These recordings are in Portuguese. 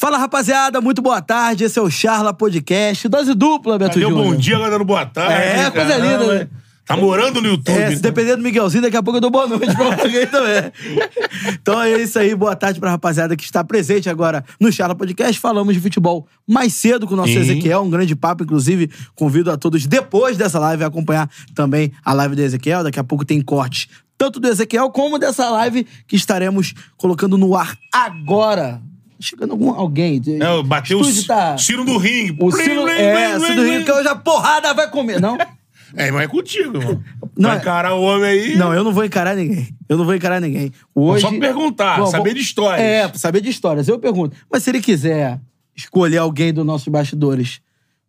Fala rapaziada, muito boa tarde. Esse é o Charla Podcast, dose dupla, Beto Júnior. bom dia, agora dando boa tarde. É, coisa caramba. linda, né? Tá morando no YouTube. É, se então. depender do Miguelzinho, daqui a pouco eu dou boa noite pra alguém também. Então é isso aí, boa tarde pra rapaziada que está presente agora no Charla Podcast. Falamos de futebol mais cedo com o nosso. Ezequiel, um grande papo, inclusive. Convido a todos depois dessa live a acompanhar também a live do Ezequiel. Daqui a pouco tem corte tanto do Ezequiel como dessa live que estaremos colocando no ar agora. Chegando algum, alguém. É, bateu o tá- sino do ringue. O blim, é, sino do Rio, que hoje a porrada vai comer, não? É, mas é contigo, irmão. Não, Vai é- encarar o homem aí. Não, eu não vou encarar ninguém. Eu não vou encarar ninguém. Hoje... Só perguntar, saber de histórias. É, saber de histórias. Eu pergunto. Mas se ele quiser escolher alguém dos nossos bastidores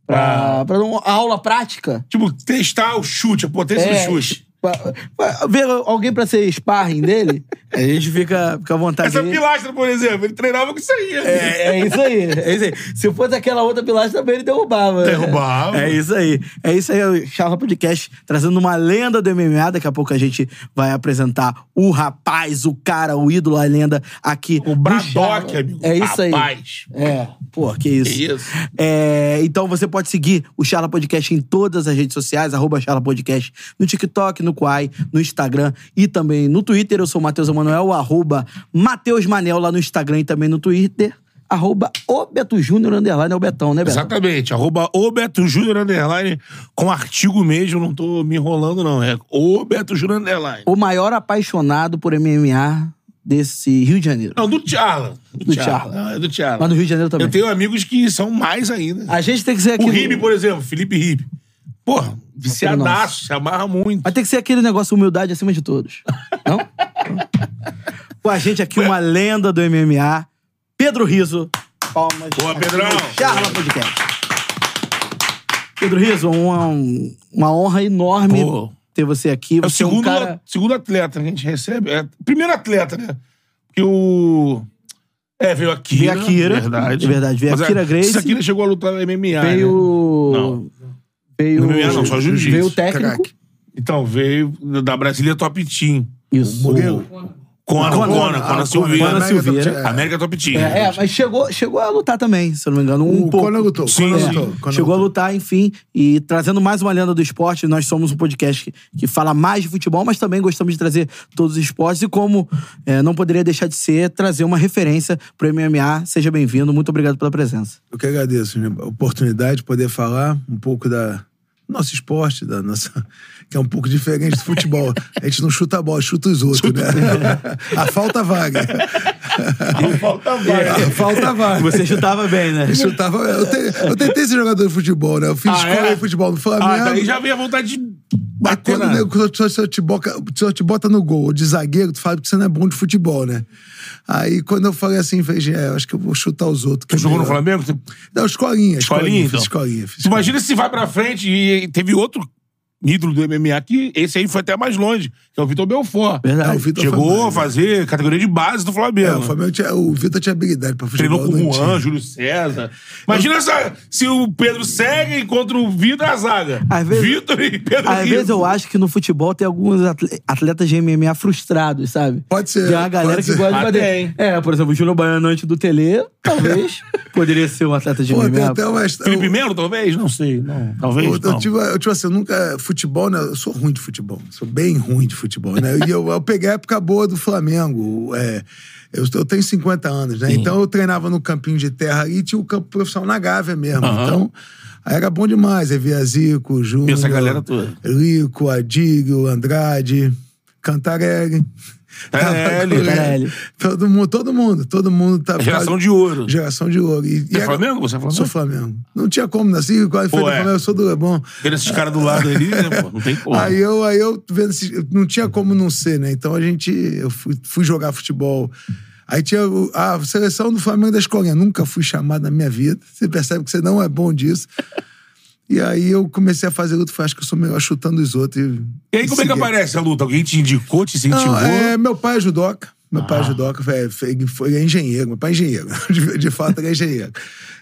pra, Ah. pra uma aula prática... Tipo, testar o chute, a potência é, do chute. Ver alguém pra ser sparring dele, a gente fica, fica à vontade. Essa aí. pilastra, por exemplo, ele treinava com isso aí. É, é isso aí, é isso aí. Se fosse aquela outra pilastra, também ele derrubava. Derrubava. É isso aí. É isso aí, o Charla Podcast trazendo uma lenda do MMA. Daqui a pouco a gente vai apresentar o rapaz, o cara, o ídolo, a lenda aqui. O Charla. amigo. É isso aí. Rapaz. É, pô, que isso. Que isso. É, então você pode seguir o Charla Podcast em todas as redes sociais, arroba Charla Podcast, no TikTok, no Quai, no Instagram e também no Twitter. Eu sou o Matheus Emanuel, arroba Matheus Manel lá no Instagram e também no Twitter. Arroba o Beto Júnior, underline, é o Betão, né, Beto? Exatamente. Arroba o Beto Júnior Underline com artigo mesmo, não tô me enrolando, não. É o Beto Júnior Underline. O maior apaixonado por MMA desse Rio de Janeiro. Não, do Tchala. Do Tchala. Não, é do Tchala. Mas no Rio de Janeiro também. Eu tenho amigos que são mais ainda. A gente tem que ser aqui. O Ribe, por exemplo, Felipe Ribe. Porra, viciadaço, se amarra muito. Mas tem que ser aquele negócio humildade acima de todos. Não? Com a gente aqui, uma lenda do MMA, Pedro Riso. Palmas. Boa, Pedrão. Charla Podcast. Pedro Riso, uma, uma honra enorme Pô. ter você aqui. É o Você é um segundo, cara... segundo atleta que a gente recebe. É, primeiro atleta, né? Porque o. É, veio a Kira. Veio a Kira, Verdade. é verdade, veio a Mas Kira Gracie. Essa Kira chegou a lutar no MMA. Veio... Né? Não. Veio... No MMA não, só jiu-jitsu. Veio o técnico. Então, veio da Brasília Top Team. Isso. Murilo. Conan, Conan, Conan, ah, Conan Conan, Silveira. Conan Silveira. É. América Top Team. É, é, mas chegou, chegou a lutar também, se eu não me engano. Um O pouco. Conan lutou. Sim, Conan lutou. Conan Chegou a lutou. lutar, enfim, e trazendo mais uma lenda do esporte. Nós somos um podcast que, que fala mais de futebol, mas também gostamos de trazer todos os esportes. E como é, não poderia deixar de ser, trazer uma referência pro MMA. Seja bem-vindo, muito obrigado pela presença. Eu que agradeço a oportunidade de poder falar um pouco da nosso esporte, da nossa, que é um pouco diferente do futebol. A gente não chuta a bola, chuta os outros, né? A falta vaga. Falta A falta vaga. Você chutava bem, né? Eu chutava. Eu, te- eu tentei ser jogador de futebol, né? Eu fiz Ah, escola é? de futebol no Flamengo. Ah, daí já veio a vontade de Mas bater quando né, quando o senhor te, boca, o senhor te bota no gol de zagueiro, tu fala que você não é bom de futebol, né? Aí quando eu falei assim, falei, é, eu acho que eu vou chutar os outros. Tu é jogou no melhor. Flamengo? Tu- Não, escolinha. Escolinha, Escolinha, então. fiz escolinha. Fiz Tu imagina se vai pra frente e teve outro ídolo do MMA que esse aí foi até mais longe, que é o Vitor Belfort. Verdade. É, o Vitor Chegou a mais, né? fazer categoria de base do É, Flamengo. o Flamengo tinha, o Vitor tinha habilidade pra futebol. Treinou com o Juan. Júlio César. Imagina essa- se o Pedro segue e contra o Vitor a zaga. Às vezes- Vitor e Pedro Às vezes Riso. eu acho que no futebol tem alguns atle- atletas de MMA frustrados, sabe? Pode ser, Tem uma galera que ser. gosta de Ah, bater. tem. É, por exemplo, o Júnior Baiano antes do Tele, talvez poderia ser um atleta de Pô, MMA. até uma. Felipe Melo, talvez? Não sei. Não. Talvez. Eu, eu, não. tive, eu, tipo assim, eu nunca fui futebol, né? Eu sou ruim de futebol. Sou bem ruim de futebol, né? E eu, eu peguei a época boa do Flamengo. É, eu, eu tenho 50 anos, né? Então eu treinava no campinho de terra e tinha o campo profissional na Gávea mesmo. Aham. Então, aí era bom demais. Aí via Zico, Júnior... Essa galera toda. Rico, Adílio, Andrade, Cantarelli. Cantarelli. Cantarelli. Todo mundo, todo mundo, todo mundo tá Geração de ouro. Geração de ouro. E, Você é Flamengo? Você é Flamengo? Sou Flamengo. Não tinha como, nasci quase foi Pô, do é. Flamengo, eu sou do Lebon. Vendo esses caras do lado ali, né, pô? Não tem como. Aí eu, aí eu vendo esses- não tinha como não ser, né? Então a gente, eu fui, fui jogar futebol. Aí tinha a seleção do Flamengo da escolinha. Nunca fui chamado na minha vida. Você percebe que você não é bom disso. E aí eu comecei a fazer luta, acho que eu sou melhor chutando os outros. E, E aí, como é que aparece a luta? Alguém te indicou, te incentivou? Não, é, meu pai é judoca. Meu Ah. pai é judoca, foi, foi, foi é engenheiro. Meu pai é engenheiro. De, de fato, ele é engenheiro.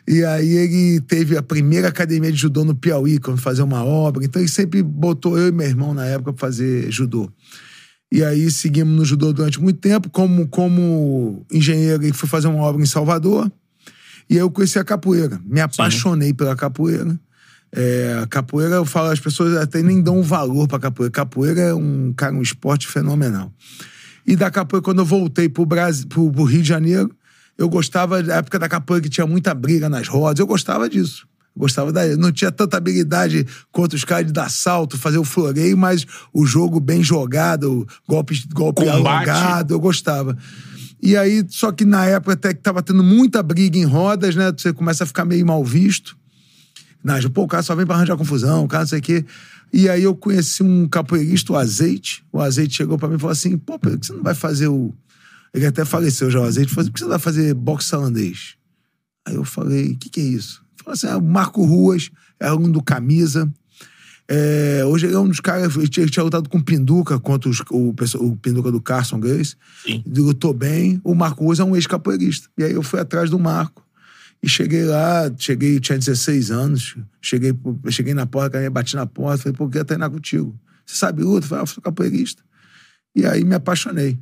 E aí ele teve a primeira academia de judô no Piauí, quando fazer uma obra. Então ele sempre botou eu e meu irmão na época pra fazer judô. E aí seguimos no judô durante muito tempo. Como, como engenheiro, ele foi fazer uma obra em Salvador. E aí eu conheci a capoeira. Me apaixonei pela capoeira. É, a capoeira, eu falo, as pessoas até nem dão valor pra capoeira. Capoeira é um, cara, um esporte fenomenal. E da capoeira, quando eu voltei pro, Brasil, pro, pro Rio de Janeiro, eu gostava da época da capoeira que tinha muita briga nas rodas. Eu gostava disso. Eu Gostava da. Não tinha tanta habilidade quanto os caras de dar salto, fazer o floreio, mas o jogo bem jogado, golpe, golpe Combate. alongado, eu gostava. E aí, só que na época até que tava tendo muita briga em rodas, né? Você começa a ficar meio mal visto. Nas, pô, o cara só vem pra arranjar confusão, o cara não sei o quê. E aí eu conheci um capoeirista, o Azeite. O Azeite chegou pra mim e falou assim: pô, por que você não vai fazer o. Ele até faleceu já, o Azeite. Falou assim: por que você não vai fazer boxe holandês? Aí eu falei: o que, que é isso? Ele falou assim: ah, o Marco Ruas, é aluno do Camisa. É, hoje ele é um dos caras. Ele tinha, tinha lutado com o Pinduca contra os- o, o Pinduca do Carson Grace. Sim. Lutou bem. O Marco Ruas é um ex-capoeirista. E aí eu fui atrás do Marco. E cheguei lá, cheguei, tinha 16 anos. Cheguei, cheguei na porta, bati na porta, falei, pô, eu queria treinar contigo. Você sabe luta? Falei, ah, eu sou capoeirista. E aí me apaixonei.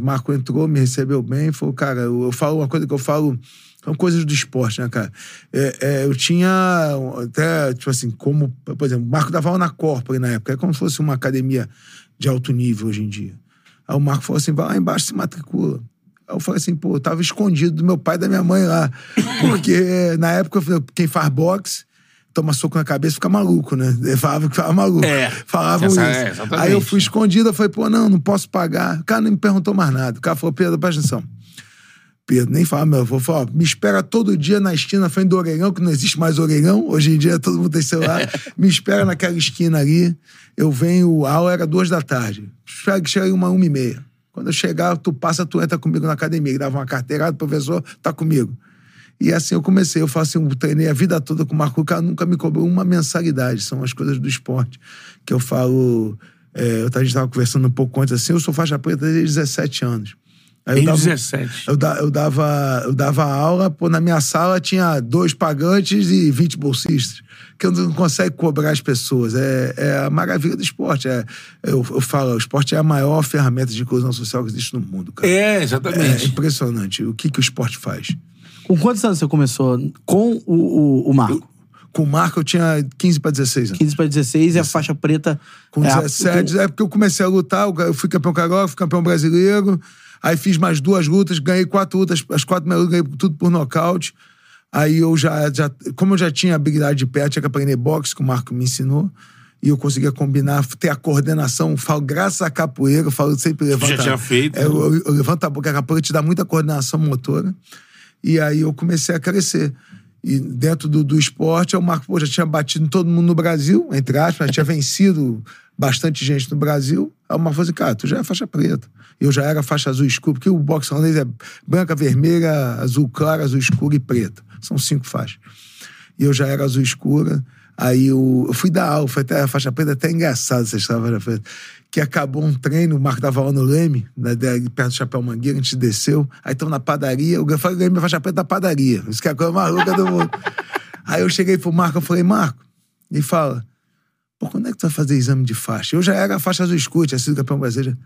Marco entrou, me recebeu bem, falou, cara, eu, eu falo uma coisa que eu falo, são coisas do esporte, né, cara? É, é, eu tinha até, tipo assim, como, por exemplo, Marco dava aula na Corpore na época, é como se fosse uma academia de alto nível hoje em dia. Aí o Marco falou assim, vai lá embaixo se matricula. Eu falei assim, pô, eu tava escondido do meu pai e da minha mãe lá. Porque na época, quem faz boxe, toma soco na cabeça fica maluco, né? Ele falava que ficava maluco. É. Falavam isso. é. Aí eu fui escondido, eu falei, pô, não, não posso pagar. O cara não me perguntou mais nada. O cara falou, Pedro, presta atenção. Pedro, nem fala, meu avô falou, ó, me espera todo dia na esquina na frente do orelhão, que não existe mais orelhão, hoje em dia todo mundo tem celular. me espera naquela esquina ali, eu venho, a aula era duas da tarde. Espera que chegue uma, uma e meia. Quando eu chegar, tu passa, tu entra comigo na academia. Dava uma carteirada, professor, tá comigo. E assim eu comecei, eu faço assim, eu treinei a vida toda com o Marco, o cara nunca me cobrou uma mensalidade, são as coisas do esporte que eu falo. é, eu- a gente estava conversando um pouco antes assim, eu sou faixa preta desde 17 anos. Aí eu dava- 17. eu, da- eu dava, eu dava aula, pô, na minha sala tinha dois pagantes e 20 bolsistas, que eu não consegue cobrar as pessoas. É, é a maravilha do esporte. É, eu, eu falo, o esporte é a maior ferramenta de inclusão social que existe no mundo, cara. É, É exatamente. impressionante o que, que o esporte faz. Com quantos anos você começou com o, o, o Marco? Com o Marco eu tinha 15 para 16 anos. 15 para 16 e a faixa preta. Com é a- 17, é porque eu comecei a lutar, eu fui campeão carioca, fui campeão brasileiro, aí fiz mais duas lutas, ganhei quatro lutas, as quatro primeiras lutas ganhei tudo por nocaute. Aí eu já, já, como eu já tinha habilidade de pé, tinha que aprender boxe, que o Marco me ensinou, e eu conseguia combinar, ter a coordenação, falo graças à capoeira, eu falo sempre levanta. já tinha feito, É, né? eu, eu, eu levanto a boca, a capoeira te dá muita coordenação motora. E aí eu comecei a crescer. E dentro do, do esporte, o Marco pô, já tinha batido em todo mundo no Brasil, entre aspas, já tinha vencido bastante gente no Brasil. Aí o Marco falou assim, cara, tu já é faixa preta. Eu já era faixa azul escuro, porque o boxe holandês é branca, vermelha, azul clara, azul escuro e preta. São cinco faixas. E eu já era azul escura. Aí eu, eu fui dar aula, foi até a faixa preta, até engraçado essa história faixa preta. Que acabou um treino, o Marco dava aula no Leme, de- perto do Chapéu Mangueira, a gente desceu. Aí estão na padaria, eu falei, ganhei minha faixa preta da padaria. Isso que é a coisa mais louca do mundo. Aí eu cheguei pro Marco, eu falei, Marco, ele fala, pô, quando é que tu vai fazer exame de faixa? Eu já era faixa azul escura, tinha sido campeão brasileiro.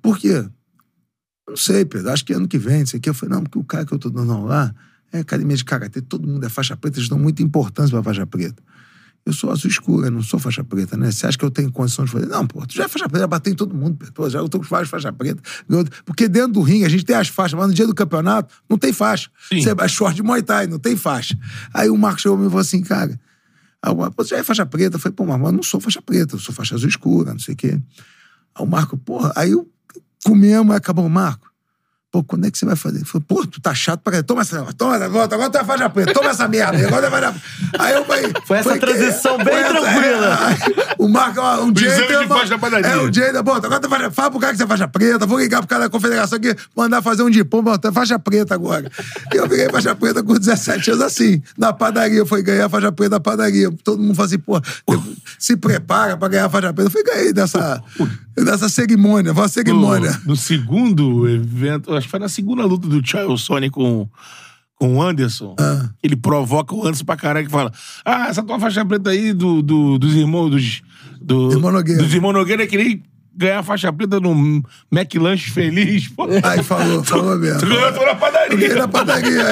Por quê? Não sei, Pedro, acho que ano que vem, não sei o quê. Eu falei, não, porque o cara que eu tô dando lá é academia de karatê, todo mundo é faixa preta, eles dão muita importância pra faixa preta. Eu sou azul escura, não sou faixa preta, né? Você acha que eu tenho condição de fazer? Não, pô, tu já é faixa preta, já bateu em todo mundo. Pô, já eu tô com várias faixas preta. Porque dentro do ringue a gente tem as faixas, mas no dia do campeonato não tem faixa. Sim. Você é short de Muay Thai, não tem faixa. Aí o Marcos chegou e falou assim, cara, pô, você é faixa preta? Falei, pô, mas eu não sou faixa preta, eu sou faixa azul escura, não sei o quê. Aí o Marco, porra, aí eu comemos, aí acabou o Marco. Pô, quando é que você vai fazer? Ele falou, pô, tu tá chato pra caralho. Toma essa, toma essa, agora, agora tu é faixa preta, toma essa merda. Agora tu é faixa Aí eu falei. Foi essa transição bem essa, tranquila. é, aí o Marco, ó, um dia. Exame de uma- faixa padaria. É, um dia, bom, agora tu é faixa, fala pro cara que você é faixa preta, vou ligar pro cara da confederação aqui, mandar fazer um diploma, tu é faixa preta agora. E eu virei faixa preta com 17 anos assim, na padaria. Eu fui ganhar faixa preta na padaria. Todo mundo fala assim, pô, se prepara pra ganhar faixa preta. Eu fui ganhei dessa, dessa cerimônia, foi uma cerimônia. No, no segundo evento, acho que foi na segunda luta do Charles Sony com, com o Anderson. Ah. Ele provoca o Anderson pra caralho que fala: Ah, essa tua faixa preta aí do, do- dos irmãos. Dos, do, Irmão Nogueira. Dos irmãos Nogueira é que nem ganhar faixa preta no McLanche feliz. Pô. Aí falou, falou mesmo. Tu ganhou na padaria. Na padaria.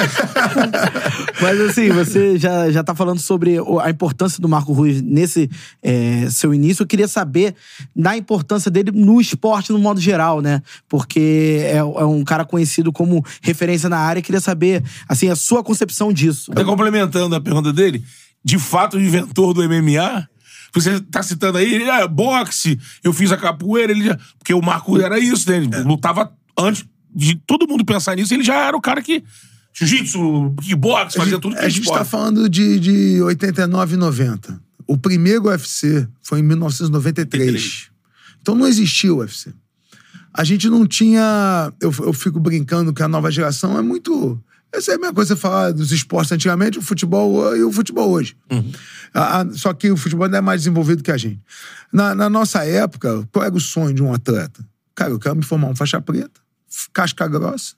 Mas assim, você já, já tá falando sobre a importância do Marco Ruiz nesse é, seu início. Eu queria saber da importância dele no esporte no modo geral, né? Porque é, é um cara conhecido como referência na área. Eu queria saber, assim, a sua concepção disso. Até complementando a pergunta dele, de fato, o inventor do MMA. Você tá citando aí, ele é boxe, eu fiz a capoeira, ele já. Porque o Marco era isso, né? Ele lutava antes de todo mundo pensar nisso, ele já era o cara que. Jiu-jitsu, kickbox, fazia tudo que A é gente esporte. tá falando de, de 89 e 90. O primeiro UFC foi em 1993. Então não existia o UFC. A gente não tinha. Eu, eu fico brincando que a nova geração é muito. Essa é a mesma coisa você falar dos esportes antigamente, o futebol e o futebol hoje. A- a- só que o futebol ainda é mais desenvolvido que a gente. Na, na nossa época, qual era o sonho de um atleta? Cara, eu quero me formar um faixa preta, casca grossa,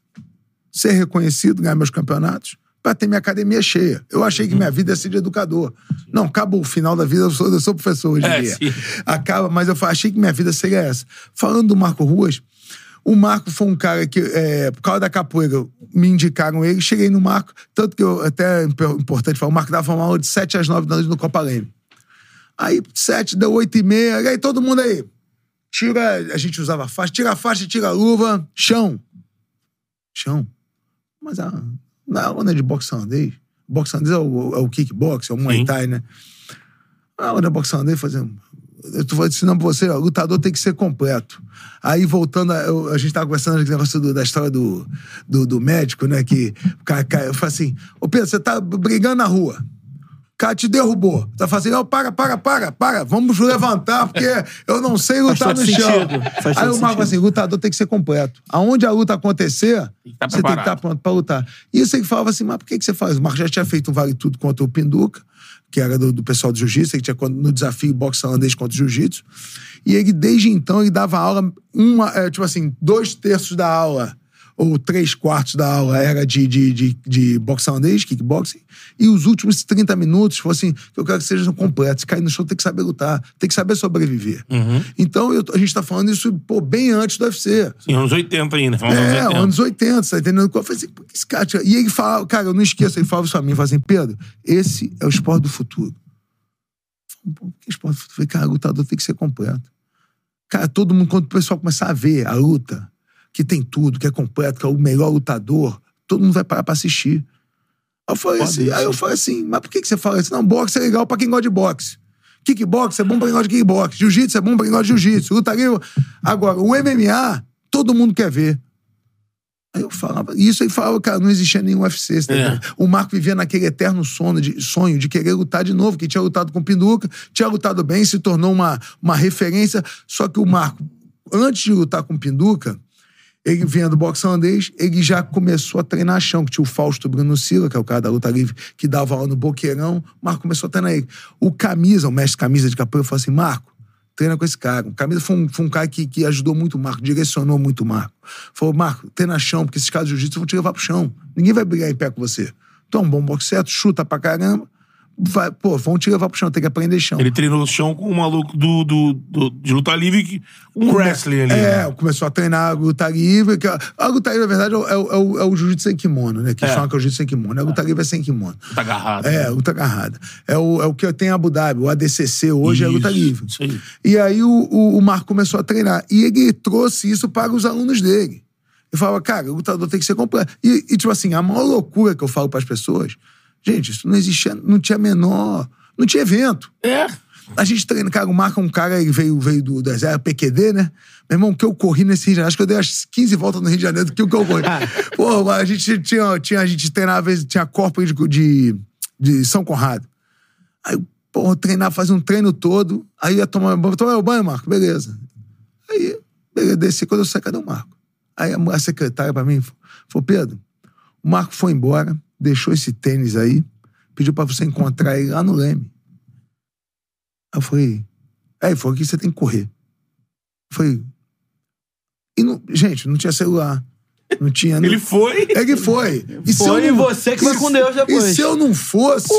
ser reconhecido, ganhar meus campeonatos, para ter minha academia cheia. Eu achei que minha vida ia ser de educador. Não, acabou o final da vida, eu sou, eu sou professor hoje em É, dia. sim. Acaba, mas eu achei que minha vida seria essa. Falando do Marco Ruas, o Marco foi um cara que, é, por causa da capoeira, me indicaram ele, cheguei no Marco, tanto que eu, até é imp- importante falar, o Marco dava uma aula de 7 às 9 da noite no Copa Leme. Aí, 7, deu 8 e meia, aí todo mundo aí, tira, a gente usava faixa, tira a faixa, tira a luva, chão. Chão. Mas a, na onda de boxe holandês, boxe holandês é o, é o kickbox, é o Muay. Thai, né? A onda de boxe holandês fazendo... Eu tô ensinando pra você, ó, o lutador tem que ser completo. Aí, voltando, a, eu- a gente tava conversando aquele negócio do- da história do, do, do médico, né? Que o cara cai. Eu falei assim: Ô Pedro, você tá brigando na rua. O cara te derrubou. Tá falando assim: não, para, para, para, para. Vamos levantar, porque eu não sei lutar no chão. sentido, Aí o Marco assim: lutador tem que ser completo. Aonde a luta acontecer, tá você tem que estar pronto pra lutar. E isso ele falava assim: mas por que, que você faz? O Marco já tinha feito um vale tudo contra o Pinduca, que era do, do pessoal do jiu-jitsu, ele tinha no desafio boxe holandês contra o jiu-jitsu. E ele, desde então, ele dava aula, uma, é, tipo assim, dois terços da aula, ou três quartos da aula era de, de, de, de boxe holandês, kickboxing, e os últimos 30 minutos, foi assim, que eu quero que sejam completos. Cair no chão, tem que saber lutar, tem que saber sobreviver. Uhum. Então, eu- a gente tá falando isso, pô, bem antes do UFC. Em anos 80 ainda. É, anos 80. anos 80, tá entendendo? Eu falei assim, por que esse cara... E ele falava, cara, eu não esqueço, ele falava isso pra mim, falava assim, Pedro, esse é o esporte do futuro. Eu Pô, que esporte do futuro? Eu falei, cara, lutador tem que ser completo. Cara, todo mundo, quando o pessoal começar a ver a luta, que tem tudo, que é completo, que é o melhor lutador, todo mundo vai parar pra assistir. Aí eu falei Pode assim, isso. aí eu falei assim, mas por que, que você fala isso? Não, boxe é legal pra quem gosta de boxe. Kickbox é bom pra quem gosta de kickbox. Jiu-jitsu é bom pra quem gosta de jiu-jitsu. Luta livre. Agora, o MMA, todo mundo quer ver. Aí eu falava, e isso aí falava, cara, não existia nenhum UFC. tá É. O Marco vivia naquele eterno sono de, sonho de querer lutar de novo, que tinha lutado com o Pinduca, tinha lutado bem, se tornou uma, uma referência. Só que o Marco, antes de lutar com o Pinduca, ele vinha do boxe holandês, ele já começou a treinar chão, que tinha o Fausto Bruno Silva, que é o cara da luta livre, que dava aula no Boqueirão. O Marco começou a treinar ele. O Camisa, o mestre Camisa de capoeira, falou assim: Marco, treina com esse cara. O Camisa foi um, foi um cara que, que ajudou muito o Marco, direcionou muito o Marco. Falou: Marco, treina chão, porque esses caras de jiu-jitsu vão te levar pro chão. Ninguém vai brigar em pé com você. É um bom boxeiro, chuta pra caramba. Vai, pô, vão te levar pro chão, tem que aprender chão. Ele treinou chão com um maluco do, do, do- de luta livre, que- um wrestling ali. É, né? começou a treinar a luta livre. Que a, luta livre, na verdade, é o, é o, é o- é o jiu-jitsu sem kimono, né? Que É. chama que é o jiu-jitsu sem kimono. A luta livre é sem kimono. Tá agarrado. É, luta agarrada. É o, é o que eu tenho em Abu Dhabi. O ADCC hoje é luta Isso, livre. isso aí. E aí o, o, o Marco começou a treinar. E ele trouxe isso para os alunos dele. Ele falava, cara, o lutador tem que ser completo. E, e, tipo assim, a maior loucura que eu falo para as pessoas, gente, isso não existia, não tinha menor. Não tinha evento. É. A gente treina, cara, o Marco é um cara, ele veio, veio do, do exército, PQD, né? Meu irmão, o que eu corri nesse Rio de Janeiro, acho que eu dei umas 15 voltas no Rio de Janeiro do que o que eu corri. Pô, a gente tinha, tinha, a gente treinava, às vezes, tinha corpo de, de, de São Conrado. Aí, pô, eu treinava, fazia um treino todo, aí ia tomar banho, tomar meu banho, Marco, beleza. Aí, beleza, desci, quando eu saí, cadê o Marco? Aí a, a secretária pra mim falou, Pedro, o Marco foi embora, deixou esse tênis aí, pediu pra você encontrar ele lá no Leme. Aí eu falei, é, falou que você tem que correr. Eu falei, e não, gente, não tinha celular. Não tinha. Ele foi. É que foi. E se Foi eu não- você que foi com Deus depois. E se eu não fosse.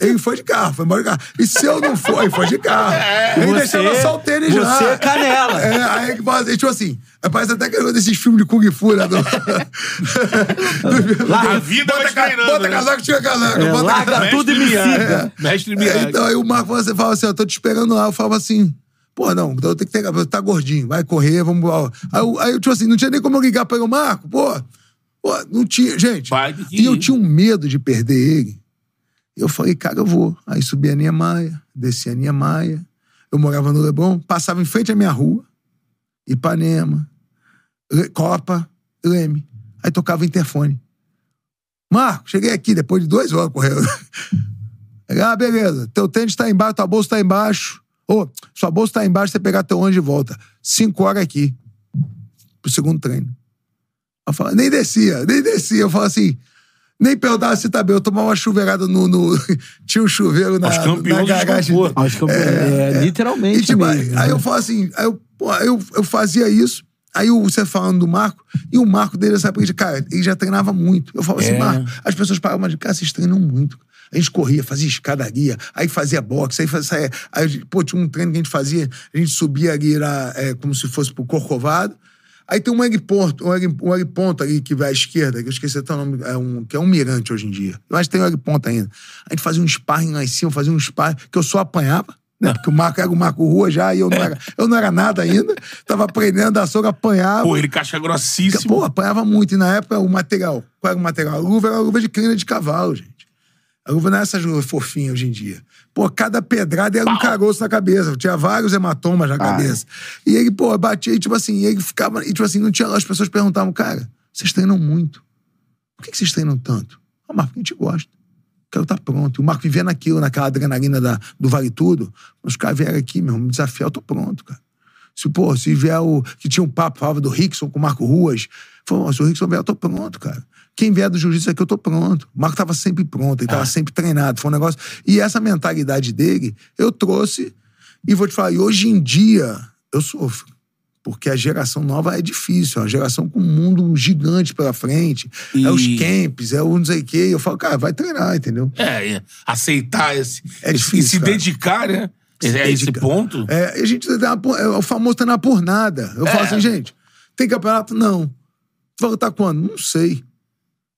ele foi de carro, foi embora de carro. E se eu não for, ele foi de carro. ele Você- deixava só o tênis lá. você é canela. É, aí que faz, tipo assim, parece até que é desses filmes de Kung Fu, né? Do... A vida vai bota, ca- treinando, bota né? casaco, tira casaco. É, bota larga casaco. tudo e me siga. Mestre É, Miyagi. então, aí o Marco você fala assim, ó, tô te esperando lá. Eu falava assim, pô, não, então eu tenho que ter, tá gordinho, vai correr, vamos... Aí, eu- aí, tipo assim, não tinha nem como eu ligar pra ele, Marco, pô, pô, não tinha, gente. Tem que e eu tinha um medo de perder ele. Eu falei, cara, eu vou. Aí subi a Niemeyer, desci a Niemeyer, eu morava no Leblon, passava em frente à minha rua, Ipanema, Le- Copa, Leme. Aí tocava o interfone. Marco, cheguei aqui depois de duas horas correndo. Ah, beleza. Teu tênis tá embaixo, tua bolsa tá embaixo. Ô, sua bolsa tá embaixo, você pegar teu ônibus de volta. Cinco horas aqui. Pro segundo treino. Eu falo, nem descia, nem descia. Eu falo assim, nem perguntava se tá bem. Eu tomava uma chuveirada no. no- Tinha um chuveiro na, na campeões de garagem. isopor. Acho que é, literalmente E, tipo, aí, mesmo. aí né? eu falo assim, aí eu, pô, eu, eu fazia isso, aí você falando do Marco, e o Marco dele, época, de, cara, ele já treinava muito. Eu falo assim, É. Marco, as pessoas paravam, mas, cara, vocês treinam muito. A gente corria, fazia escadaria, aí fazia boxe, aí fazia. Aí, pô, tinha um treino que a gente fazia, a gente subia ali, era é, como se fosse pro Corcovado. Aí tem um egg ponto, um ponto ali que vai à esquerda, que eu esqueci até o nome, é um, que é um mirante hoje em dia. Eu acho que tem um egg ponto ainda. A gente fazia um sparring lá em cima, fazia um sparring, que eu só apanhava, né? Porque o Marco era o Marco Rua já, e eu não era, eu não era nada ainda. Tava aprendendo a soga, apanhava. Pô, ele caixa grossíssimo. Pô, apanhava muito. E na época, o material. Qual era o material? A luva era a luva de crina de cavalo, gente. A luva não é essas luvas fofinhas hoje em dia. Pô, cada pedrada era um caroço na cabeça. Tinha vários hematomas na cabeça. E ele, pô, batia e, tipo assim, e ele ficava. E, tipo assim, não tinha. As pessoas perguntavam, cara, vocês treinam muito. Por que, que vocês treinam tanto? Ah, Marco, a gente gosta. Quero estar pronto. E o Marco vivia naquilo, naquela adrenalina da, do Vale Tudo. Os caras vieram aqui, meu, me desafiar, eu tô pronto, cara. Se, pô, se vier o. Que tinha um papo, falava do Rickson com o Marco Ruas. Falou, se o Rickson vier, eu tô pronto, cara. Quem vier do jiu-jitsu aqui, eu tô pronto. O Marco tava sempre pronto, ele tava sempre treinado. Foi um negócio. E essa mentalidade dele, eu trouxe. E vou te falar, e hoje em dia, eu sofro. Porque a geração nova é difícil, é uma geração com um mundo gigante pela frente. E- É os camps, é o não sei o quê. Eu falo, cara, vai treinar, entendeu? É, é, aceitar esse. É difícil, E se cara. dedicar, né? Se É esse ponto. É, a gente por- é o famoso treinar por nada. Eu É. falo assim, gente, tem campeonato? Não. Vai lutar quando? Não sei.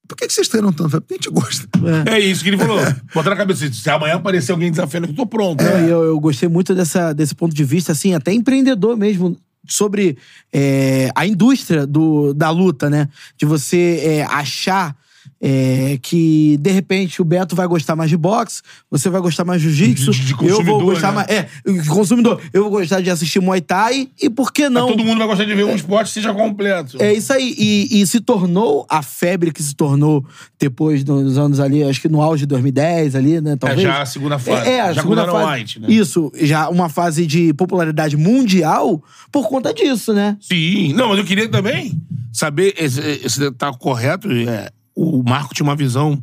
Por que, que vocês treinam tanto? Porque a gente gosta. É isso que ele falou. Botar na cabeça. Se amanhã aparecer alguém desafiando, eu tô pronto. E eu, eu gostei muito dessa, desse ponto de vista, assim, até empreendedor mesmo, sobre é, a indústria do, da luta, né? De você é, achar é, que, de repente, o Beto vai gostar mais de boxe, você vai gostar mais de jiu-jitsu, eu vou gostar né? mais... É, consumidor. Eu vou gostar de assistir Muay Thai, e por que Mas não... todo mundo vai gostar de ver um esporte seja completo. É isso aí. E, e se tornou a febre que se tornou depois dos anos ali, acho que no auge de 2010 ali, né? Talvez. já a segunda fase. É, é, a Já segunda fase. White, né? Isso, já uma fase de popularidade mundial por conta disso, né? Sim. Não, mas eu queria também saber, esse tá correto, é, o Marco tinha uma visão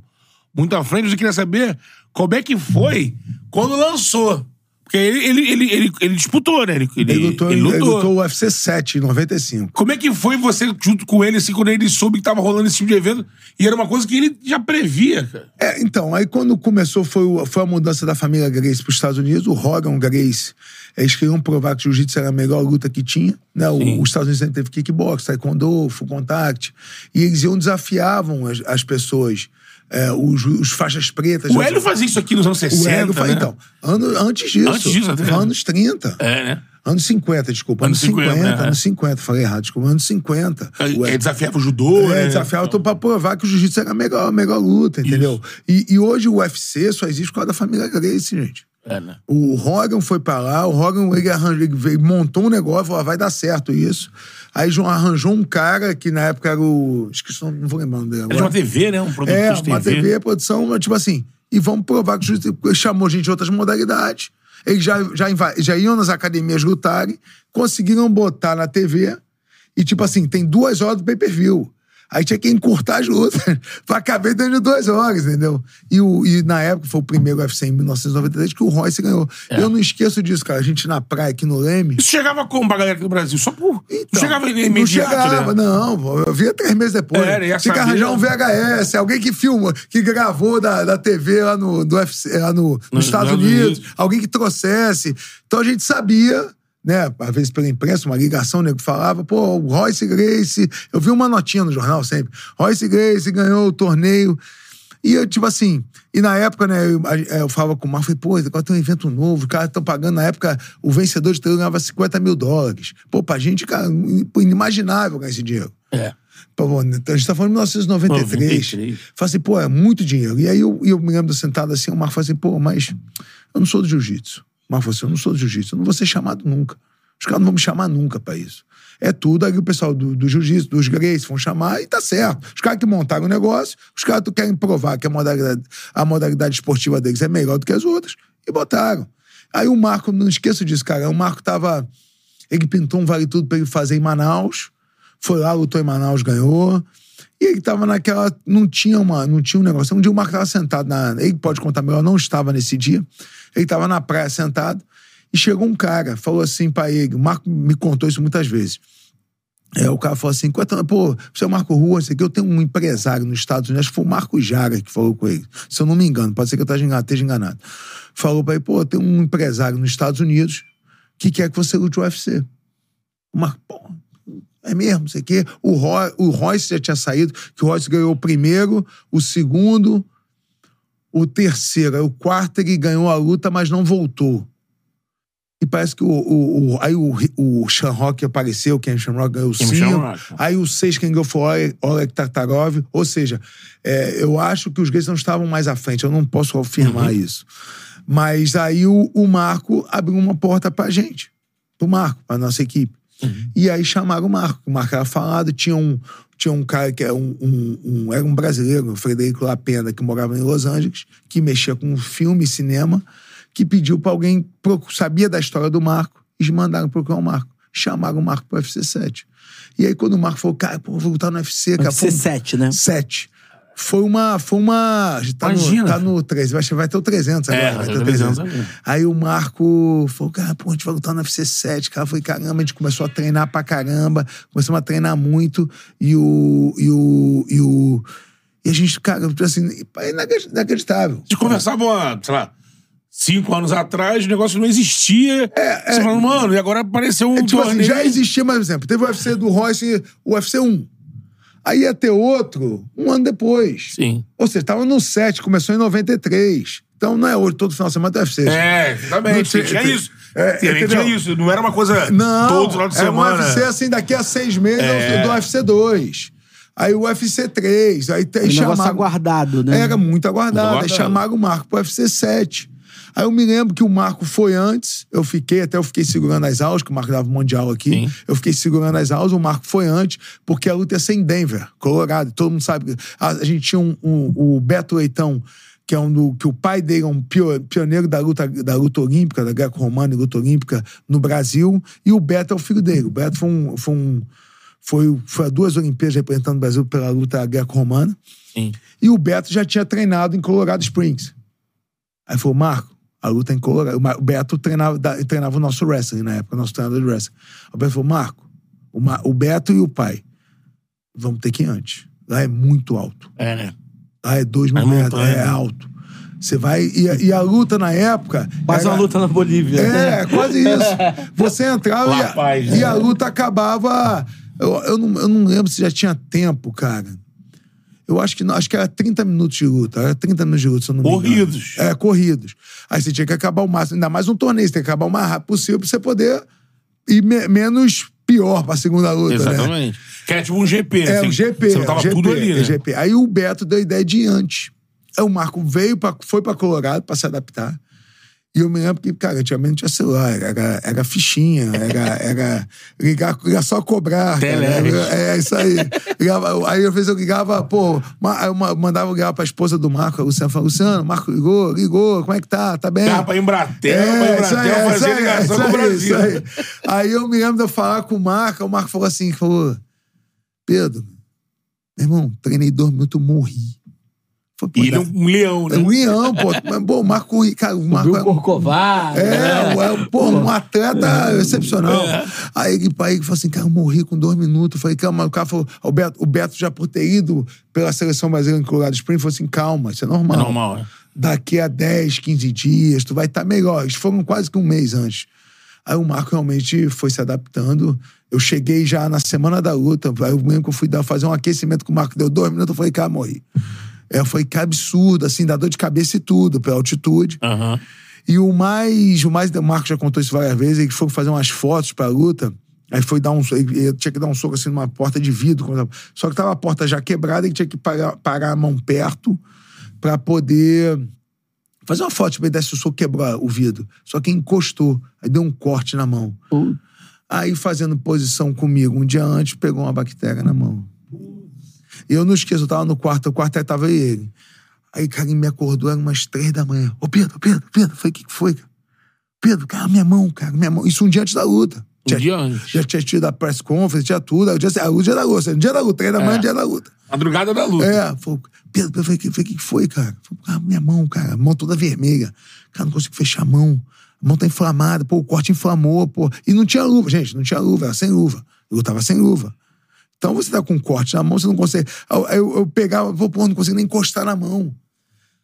muito à frente, eu queria saber como é que foi quando lançou. Porque ele, ele, ele, ele, ele disputou, né? Ele, ele, Ele lutou, ele lutou. lutou o UFC 7 em 95. Como é que foi você junto com ele, assim, quando ele soube que tava rolando esse tipo de evento? E era uma coisa que ele já previa, cara. É, então, aí quando começou, foi, o- foi a mudança da família Grace para os Estados Unidos, o Hogan Grace, eles queriam provar que o jiu-jitsu era a melhor luta que tinha, né? O- os Estados Unidos sempre teve kickbox, taekwondo, full contact, e eles iam desafiavam as, as pessoas, é, os, os faixas pretas. O Hélio fazia isso aqui nos anos 60, O Hélio fa- né? Então, ano, antes disso. Antes disso, até. Anos 30. É, né? Anos 50, desculpa. Anos Anos 50, 50, é. anos 50, falei errado, desculpa. Anos 50. O Ele Hélio- desafiava o judô, é, né? desafiava então, pra provar que o jiu-jitsu era a melhor, a melhor luta, entendeu? E, e hoje o UFC só existe por causa da família Gracie, gente. É, né? O Hogan foi pra lá, o Hogan ele arranjou, ele montou um negócio, falou, ah, vai dar certo isso. Aí João arranjou um cara que na época era o. Esqueci, não vou lembrar o nome dele Era de uma TV, né? Um produtor É, de uma TV, produção, tipo assim. E vamos provar que o ele chamou gente de outras modalidades. Eles já, já, já iam nas academias lutarem, conseguiram botar na TV. E, tipo assim, tem duas horas do pay-per-view. Aí tinha que encurtar as lutas pra caber dentro de duas horas, entendeu? E, o, e na época foi o primeiro UFC em 1993 que o Royce ganhou. É. Eu não esqueço disso, cara. A gente na praia aqui no Leme. Isso chegava como pra galera aqui do Brasil? Só por. Então, não chegava em Não chegava, né? não. Eu via três meses depois. É, ia Tinha que arranjar um VHS, alguém que filma, que gravou da, da TV lá no, do UFC, lá no, nos Estados Estados Unidos, Unidos. alguém que trouxesse. Então a gente sabia, né? Às vezes pela imprensa, uma ligação, né? Que falava, pô, o Royce Grace. Eu vi uma notinha no jornal sempre. Royce Grace ganhou o torneio. E eu, tipo assim, e na época, né, eu, a- eu falava com o Marco, falei, pô, agora tem um evento novo, os caras estão pagando, na época, o vencedor de torneio ganhava 50 mil dólares. Pô, pra gente, cara, inimaginável ganhar esse dinheiro. É. Pô, então a gente tá falando de 1993. 93. Falei assim, pô, é muito dinheiro. E aí eu, eu me lembro sentado assim, o Marco falou assim, pô, mas eu não sou do jiu-jitsu. Falou assim, eu não sou do jiu-jitsu, eu não vou ser chamado nunca. Os caras não vão me chamar nunca pra isso. É tudo, aí o pessoal do, do jiu-jitsu, dos Grace vão chamar e tá certo. Os caras que montaram o negócio, os caras que querem provar que a modalidade, a modalidade esportiva deles é melhor do que as outras, e botaram. Aí o Marco, não esqueço disso, cara, o Marco tava... Ele pintou um vale tudo pra ele fazer em Manaus, foi lá, lutou em Manaus, ganhou. E ele tava naquela. Não tinha, uma, não tinha um negócio. Um dia o Marco tava sentado na. Ele pode contar melhor, não estava nesse dia. Ele tava na praia sentado. E chegou um cara, falou assim pra ele. O Marco me contou isso muitas vezes. É, o cara falou assim: "Quanto- pô, você é o Marco Rua, isso aqui. Eu tenho um empresário nos Estados Unidos, acho que foi o Marco Jara que falou com ele. Se eu não me engano, pode ser que eu esteja enganado. esteja enganado. Falou pra ele: pô, tem um empresário nos Estados Unidos que quer que você lute o UFC. O Marco, pô, é mesmo, não sei o quê. O, Roy, o Royce já tinha saído, que o Royce ganhou o primeiro, o segundo, o terceiro. Aí o quarto ele ganhou a luta, mas não voltou. E parece que o, o, o- aí o, o Shamrock apareceu, quem Shamrock ganhou o Ken cinco. Shamrock. Aí o seis quem ganhou foi o Oleg- Tartarov. Ou seja, é, eu acho que os gays não estavam mais à frente. Eu não posso afirmar isso. Mas aí o, o Marco abriu uma porta pra gente. Pro Marco, pra nossa equipe. E aí chamaram o Marco. O Marco era falado, tinha um, tinha um cara que era um, um- um- era um brasileiro, o Frederico Lapena, que morava em Los Angeles, que mexia com filme e cinema, que pediu pra alguém, sabia da história do Marco, e mandaram procurar o Marco. Chamaram o Marco pro UFC 7. E aí, quando o Marco falou, cara, pô, vou lutar no UFC, cara. UFC foi um- 7, né? 7. Foi uma. Foi uma. Tá Imagina, no, tá no 3. Vai, vai ter o 300 agora. É, vai ter o o 300. 300 agora. Aí o Marco falou, cara, pô, a gente vai lutar no UFC 7. Cara, foi caramba, a gente começou a treinar pra caramba. Começamos a treinar muito. E o. E o. E, o, e a gente, cara, assim, é inacreditável. Conversavam há, sei lá, cinco anos atrás, o negócio não existia. É, Você falando, mano, e agora apareceu um É, tipo assim, torneio. já existia, mas, por exemplo, teve o UFC do Royce, o UFC 1. Aí ia ter outro um ano depois. Sim. Ou seja, tava no 7, começou em 93. Então não é hoje, todo final de semana tem UFC. É, Não exatamente. tinha- Tinha isso. É, Tinha- isso. Não era uma coisa Não, todo final de é um semana. UFC assim, daqui a seis meses É. do UFC 2. Aí o UFC 3. Aí tem Um negócio chamaram- aguardado, né? Era muito aguardado. Muito Aí aguardado. chamaram o Marco pro UFC 7. Aí eu me lembro que o Marco foi antes, eu fiquei, até eu fiquei segurando as aulas, que o Marco dava mundial aqui. Sim. Eu fiquei segurando as aulas, o Marco foi antes, porque a luta ia ser em Denver, Colorado. Todo mundo sabe. A, a gente tinha um, um- o Beto Leitão, que é um do, que o pai dele é um pio- pioneiro da luta, da luta olímpica, da greco-romana e luta olímpica no Brasil, e o Beto é o filho dele. O Beto foi um. Foi um foi, foi a duas Olimpíadas representando o Brasil pela luta greco-romana. Sim. E o Beto já tinha treinado em Colorado Springs. Aí falou, Marco, A luta em Colorado. O Beto treinava, treinava o nosso wrestling na época, o nosso treinador de wrestling. O Beto falou: Marco, o, Ma- o Beto e o pai, vamos ter que ir antes. Lá é muito alto. É, né? Lá é dois mil É metros, montanha, é né? alto. Você vai. E, a- e a luta na época. Quase era- uma luta na Bolívia. É, quase isso. Você entrava La e, a- Paz, e né? a luta acabava. Eu, eu, não, eu não lembro se já tinha tempo, cara. Eu acho que acho que era 30 minutos de luta. Era 30 minutos de luta, se eu não me engano. Corridos. É, corridos. Aí você tinha que acabar o máximo. Ainda mais um torneio, você tem que acabar o mais rápido possível pra você poder ir me- menos pior pra segunda luta, né? Exatamente. Que é tipo um GP, É, assim, o GP. Você tava GP, tudo ali, é né? GP. Aí o Beto deu a ideia de antes. Aí o Marco veio, pra, foi pra Colorado pra se adaptar. E eu me lembro que, cara, antigamente não tinha celular, era, era fichinha, era, era ligar, era só cobrar. Telex. É, isso aí. Ligava- aí às vezes eu ligava, pô, eu ma- mandava ligar pra esposa do Marco, a Luciana, falava, Luciano, Marco ligou, ligou, como é que tá? Tá bem? Dá pra Embratel, É, pra aí, Embratel fazer aí, ligação com o Brasil. aí. Aí eu me lembro de eu falar com o Marco, o Marco falou assim, falou, Pedro, meu irmão, treinei dois minutos, morri. Pô, E ele é um leão, né? é um leão, pô. Mas, pô, o Marco, cara, o Marco é, o Corcovado. é, é, pô, um atleta excepcional. Aí ele, aí ele falou assim, cara, eu morri com dois minutos. Eu falei, calma, o cara falou, o Beto, o Beto já por ter ido pela seleção brasileira em Colorado Springs, falou assim, calma, isso é normal. É normal, é. Daqui a 10, 15 dias, tu vai estar melhor. Eles foram quase que um mês antes. Aí o Marco realmente foi se adaptando. Eu cheguei já na semana da luta. Aí eu lembro que eu fui dar, fazer um aquecimento com o Marco, deu dois minutos, eu falei, cara, morri. É, eu falei, que absurdo, assim, dá dor de cabeça e tudo, pela altitude. Aham. E o mais, o mais, o Marco já contou isso várias vezes, ele foi fazer umas fotos pra luta, aí foi dar um, ele ele tinha que dar um soco assim numa porta de vidro, só que tava a porta já quebrada, ele tinha que parar, parar a mão perto pra poder fazer uma foto, tipo, ele desse o soco quebrou o vidro. Só que encostou, aí deu um corte na mão. Aí fazendo posição comigo um dia antes, pegou uma bactéria na mão. E eu não esqueço, eu tava no quarto, o quarto aí tava eu e ele. Aí, cara, ele me acordou, era umas três da manhã. Ô, Pedro, Pedro, Pedro. Eu falei, o que, que foi, cara? Pedro, cara, minha mão, cara, minha mão. Isso um dia antes da luta. Um dia antes. Já tinha tido a press conference, tinha tudo. Aí o dia, ah, o dia da luta. No dia da luta, três da manhã, dia da luta. Madrugada da luta. É, falou, Pedro, eu falei, o que, que foi, cara? Falei, ah, minha mão, cara, a mão toda vermelha. Cara, não consigo fechar a mão. A mão tá inflamada, pô, o corte inflamou, pô. E não tinha luva, gente, não tinha luva, era sem luva. Eu tava sem luva. Então você tá com corte na mão, você não consegue. Aí eu, eu pegava, pô, pô, não consigo nem encostar na mão.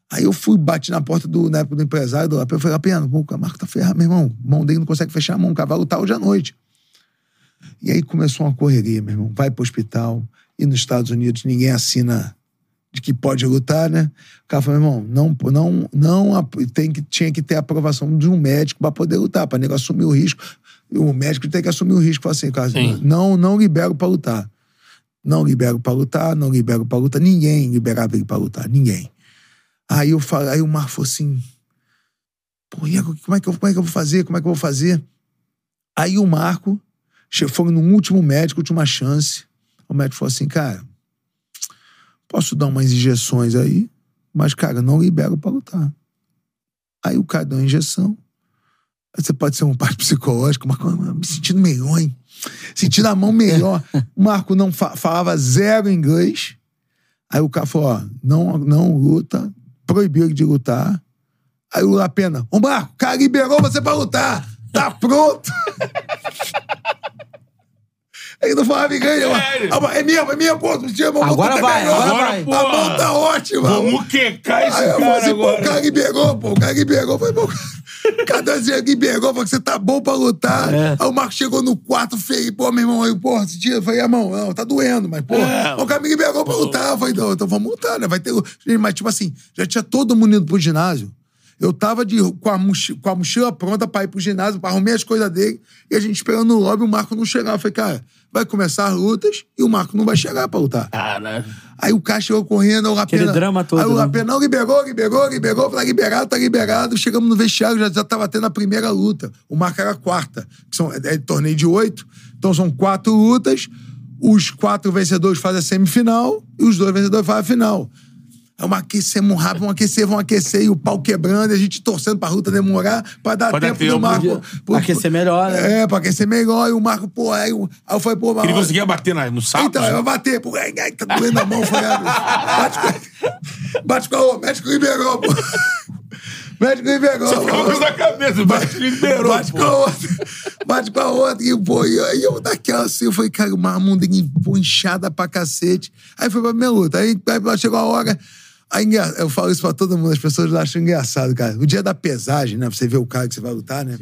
Aí eu fui, bati na porta do, na época do empresário, do AP, eu falei, pô, o Marco tá ferrado, meu irmão. Mão dele não consegue fechar a mão, o cavalo tá hoje à noite. E aí começou uma correria, meu irmão. Vai pro hospital. E nos Estados Unidos ninguém assina de que pode lutar, né? O cara falou, meu irmão, não, não, não tem que, tinha que ter a aprovação de um médico pra poder lutar, pra nego assumir o risco. O médico tem que assumir o risco. Fala assim, cara, não, não libero pra lutar. Não libero pra lutar, não libero pra lutar. Ninguém liberava ele pra lutar, ninguém. Aí eu falei, aí o Marco falou assim: Pô, agora, como é, que eu, como é que eu vou fazer? Como é que eu vou fazer? Aí o Marco foi no último médico, última chance. O médico falou assim, cara, posso dar umas injeções aí, mas, cara, não libero pra lutar. Aí o cara deu uma injeção. Aí você pode ser um parte psicológico, "Ah, me sentindo melhor, hein? Sentindo a mão melhor. O Marco não fa- falava zero inglês. Aí o cara falou, ó, não, não luta, proibiu ele de lutar. Aí o Lapena, ô Marco, o cara liberou você pra lutar. Tá pronto. Ele não falava Sério? "Ah, mas É mesmo, é mesmo, pô. me chama, Agora tá vai, agora vai. A mão tá ótima. Vamos quecar esse Aí falei cara assim, pô, o agora. cara liberou, pô, o cara falei, pô, cada dia liberou, falou que você tá bom pra lutar. É. Aí o Marco chegou no quarto, feio, pô, meu irmão, aí, pô, esse dia, eu falei, a mão, não, tá doendo, mas, pô, É. o cara me liberou pra lutar. Eu falei, não, então vamos lutar, né? Vai ter. Mas, tipo assim, já tinha todo mundo indo pro ginásio. Eu tava de, com, a mochila, com a mochila pronta pra ir pro ginásio, pra arrumar as coisas dele, e a gente esperando no lobby, o Marco não chegava. Eu falei, cara, vai começar as lutas e o Marco não vai chegar pra lutar. Cara, Aí o cara chegou correndo, o Lapena... Aquele drama todo, Aí o né? Lapena, não, liberou, liberou, liberou, tá liberado, tá liberado. Chegamos no vestiário, já, já tava tendo a primeira luta. O Marco era a quarta. Que são, é, é torneio de oito, então são quatro lutas. Os quatro vencedores fazem a semifinal e os dois vencedores fazem a final. É uma aquecemos rápido, vamos aquecer, vamos aquecer, e o pau quebrando, e a gente torcendo pra luta demorar, pra dar dar tempo, tempo do Marco. pra aquecer melhor, né? É, pra aquecer melhor. E o Marco, pô, aí, eu- aí eu falei, pô, mas. ele conseguia bater na- no saco? Então, eu vou bater, pô, ai, ai, tá doendo a mão, foi. Bate com, bate com a o médico liberou, pô. Médico liberou. Ficou com na cabeça, médico liberou. Bate com pô. a outra. Bate com a outra. E, pô, e aí eu daquela assim, eu falei, cara, uma mundinha inchada pra cacete. Aí foi pra minha luta. Aí, aí chegou a hora. Aí, eu falo isso pra todo mundo, as pessoas acham engraçado, cara. O dia da pesagem, né? Pra você ver o cara que você vai lutar, né?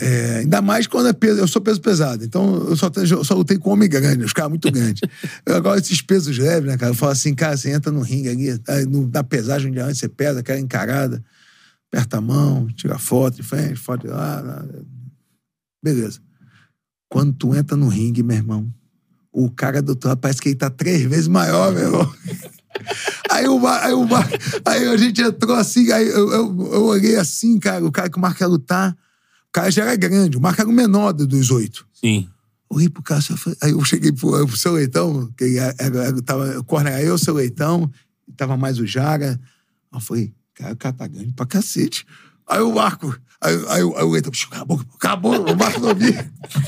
É, ainda mais quando é peso. Eu sou peso pesado, então eu só, tenho- eu só lutei com homem grande, os caras muito grandes. Eu, agora, esses pesos leves, né, cara? Eu falo assim, cara, você entra no ringue ali, aí no- na pesagem de antes, você pesa, aquela encarada, aperta a mão, tira foto de frente, foto de lá. lá. Beleza. Quando tu entra no ringue, meu irmão, o cara do outro lado parece que ele tá três vezes maior, meu irmão. Aí, o, aí, o Mar- aí a gente entrou assim, aí eu, eu, eu olhei assim, cara, o cara que o Marco ia lutar, o cara já era grande, o Marco era o menor do- dos oito. Sim. Olhei pro cara, aí eu cheguei pro, pro seu Leitão, que era, era- tava, o corner era eu, seu Leitão, tava mais o Jara. Aí eu falei, cara, o cara tá grande pra cacete. Aí o Marco, aí, aí, aí o Leitão, "Shh, cala a boca, acabou, o Marco não vi.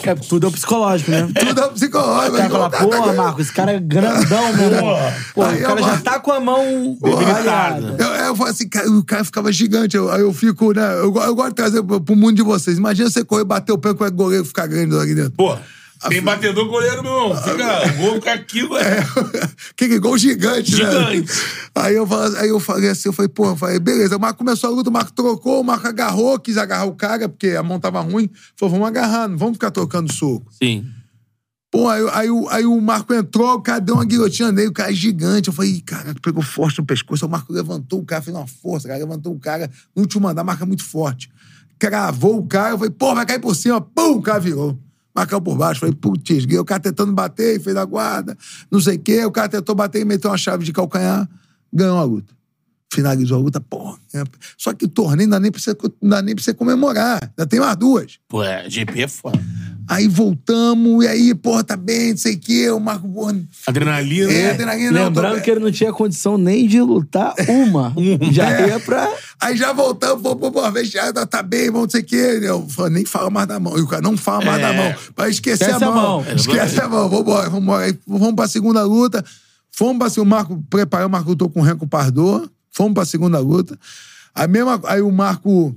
É, tudo é o psicológico, né? Tudo é psicológico. O cara fala, cara, tá porra, grande." Marcos, esse cara é grandão, meu irmão. Pô, Aí o cara eu- já tá com a mão Debilitada. Eu, eu falo assim, cara, o cara ficava gigante. Eu, aí eu fico, né? Eu, eu gosto de trazer pro, pro mundo de vocês. Imagina você correr, bater o pé com o goleiro ficar grande lá aqui dentro. Pô, tem batedor goleiro, meu irmão. Fica, o gol fica aquilo, é. que igual gigante, né? Gigante. Aí eu, falo- aí eu falei assim, eu falei, pô, eu falei, beleza. O Marco começou a luta, o Marco trocou, o Marco agarrou, quis agarrar o cara, porque a mão tava ruim. Falou, vamos agarrar, não vamos ficar trocando soco. Sim. Pô, aí, aí, o- aí o Marco entrou, o cara deu uma guilhotina nele, o cara é gigante. Eu falei, "Ih, cara, pegou forte no pescoço. Aí o Marco levantou o cara, fez uma força, cara, levantou o cara no último andar, marca muito forte. Cravou o cara, eu falei, pô, vai cair por cima, pum, o cara virou. Marcou por baixo, falei, putz, o cara tentando bater, fez a guarda, não sei o quê. O cara tentou bater e meteu uma chave de calcanhar, ganhou a luta. Finalizou a luta, pô. é. Só que o torneio não dá nem pra você, nem comemorar. Ainda tem mais duas. Pô, é, GP é foda. Aí voltamos, e aí, porra, tá bem, não sei o quê. O Marco, porra, Adrenalina. é, né? adrenalina, não, tô Lembrando bem. que ele não tinha condição nem de lutar uma. Já É. ia pra. Aí já voltamos, pô, pô, pô, vestiário, tá bem, vamos, não sei o quê. Eu falei, nem fala mais da mão. E o cara, não fala mais É. da mão. Pra esquecer Esquece a a mão. mão. Esquece a mão, vambora, vambora. Aí vamos pra segunda luta. Fomos pra segunda, o Marco preparou, o Marco lutou com o Renko Pardô. Fomos pra segunda luta. Aí, mesmo, aí o Marco...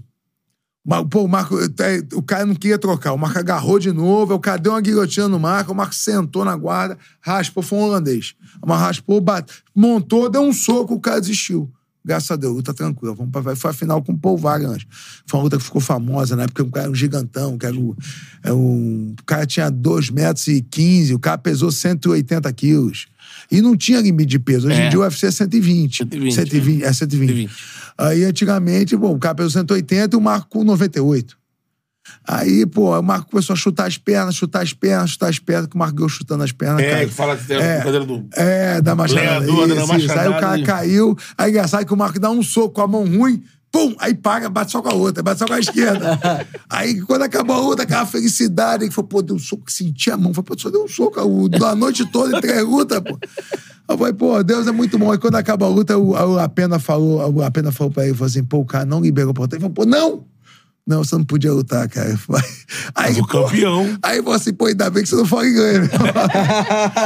Pô, o Marco, é, o cara não queria trocar. O Marco agarrou de novo, o cara deu uma guilhotina no Marco, o Marco sentou na guarda, raspou, foi um holandês. Mas raspou, bate, montou, deu um soco, o cara desistiu. Graças a Deus, luta tranquila. Vamos pra, foi a final com o Paul Wagner. Foi uma luta que ficou famosa, né? Porque o cara era um gigantão, que era o, é um, o cara tinha 2 metros e 15, o cara pesou 180 quilos. E não tinha limite de peso. Hoje É. em dia o UFC é 120. 120, 120 é 120. 120. Aí, antigamente, bom, o cara pesou 180 e o Marco com 98. Aí, pô, o Marco começou a chutar as pernas, chutar as pernas, chutar as pernas, que o Marco chutando as pernas. É, cara. que fala que É. brincadeira do. É, da machadada. Lenhador, da Isso, isso. machadada Aí o cara caiu, aí engraçado que o Marco dá um soco com a mão ruim, pum, aí paga, bate só com a outra, bate só com a esquerda. aí quando acabou a luta, aquela felicidade, aí falou, pô, deu um soco, senti a mão, falei, pô, só deu um soco a noite toda, lutas, pô. Eu falei, pô, Deus é muito bom. Aí quando acaba a luta, o, a, Pena falou, a Pena falou pra ele, falou assim, pô, o cara não liberou pra lutar. Ele falou, pô, não! Não, você não podia lutar, cara. Aí, Mas o pô, campeão. Aí falou assim, pô, ainda bem que você não fala inglês.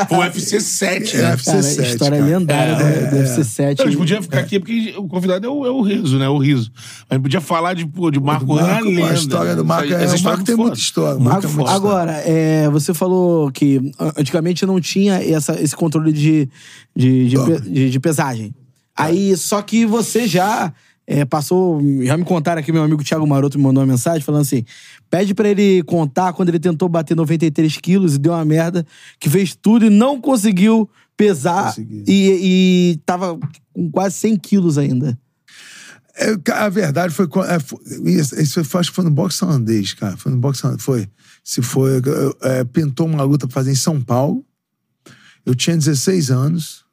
Pô, UFC 7, É, né? UFC Cara, 7, história cara. lendária É, do, do UFC 7. A gente podia ficar aqui porque o convidado é o, é o Riso, né? O Riso. A gente podia falar de, pô, de Marco, Marco, Renan, lenda. a história do né? Marco, Essa- é, essa o história Marco tem foda. muita história. o Marco, muita história. agora, é, você falou que antigamente não tinha essa, esse controle de, de, de, de- de pesagem. Aí, só que você já é, passou. Já me contaram aqui, meu amigo Thiago Maroto me mandou uma mensagem falando assim: pede pra ele contar quando ele tentou bater 93 quilos e deu uma merda, que fez tudo e não conseguiu pesar Consegui. e, e tava com quase 100 quilos ainda. É, a verdade foi. é, foi- isso, isso foi- acho que foi no boxe holandês, cara. Foi no boxe holandês. Foi. Se foi. é, pintou uma luta pra fazer em São Paulo. Eu tinha 16 anos.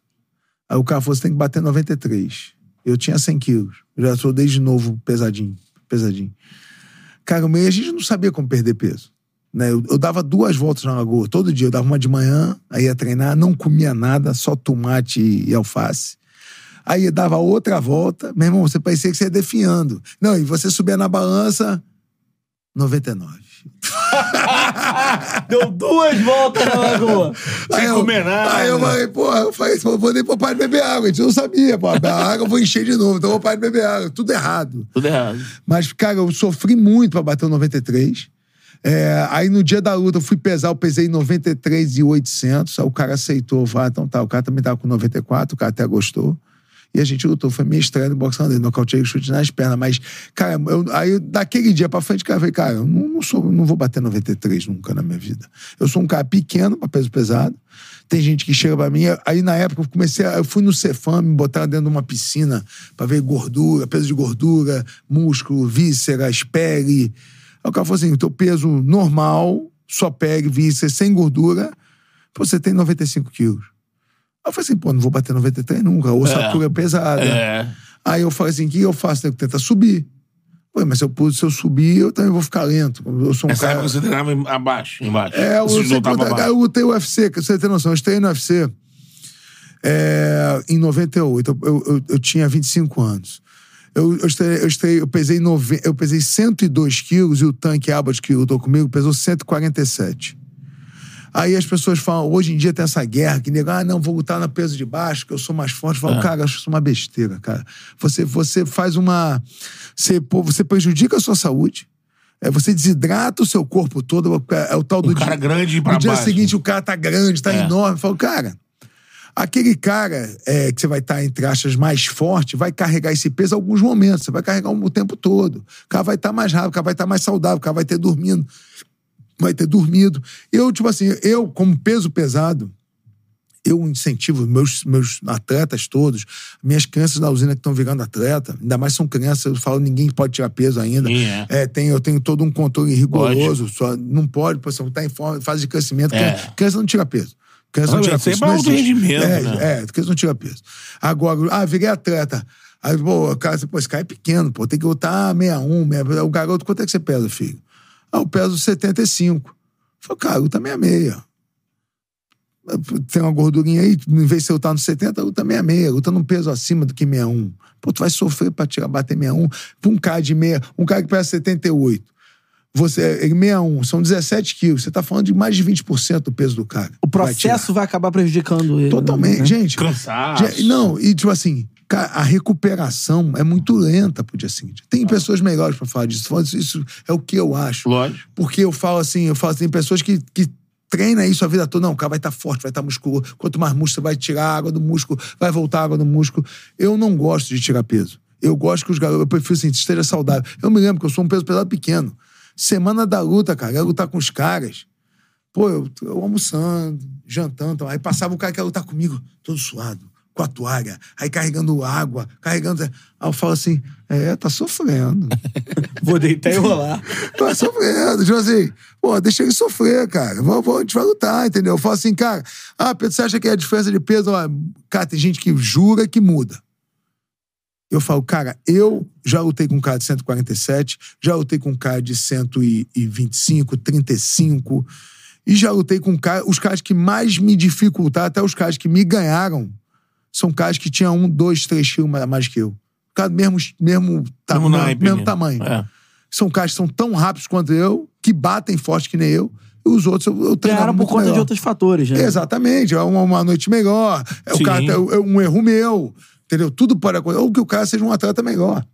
Aí o cara falou: você tem que bater 93. Eu tinha 100 quilos. Eu já sou desde novo pesadinho. Pesadinho. Cara, meio a gente não sabia como perder peso. Né? Eu, eu dava duas voltas na lagoa todo dia. Eu dava uma de manhã, aí ia treinar, não comia nada, só tomate e, e alface. Aí dava outra volta, meu irmão, você parecia que você ia definhando. Não, e você subia na balança, 99. Deu duas voltas na lagoa. Sem eu, comer nada. Aí eu falei, porra, eu falei, eu vou nem pro pai beber água. A gente não sabia, pô. A água eu vou encher de novo, então eu vou pai beber água. Tudo errado. Tudo errado. Mas, cara, eu sofri muito pra bater o 93. É, aí no dia da luta eu fui pesar, eu pesei 93 e 800. Aí o cara aceitou, falou, ah, então tá. O cara também tava com 94, o cara até gostou. E a gente lutou. Foi minha estreia no boxe holandês. O chute nas pernas. Mas, cara, eu, aí daquele dia pra frente, cara, eu falei, cara, eu não, não, sou, não vou bater 93 nunca na minha vida. Eu sou um cara pequeno pra peso pesado. Tem gente que chega pra mim. Aí na época eu comecei, eu fui no Cefam, me botaram dentro de uma piscina pra ver gordura, peso de gordura, músculo, vísceras, pele. Aí o cara falou assim: o teu peso normal, só pele, vísceras, sem gordura, você tem 95 quilos. Eu falei assim, pô, não vou bater 93 nunca, a ossatura é, pesada. É. Aí eu falei assim, o que eu faço? Eu tento tentar Ué, mas se eu, se eu subir, eu também vou ficar lento. Eu sou um Essa cara... época você treinava abaixo, embaixo. É, eu, Você lutava eu, abaixo. eu lutei UFC, que você tem noção, eu estreiei no UFC é, em 98. Eu, eu, eu tinha 25 anos. Eu, eu, estreiei, eu, estreiei- eu pesei nove, eu pesei 102 quilos e o tanque Abbott que lutou comigo pesou 147. Aí as pessoas falam, hoje em dia tem essa guerra, que nego, ah, não, vou lutar no peso de baixo, que eu sou mais forte. Eu É. falo, cara, eu acho isso uma besteira, cara. Você, você faz uma. Você, você prejudica a sua saúde. É, você desidrata o seu corpo todo. É o tal do cara dia, grande pra No dia baixo. seguinte, o cara tá grande, tá É. enorme. Eu falo, cara, aquele cara é, que você vai estar, entre aspas, mais forte, vai carregar esse peso alguns momentos. Você vai carregar o tempo todo. O cara vai estar mais rápido, o cara vai estar mais saudável, o cara vai ter dormindo. Vai ter dormido. Eu, tipo assim, eu, como peso pesado, eu incentivo meus, meus atletas todos, minhas crianças da usina que estão virando atleta, ainda mais são crianças, eu falo, ninguém pode tirar peso ainda. Sim, é. É, tem, eu tenho todo um controle rigoroso, só, não pode, você tá em forma, fase de crescimento, É. criança, criança não tira peso. Criança não Não, tira peso. é não existe. rendimento, é, né? É, criança não tira peso. Agora, ah, virei atleta. Aí, pô, cara, pô, esse cara é pequeno, pô, tem que lutar 61, 61. O garoto, quanto é que você pesa, filho? Ah, eu peso 75. Eu falei, cara, luta 66 tem uma gordurinha aí, em vez de você lutar no 70, luta 66, luta num peso acima do que 61. Pô, tu vai sofrer pra tirar, bater 61. Pra um cara de meia, um cara que pesa 78. Você, ele 61, são 17 quilos. Você tá falando de mais de 20% do peso do cara. O Vai processo vai, acabar prejudicando ele. Totalmente. né? Gente, Cansaço. Gente, Não, e tipo assim, cara, a recuperação é muito lenta pro dia seguinte. Tem pessoas melhores pra falar disso. Isso- é o que eu acho. Lógico. Porque eu falo assim, eu falo assim, tem pessoas que, que treinam isso a vida toda. Não, o cara vai estar forte, vai estar musculoso. Quanto mais músculo, você vai tirar água do músculo, vai voltar água do músculo. Eu não gosto de tirar peso. Eu gosto que os garotos, eu prefiro assim, esteja saudável. Eu me lembro que eu sou um peso pesado pequeno. Semana da luta, cara, eu ia lutar com os caras. Pô, eu, eu almoçando, jantando, aí passava o cara que ia lutar comigo, todo suado, com a toalha, aí carregando água, carregando. Aí eu falo assim: é, tá sofrendo. Vou deitar e rolar. tá sofrendo. Tipo assim, pô, deixa ele sofrer, cara. Vamos, vamos, a gente vai lutar, entendeu? Eu falo assim, cara, ah, Pedro, você acha que é a diferença de peso? Ó, cara, tem gente que jura que muda. Eu falo, cara, eu já lutei com um cara de 147, já lutei com um cara de 125, 35, e já lutei com um cara, os caras que mais me dificultaram, até os caras que me ganharam, são caras que tinham um, dois, três quilos a mais que eu. Cara, mesmo, mesmo, ta- Mesmo mesmo, naipe, mesmo né? tamanho. É. São caras que são tão rápidos quanto eu, que batem forte que nem eu, e os outros eu, eu treinava por conta de melhor. outros fatores, né? Exatamente, é uma, uma noite melhor, é o Sim. cara, é, é um erro meu, entendeu? Tudo pode acontecer. Ou que o cara seja um atleta melhor.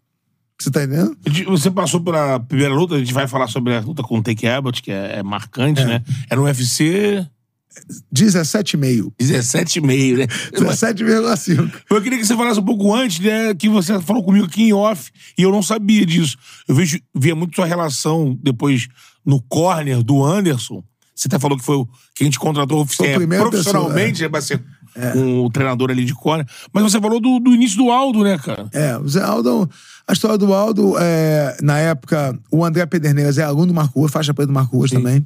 Você tá entendendo? Você passou pela primeira luta, a gente vai falar sobre a luta com o Take Abbott, que é, é marcante, né? Era no UFC 17,5. 17,5, né? 17,5. Eu queria que você falasse um pouco antes, né? Que você falou comigo aqui em off, e eu não sabia disso. Eu vejo, via muito sua relação depois no corner do Anderson. Você até falou que foi o que a gente contratou é, profissionalmente, pessoa, né, pra ser um treinador ali de corner. Mas você falou do, do início do Aldo, né, cara? É, o Zé Aldo, a história do Aldo, é, na época, o André Pederneiras é aluno do Marco Ruas, faixa preta do Marco Ruas também.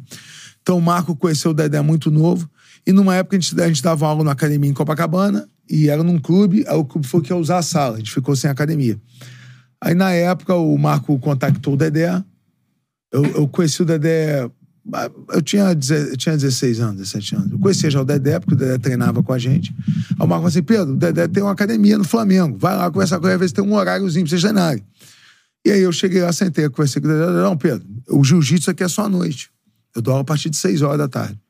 Então o Marco conheceu o Dedé muito novo. E numa época a gente, a gente dava aula na academia em Copacabana, e era num clube, aí o clube foi que ia usar a sala, a gente ficou sem academia. Aí na época o Marco contactou o Dedé. Eu, eu conheci o Dedé. Eu tinha, eu tinha 16 anos, 17 anos. Eu conhecia já o Dedé, porque o Dedé treinava com a gente. Aí o Marco falou assim: Pedro, o Dedé tem uma academia no Flamengo. Vai lá conversar com ele, ver se tem um horáriozinho pra vocês treinarem. E aí eu cheguei lá, sentei, conversei com o Dedé. Não, Pedro, o jiu-jitsu aqui é só à noite. Eu dou aula a partir de 6 horas da tarde.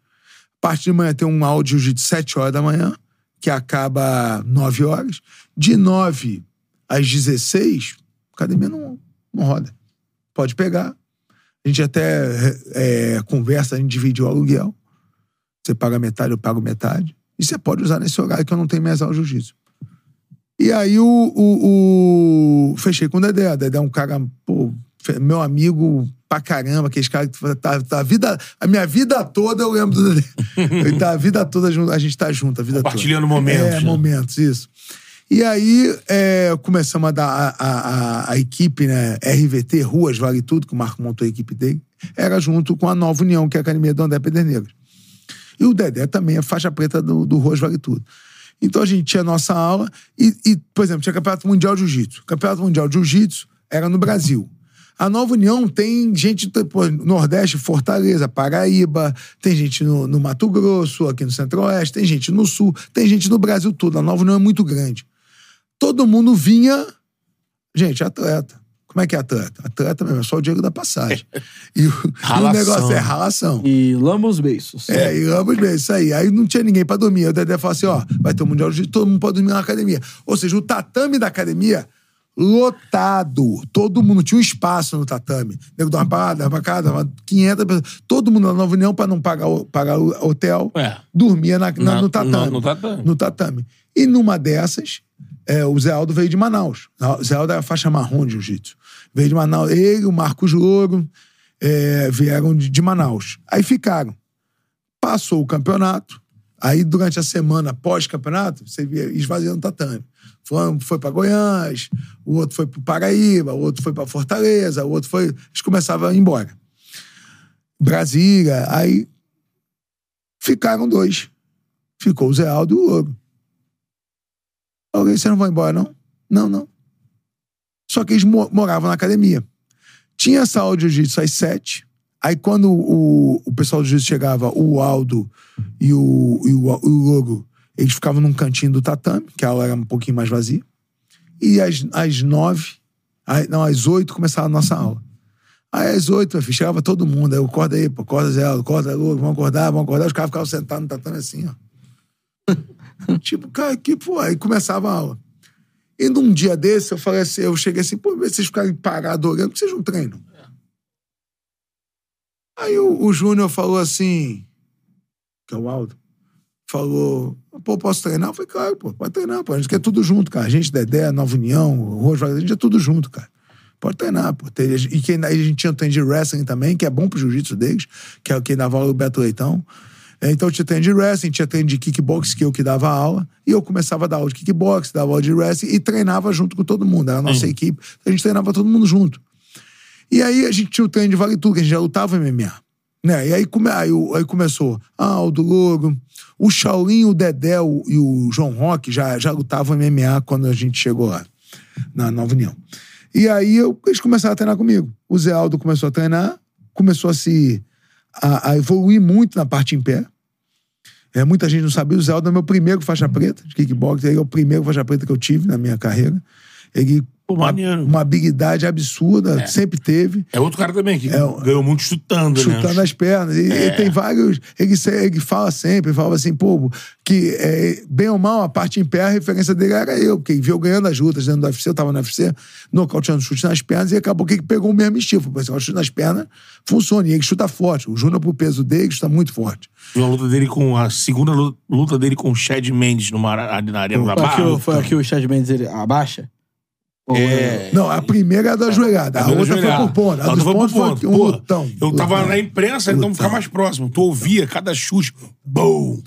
A partir de manhã tem um aula de jiu-jitsu 7 horas da manhã, que acaba 9 horas. De 9 às 16, a academia não, não roda. Pode pegar. A gente até é, conversa, a gente divide o aluguel. Você paga metade, eu pago metade. E você pode usar nesse horário que eu não tenho mais aula jiu-jitsu. E aí o, o, o- Fechei com o Dedé. O Dedé é um cara, pô, meu amigo pra caramba, aqueles caras que tá, tá a vida. A minha vida toda eu lembro do Dedé. Tá a vida toda a gente tá junto, a vida toda. Compartilhando momentos, É, né? momentos, isso. E aí é, começamos a dar a, a, a, a equipe, né? RVT, Ruas Vale Tudo, que o Marco montou a equipe dele, era junto com a Nova União, que é a Academia do André Pederneiras. E o Dedé também é faixa preta do, do Ruas Vale Tudo. Então a gente tinha a nossa aula e, e, por exemplo, tinha Campeonato Mundial de Jiu-Jitsu. Campeonato Mundial de Jiu-Jitsu era no Brasil. A Nova União tem gente pô, no Nordeste, Fortaleza, Paraíba, tem gente no, no Mato Grosso, aqui no Centro-Oeste, tem gente no Sul, tem gente no Brasil todo. A Nova União é muito grande. Todo mundo vinha. Gente, atleta. Como é que é atleta? Atleta mesmo, é só o Diego da passagem. E o, o negócio é ralação. E lama os beiços. É, e ambos bem, isso aí. Aí não tinha ninguém pra dormir. O Dedé falou assim: ó, vai ter o Mundial de todo mundo pode dormir na academia. Ou seja, o tatame da academia lotado. Todo mundo tinha um espaço no tatame. Nego dava dava pra cá, dava 500 pessoas. Todo mundo na Nova União, pra não pagar, o- pagar hotel, É. dormia na- na- Na- no tatame. no- no tatame. No tatame. E numa dessas, é, o Zé Aldo veio de Manaus. O Zé Aldo era faixa marrom de jiu-jitsu. Veio de Manaus. Ele, o Marcos Louro, é, vieram de, de Manaus. Aí ficaram. Passou o campeonato. Aí, durante a semana pós-campeonato, você via esvaziando o tatame. Foi, foi para Goiás, o outro foi para Paraíba, o outro foi para Fortaleza, o outro foi. Eles começavam a ir embora. Brasília, aí ficaram dois. Ficou o Zé Aldo e o Louro. Alguém, você não vai embora, não? Não, não. Só que eles mo- moravam na academia. Tinha essa aula de jiu-jitsu às sete. Aí, quando o, o pessoal do jiu-jitsu chegava, o Aldo e o, e o, o Logo, eles ficavam num cantinho do tatame, que a aula era um pouquinho mais vazia. E às, às nove, não, às oito começava a nossa aula. Aí às oito, meu filho, chegava todo mundo. Aí eu, acorda aí, pô, acorda Zé, Aldo, acorda Logo, vamos acordar, vamos acordar. Os caras ficavam sentados no tatame assim, ó. tipo, cara, que pô, aí começava a aula. E num dia desse, eu falei assim, eu cheguei assim, pô, vocês ficarem parados olhando, que vocês não treinam. Aí o, o Júnior falou assim, que é o Aldo, falou, pô, posso treinar? Eu falei, claro, pô, pode treinar, pô. A gente quer tudo junto, cara. A gente, Dedé, Nova União, Rojo, a gente é tudo junto, cara. Pode treinar, pô. E que, a gente tinha o treino de wrestling também, que é bom pro jiu-jitsu deles, que é o que dava aula do Beto Leitão. É, Então tinha treino de wrestling, tinha treino de kickbox, que eu que dava aula. E eu começava a dar aula de kickbox, dava aula de wrestling e treinava junto com todo mundo. Era a nossa equipe. A gente treinava todo mundo junto. E aí a gente tinha o treino de vale tudo, que a gente já lutava MMA. Né? E aí, come, aí, aí começou ah, o do Logo, o Shaolin, o Dedé o- e o João Roque já, já lutavam MMA quando a gente chegou lá, na Nova União. E aí eu, eles começaram a treinar comigo. O Zé Aldo começou a treinar, começou a se a, a evoluir muito na parte em pé. É, muita gente não sabia, o Zé Aldo é meu primeiro faixa preta de kickbox, ele é o primeiro faixa preta que eu tive na minha carreira. Ele, Pô, uma, maneiro. uma habilidade absurda, sempre teve É outro cara também que o- ganhou muito chutando, chutando né? as pernas. E É. ele tem vários. Ele, ele fala sempre, fala assim, pô, que é, bem ou mal, a parte em pé, a referência dele era eu, porque ele viu ganhando as lutas dentro do UFC, eu tava no UFC, nocauteando chute nas pernas, e acabou que ele pegou o mesmo estilo. Falei assim, o chute nas pernas funciona, e ele chuta forte. O Júnior, pro peso dele, chuta muito forte. Viu a luta dele com. A segunda lu- luta dele com o Chad Mendes no Mar- ali na Arena da Barra. foi aqui o Chad Mendes ele abaixa? Ou É. Não, a primeira é da joelhada, a, Primeira outra joelhada. foi por ponto. A outra dos foi por pontos ponto. foi um Pô, lutão. Eu tava Lutão. na imprensa, então ficar mais próximo. Tu ouvia cada chute. Bom!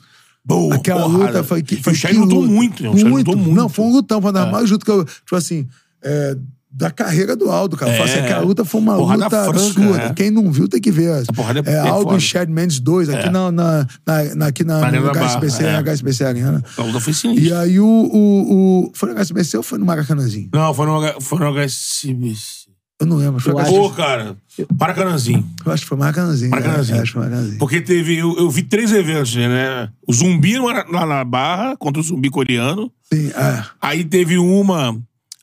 Bom! Aquela porrada. luta foi que. Foi o que lutou muito, né? O lutou muito. Não, foi um lutão. Foi uma das mais lutas que eu. Tipo assim. é, da carreira do Aldo, cara. Eu falo assim, É. aquela luta foi uma Porrada luta franca, absurda. é. Quem não viu tem que ver. Porrada é- é é Aldo e Chad Mendes 2, aqui, É. na, na, na, aqui na, no HSBC, é. na HSBC Arena. A luta foi E sinistra. aí o, o, o. Foi no HSBC ou foi no Maracanãzinho? Não, foi no, foi no HSBC. Eu não lembro. Foi Eu acho- Pô, cara. Maracanãzinho. Eu acho que foi Maracanãzinho. Maracanãzinho. É, acho que foi Maracanãzinho. Porque teve. Eu, eu vi três eventos, né? O Zumbi lá na Barra, contra o Zumbi coreano. Sim, é. Aí teve uma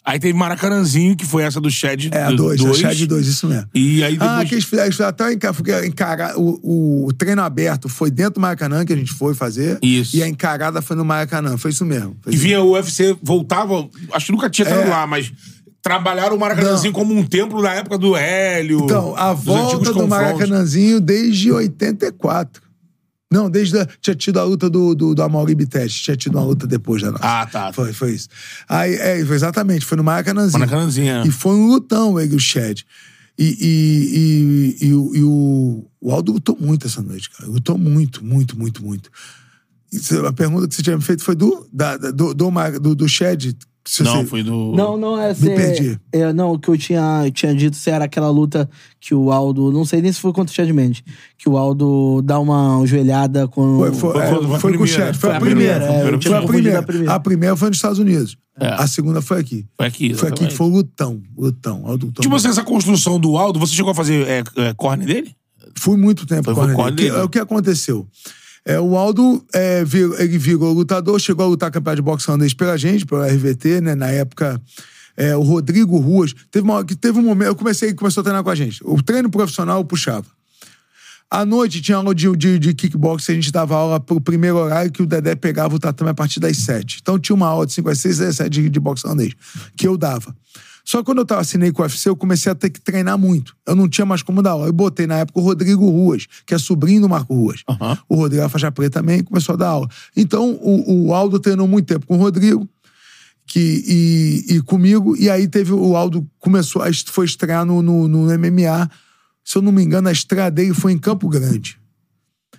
Aí teve Maracanãzinho, que foi essa do Shed É, a 2, a Chad 2, isso mesmo. E aí depois... Ah, que eles fizeram, eles até enca- porque encara, o, o treino aberto foi dentro do Maracanã que a gente foi fazer. Isso. E a encarada foi no Maracanã. Foi isso mesmo. Foi E vinha o UFC, voltava, acho que nunca tinha estado É. lá, mas trabalharam o Maracanãzinho como um templo na época do Hélio. Então, a volta do confrontos. Maracanãzinho desde 84. Não, desde. A, tinha tido a luta do, do, do Amaury Biteste. Tinha tido uma luta depois da nossa. Ah, tá. Foi, foi isso. Aí, é, foi exatamente, foi no Maracanãzinho. Maracanãzinho, é. E foi um lutão, ele e o Shed. E, e, e, e, o- e o, o Aldo lutou muito essa noite, cara. Lutou muito, muito, muito, muito. A pergunta que você tinha me feito foi do, da, do, do, do, do Shed. Se Não, você- foi do... Não, não, é. Me cê- perdi. É, não, o que eu tinha, eu tinha dito se era aquela luta que o Aldo. Não sei nem se foi contra o Chad Mendes. Que o Aldo dá uma joelhada com. Foi, foi, Foi- é, foi- foi a foi com o primeira. Shed. Foi, Foi a a primeira. primeira, é, eu tinha foi a primeira. a primeira. A primeira foi nos Estados Unidos. É. A segunda foi aqui. Foi aqui, Foi aqui que foi o lutão. Lutão. Aldo lutou Tipo muito. assim, essa construção do Aldo, você chegou a fazer é, é, corner dele? Fui muito tempo Foi- com foi ele. corner O que, dele. o que aconteceu? É, o Aldo, é, ele virou lutador, chegou a lutar campeonato de boxe holandês pela gente, pelo RVT, né? Na época, é, o Rodrigo Ruas. Teve, uma, teve um momento, eu comecei, começou a treinar com a gente. O treino profissional eu puxava. À noite tinha aula de, de, de kickbox, a gente dava aula pro primeiro horário que o Dedé pegava o tatame a partir das sete. Então tinha uma aula de 5 às 6 às 7 de, de boxe holandês, que eu dava. Só que quando eu assinei com o UFC, eu comecei a ter que treinar muito. Eu não tinha mais como dar aula. Eu botei na época o Rodrigo Ruas, que é sobrinho do Marco Ruas. Aham. O Rodrigo era faixa preta também começou a dar aula. Então o, o Aldo treinou muito tempo com o Rodrigo que, e, e comigo. E aí teve o Aldo começou, a, foi estrear no, no, no MMA. Se eu não me engano, a estreia dele foi em Campo Grande.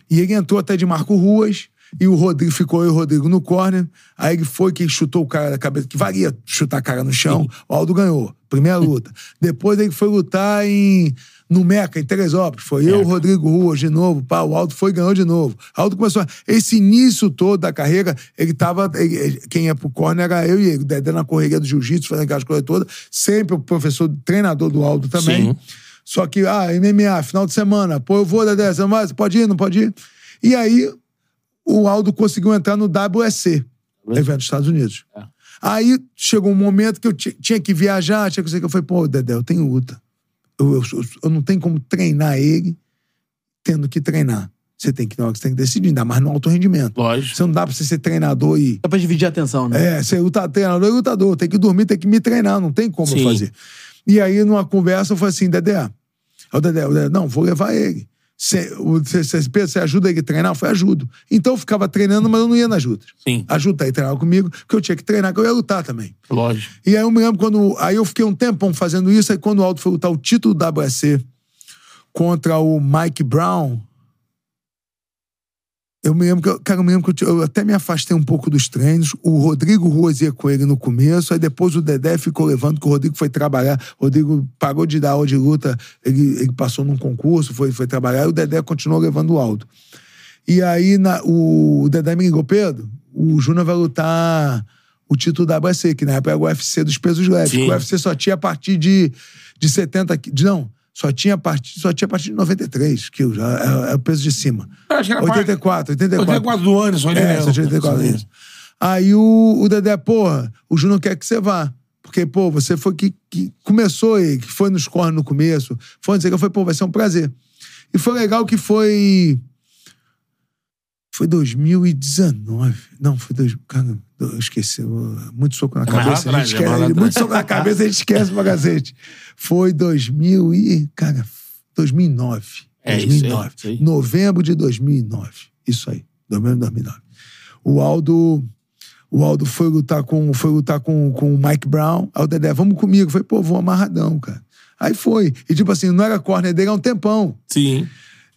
E ele entrou até de Marco Ruas. E o Rodrigo ficou eu e o Rodrigo no corner. Aí ele foi que chutou o cara da cabeça, que valia chutar a cara no chão. O Aldo ganhou. Primeira luta. Depois ele foi lutar em, no Meca, em Teresópolis. Foi eu, o Rodrigo Ruas de novo. Pá, o Aldo foi e ganhou de novo. O Aldo começou. A... Esse início todo da carreira, ele tava. ele- quem ia pro corner era eu e ele. Dedé na correria do jiu-jitsu, fazendo aquelas coisas todas. Sempre o professor, treinador do Aldo também. Sim. Só que, ah, MMA, final de semana. Pô, eu vou, Dedé, você não vai? Você pode ir, não pode ir? E aí, o Aldo conseguiu entrar no WSC, evento dos Estados Unidos. Aí, chegou um momento que eu ti- tinha que viajar, tinha que sei que eu falei, pô, Dedé, eu tenho luta. Eu, eu, eu- eu não tenho como treinar ele tendo que treinar. Você tem que, você tem que decidir, ainda mais no alto rendimento. Lógico. Você não dá pra você ser treinador e... Dá pra dividir a atenção, né? É, ser luta, treinador e lutador. Tem que dormir, tem que me treinar, não tem como eu Sim. fazer. E aí, numa conversa, eu falei assim, Dedé, aí o Dedé, o Dedé, não, vou levar ele. Você, você, você ajuda ele a treinar? Eu falei, ajudo. Então eu ficava treinando, mas eu não ia nas lutas. Sim. Ajuda aí, treinava comigo, porque eu tinha que treinar, que eu ia lutar também. Lógico. E aí eu me lembro quando. Aí eu fiquei um tempão fazendo isso, aí quando o Aldo foi lutar o título da WC contra o Mike Brown. Eu me lembro que, eu- cara, eu me lembro que eu, eu até me afastei um pouco dos treinos. O Rodrigo Ruas ia com ele no começo, aí depois o Dedé ficou levando, que o Rodrigo foi trabalhar. O Rodrigo parou de dar aula de luta, ele, ele passou num concurso, foi, foi trabalhar, e o Dedé continuou levando o Aldo. E aí na- o Dedé me ligou, Pedro, o Júnior vai lutar o título da WC, que na época era o UFC dos pesos leves. O UFC só tinha a partir de, de 70 quilos. Não, só tinha a partir, só tinha a partir de 93 quilos, é, é o peso de cima. Acho que era 84, 84. 84 do Anderson, ele É, mesmo. só tinha 84, isso. Aí o, o Dedé, porra, o Júnior quer que você vá. Porque, pô, você foi que, que começou aí, que foi nos cornos no começo. Foi o que, eu falei, pô, vai ser um prazer. E foi legal que foi. Foi 2019. Não, foi. Dois, cara, eu esqueci. Muito soco na É cabeça. a gente é esquece, muito soco na cabeça, a gente esquece pra cacete. Foi 2000 e. Cara, 2009. É isso aí, 2009. isso aí. Novembro de 2009. Isso aí. Novembro de 2009. O Aldo. O Aldo foi lutar com, foi lutar com, com o Mike Brown. Aí o Dedé, vamos comigo. Falei, pô, vou amarradão, cara. Aí foi. E tipo assim, não era corner dele há um tempão. Sim.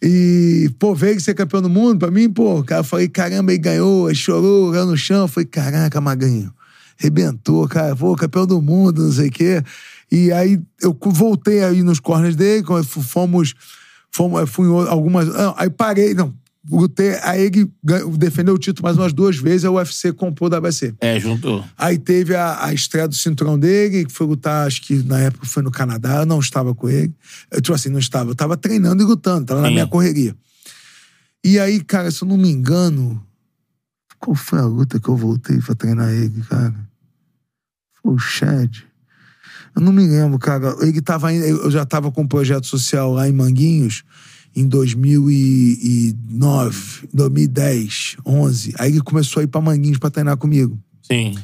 E, pô, veio ser campeão do mundo, pra mim, pô, cara, eu falei, caramba, ele ganhou, ele chorou, lá no chão. Eu falei, caraca, Maganho, rebentou, cara, pô, campeão do mundo, não sei o quê. E aí eu voltei aí nos corners dele, fomos, fomos fui em o- algumas. Não, aí parei, não, ele ganhou- defendeu o título mais umas duas vezes, a UFC comprou da WC. É, juntou. Aí teve a, a estreia do cinturão dele, que foi lutar, acho que na época foi no Canadá, eu não estava com ele. Eu, tipo assim, não estava, eu estava treinando e lutando, estava na minha correria. E aí, cara, se eu não me engano, qual foi a luta que eu voltei pra treinar ele, cara? Foi o Chad. Eu não me lembro, cara. Ele tava. Eu já tava com um projeto social lá em Manguinhos em 2009, 2010, 11. Aí ele começou a ir pra Manguinhos pra treinar comigo. Sim.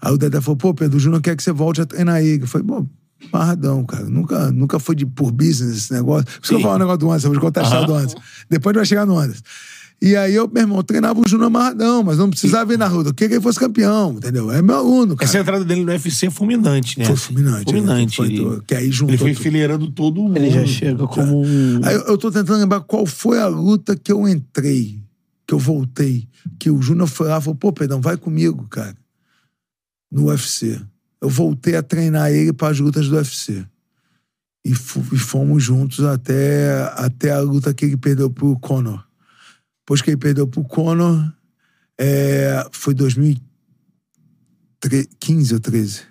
Aí o Dedé falou, pô, Pedro Júnior quer que você volte a treinar ele. Eu falei, bom, marradão, cara. Nunca, nunca foi de, por business esse negócio. Por isso que eu falo o negócio do Anderson, eu vou te contar a história do Anderson. Depois a gente vai chegar no Anderson. E aí eu, meu irmão, treinava o Júnior amarradão, mas não precisava ir na rua. Eu queria que ele fosse campeão, entendeu? É meu aluno, cara. Essa entrada dele no UFC é fulminante, né? Foi fulminante. Fulminante. né? Foi, Ele- que aí juntou Ele foi enfileirando todo mundo. Ele já chega como um. Aí eu, eu tô tentando lembrar qual foi a luta que eu entrei, que eu voltei, que o Júnior foi lá e falou, pô, Pedrão, vai comigo, cara, no UFC. Eu voltei a treinar ele para as lutas do UFC. E, e fomos juntos até, até a luta que ele perdeu pro Conor. Depois que ele perdeu pro Conor, é, foi 2015 ou 13.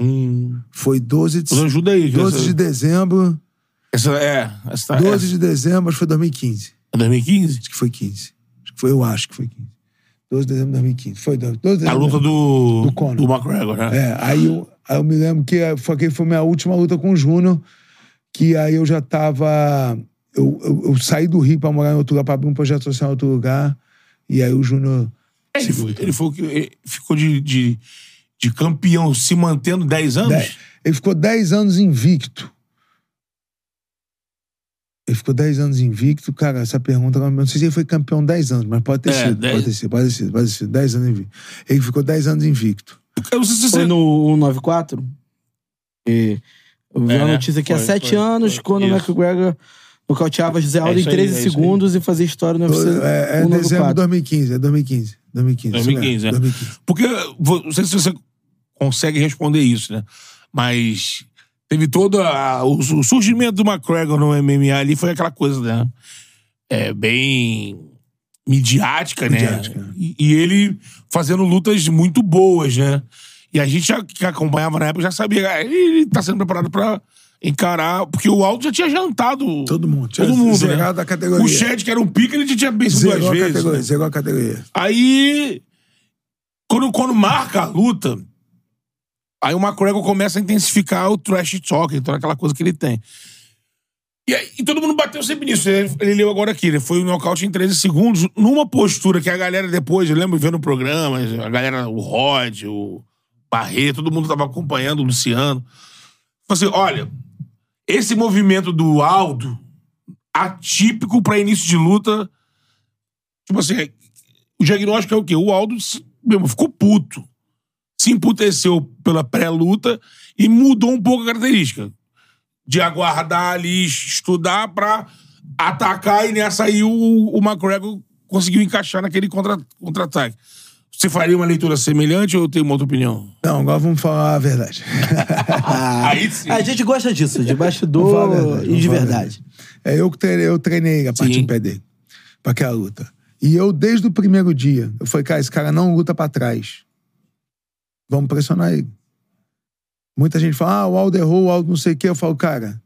Hum. Foi 12 de, Nos ajuda aí. que 12 essa, de dezembro. essa, é, essa, 12 é, de dezembro, acho que foi 2015. é 2015? Acho que foi 15. Acho que foi, eu acho que foi 15. 12 de dezembro de 2015. Foi 12 de A dezembro. luta do, Do Conor. do McGregor, né? É, aí eu, aí eu me lembro que foi, que foi minha última luta com o Júnior, que aí eu já tava. Eu, eu, eu saí do Rio pra morar em outro lugar, pra abrir um projeto social em outro lugar. E aí o Júnior. Ele, foi, ele foi ele ficou de, de, de campeão se mantendo 10 anos? Dez- Ele ficou 10 anos invicto. Ele ficou 10 anos invicto, cara. Essa pergunta, não sei se ele foi campeão 10 anos, mas pode ter É, sido. dez- Pode ter sido, pode ter sido, pode ter sido. 10 anos invicto. Ele ficou 10 anos invicto. Eu não sei se você. Foi no 194? E eu vi É, uma né? notícia que há Foi, sete foi, anos, foi. quando o. McGregor nocauteava José Aldo É em aí, 13 é segundos e fazia história no UFC É, é dezembro de 194. 2015, é 2015. 2015. isso 2015, mesmo, é. 2015. Porque, não sei se você consegue responder isso, né? Mas teve todo a- o, o surgimento do McGregor no MMA ali foi aquela coisa, né? É, bem midiática, né? Midiática. E, e ele fazendo lutas muito boas, né? E a gente já, que acompanhava na época já sabia, ele tá sendo preparado pra encarar, porque o Aldo já tinha jantado Todo mundo. Todo mundo, zerado né? a categoria. O Shed, que era um pica, ele já tinha duas Zerou a vezes. categoria, né? zerou a categoria. Aí, quando, quando marca a luta, aí o McGregor começa a intensificar o trash talk, toda aquela coisa que ele tem. E, aí, e todo mundo bateu sempre nisso. Ele, ele leu agora aqui, ele foi um nocaute em 13 segundos, numa postura que a galera depois, eu lembro vendo o programa, a galera, o Rod, o Barreto, todo mundo tava acompanhando, o Luciano. Falou assim: olha, esse movimento do Aldo, atípico pra início de luta, tipo assim, o diagnóstico é o quê? O Aldo mesmo, ficou puto. Se emputeceu pela pré-luta e mudou um pouco a característica. De aguardar ali, estudar pra atacar e nessa aí o, o McGregor conseguiu encaixar naquele contra- contra-ataque. Você faria uma leitura semelhante ou tem uma outra opinião? Não, agora vamos falar a verdade. Aí sim. A gente gosta disso, de bastidor verdade, e de verdade. É, eu que treinei, eu treinei a parte Sim. em pé dele. Pra aquela luta. E eu, desde o primeiro dia, eu falei, cara, esse cara não luta pra trás. Vamos pressionar ele. Muita gente fala, ah, o Aldo errou, o Aldo não sei o quê. Eu falo, cara,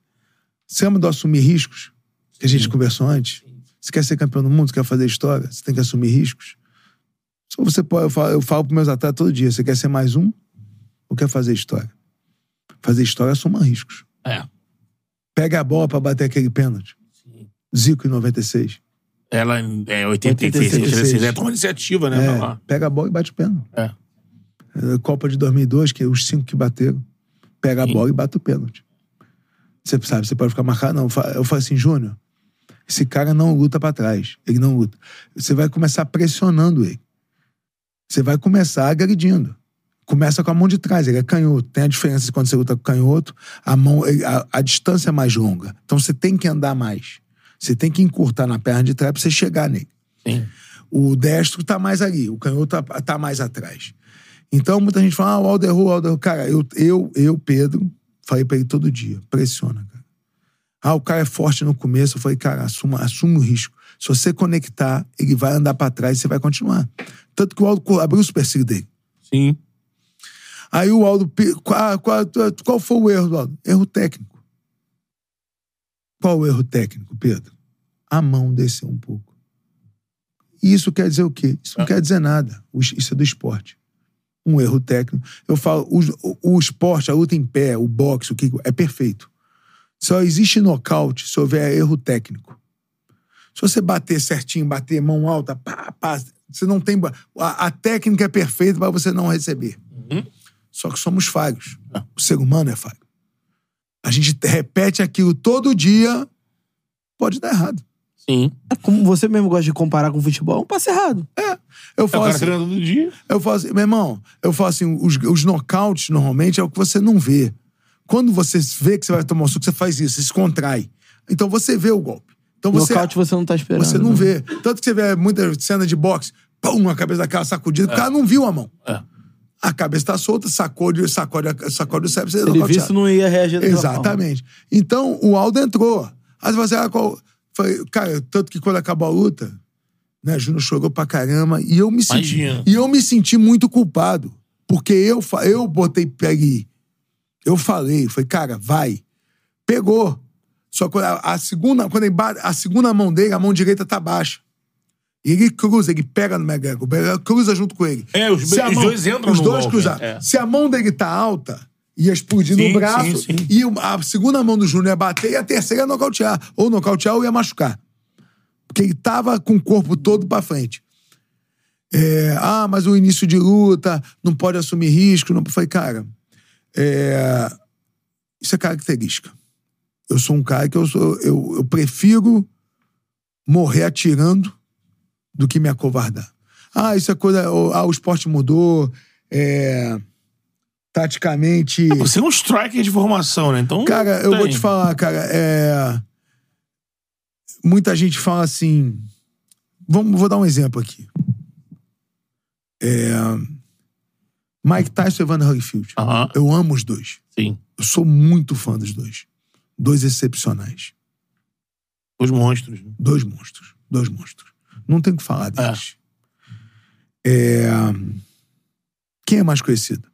você ama do assumir riscos? Que a gente conversou antes. Você quer ser campeão do mundo, você quer fazer história, você tem que assumir riscos. Só você pode, eu falo, eu falo pros meus atletas todo dia, você quer ser mais um ou quer fazer história? Fazer história assuma riscos. É. Pega a bola pra bater aquele pênalti. Zico em 96. Ela é 86, 86. 86. É, toma iniciativa, né? É, pega a bola e bate o pênalti. É. É, Copa de 2002, que é os cinco que bateram, pega a Sim. bola e bate o pênalti. Você sabe, você pode ficar marcado. Não, eu fa- eu falo assim, Júnior, esse cara não luta pra trás. Ele não luta. Você vai começar pressionando ele. Você vai começar agredindo. Começa com a mão de trás, ele é canhoto. Tem a diferença de quando você luta com canhoto, a mão, a, a distância é mais longa. Então você tem que andar mais. Você tem que encurtar na perna de trás pra você chegar nele. Sim. O destro tá mais ali, o canhoto tá, tá mais atrás. Então muita gente fala, ah, o Aldo errou, o Aldo errou. Cara, eu, eu, eu, Pedro, falei pra ele todo dia, pressiona, cara. Ah, o cara é forte no começo. Eu falei, cara, assuma, assuma o risco. Se você conectar, ele vai andar pra trás e você vai continuar. Tanto que o Aldo abriu o supercílio dele. Sim. Aí o Aldo. Qual, qual, qual foi o erro do Aldo? Erro técnico. Qual o erro técnico, Pedro? A mão desceu um pouco. E isso quer dizer o quê? Isso não quer dizer nada. Isso é do esporte. um erro técnico. Eu falo, o, o, o esporte, a luta em pé, o boxe, o que é perfeito. Só existe nocaute se houver erro técnico. Se você bater certinho, bater mão alta, pá, pá, você não tem. A, a técnica é perfeita para você não receber. Só que somos falhos. O ser humano é falho. A gente repete aquilo todo dia, pode dar errado. Sim. É como você mesmo gosta de comparar com futebol, é um passe errado. Eu É o falo cara assim, todo dia. eu falo assim, meu irmão, eu falo assim, os, os nocautes normalmente é o que você não vê. Quando você vê que você vai tomar um suco, você faz isso, você se contrai. Então você vê o golpe. Então você, Nocaute você não tá esperando. você não né? vê. Tanto que você vê muita cena de boxe, pum, a cabeça daquela sacudida, o cara não viu a mão. É. A cabeça tá solta, sacode, sacode, sacode o cérebro, você Se ele visse, não ia reagir daquela forma. Exatamente. Então, o Aldo entrou. Aí você ah, qual... Falei, cara, tanto que quando acabou a luta, né, Júnior chorou pra caramba e eu me senti. Imagina. E eu me senti muito culpado. Porque eu, fa- eu botei pegue. Eu falei, falei, cara, vai. Pegou. Só que a, a segunda, quando ele bate, a segunda mão dele, a mão direita tá baixa. E ele cruza, ele pega no McGregor, o McGregor cruza junto com ele. É, os- Se a os dois entram Os no dois golpe, cruzaram. é. Se a mão dele tá alta, ia explodir Sim, no braço. sim, sim. E a segunda mão do Júnior ia bater e a terceira ia nocautear. Ou nocautear ou ia machucar. Porque ele tava com o corpo todo pra frente. É, ah, mas o início de luta, não pode assumir risco. Não. Eu falei, cara, é, isso é característica. Eu sou um cara que eu, sou, eu, eu prefiro morrer atirando do que me acovardar. Ah, isso é coisa. Ah, o esporte mudou. É, taticamente. Você é um striker de formação, né? Então. Cara, eu tem. vou te falar, cara, é. Muita gente fala assim. Vamos, vou dar um exemplo aqui. É... Mike Tyson e Evander Holyfield. Aham. Eu amo os dois. Sim. Eu sou muito fã dos dois. Dois excepcionais. Os monstros. né? Dois monstros. Dois monstros. Não tem o que falar deles. É... Quem é mais conhecido?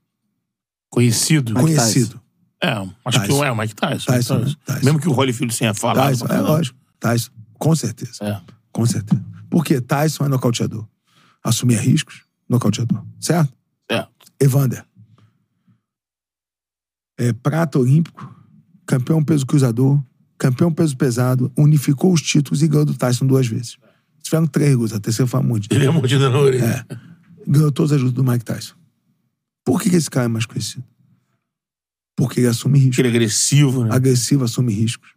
Conhecido. Mike conhecido. É, acho que Tyson. é o Mike Tyson. Tyson, Tyson. né? Tyson. Mesmo que o Holyfield tenha falado. Tyson, é lógico. Tyson, com certeza. É. Com certeza. Porque Tyson é nocauteador. Assumia riscos, nocauteador. Certo? É. Evander. É prata olímpico, campeão peso cruzador, campeão peso pesado, unificou os títulos e ganhou do Tyson duas vezes. Tiveram três lutas, a terceira foi a mordida. Ele é mordida na orelha. Ganhou todas as lutas do Mike Tyson. Por que, que esse cara é mais conhecido? Porque ele assume riscos. Aquele agressivo, né? Agressivo, assume riscos.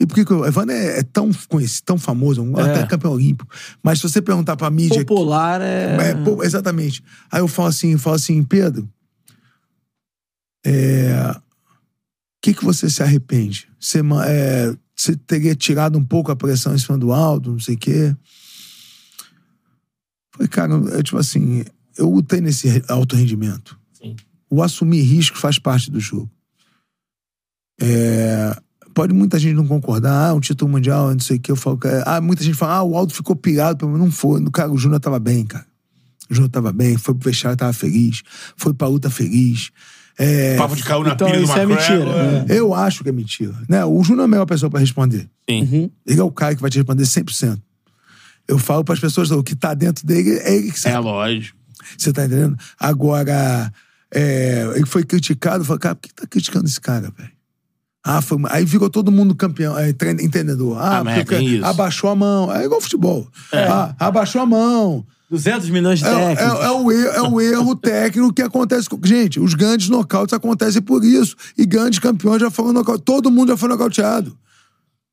E por que, que o Evander é, é tão conhecido, tão famoso, um- É. até campeão olímpico. Mas se você perguntar pra mídia. Popular é... É, pô, exatamente. Aí eu falo assim, eu falo assim, Pedro, é, que que você se arrepende? Você, é, você teria tirado um pouco a pressão em cima do Aldo, não sei o quê. Falei, cara, eu, tipo assim, eu lutei nesse alto rendimento. Sim. O assumir risco faz parte do jogo. É, pode muita gente não concordar, ah, um título mundial, não sei o que. Eu falo, cara, ah, muita gente fala, ah, o Aldo ficou pirado, mas não foi. Cara, o Júnior tava bem, cara. O Júnior tava bem, foi pro vestiário, tava feliz, foi pra luta feliz. É, Papo de caiu na Então, pilha do isso é McGregor. mentira, é. eu acho que é mentira. Né? O Júnior é a melhor pessoa pra responder. Sim. Ele é o cara que vai te responder 100%. Eu falo pras pessoas, o que tá dentro dele é ele que É, sabe. lógico. Você tá entendendo? Agora, é, ele foi criticado, eu falei, cara, por que tá criticando esse cara, velho? Ah, foi, aí ficou todo mundo campeão, é, entendedor. Ah, Ah, mas porque isso. abaixou a mão. É igual futebol. Ah, abaixou a mão. 200 milhões de É, é, técnicos. é o erro, é o erro técnico que acontece. com- Gente, os grandes nocautes acontecem por isso. E grandes campeões já foram nocauteados. Todo mundo já foi nocauteado.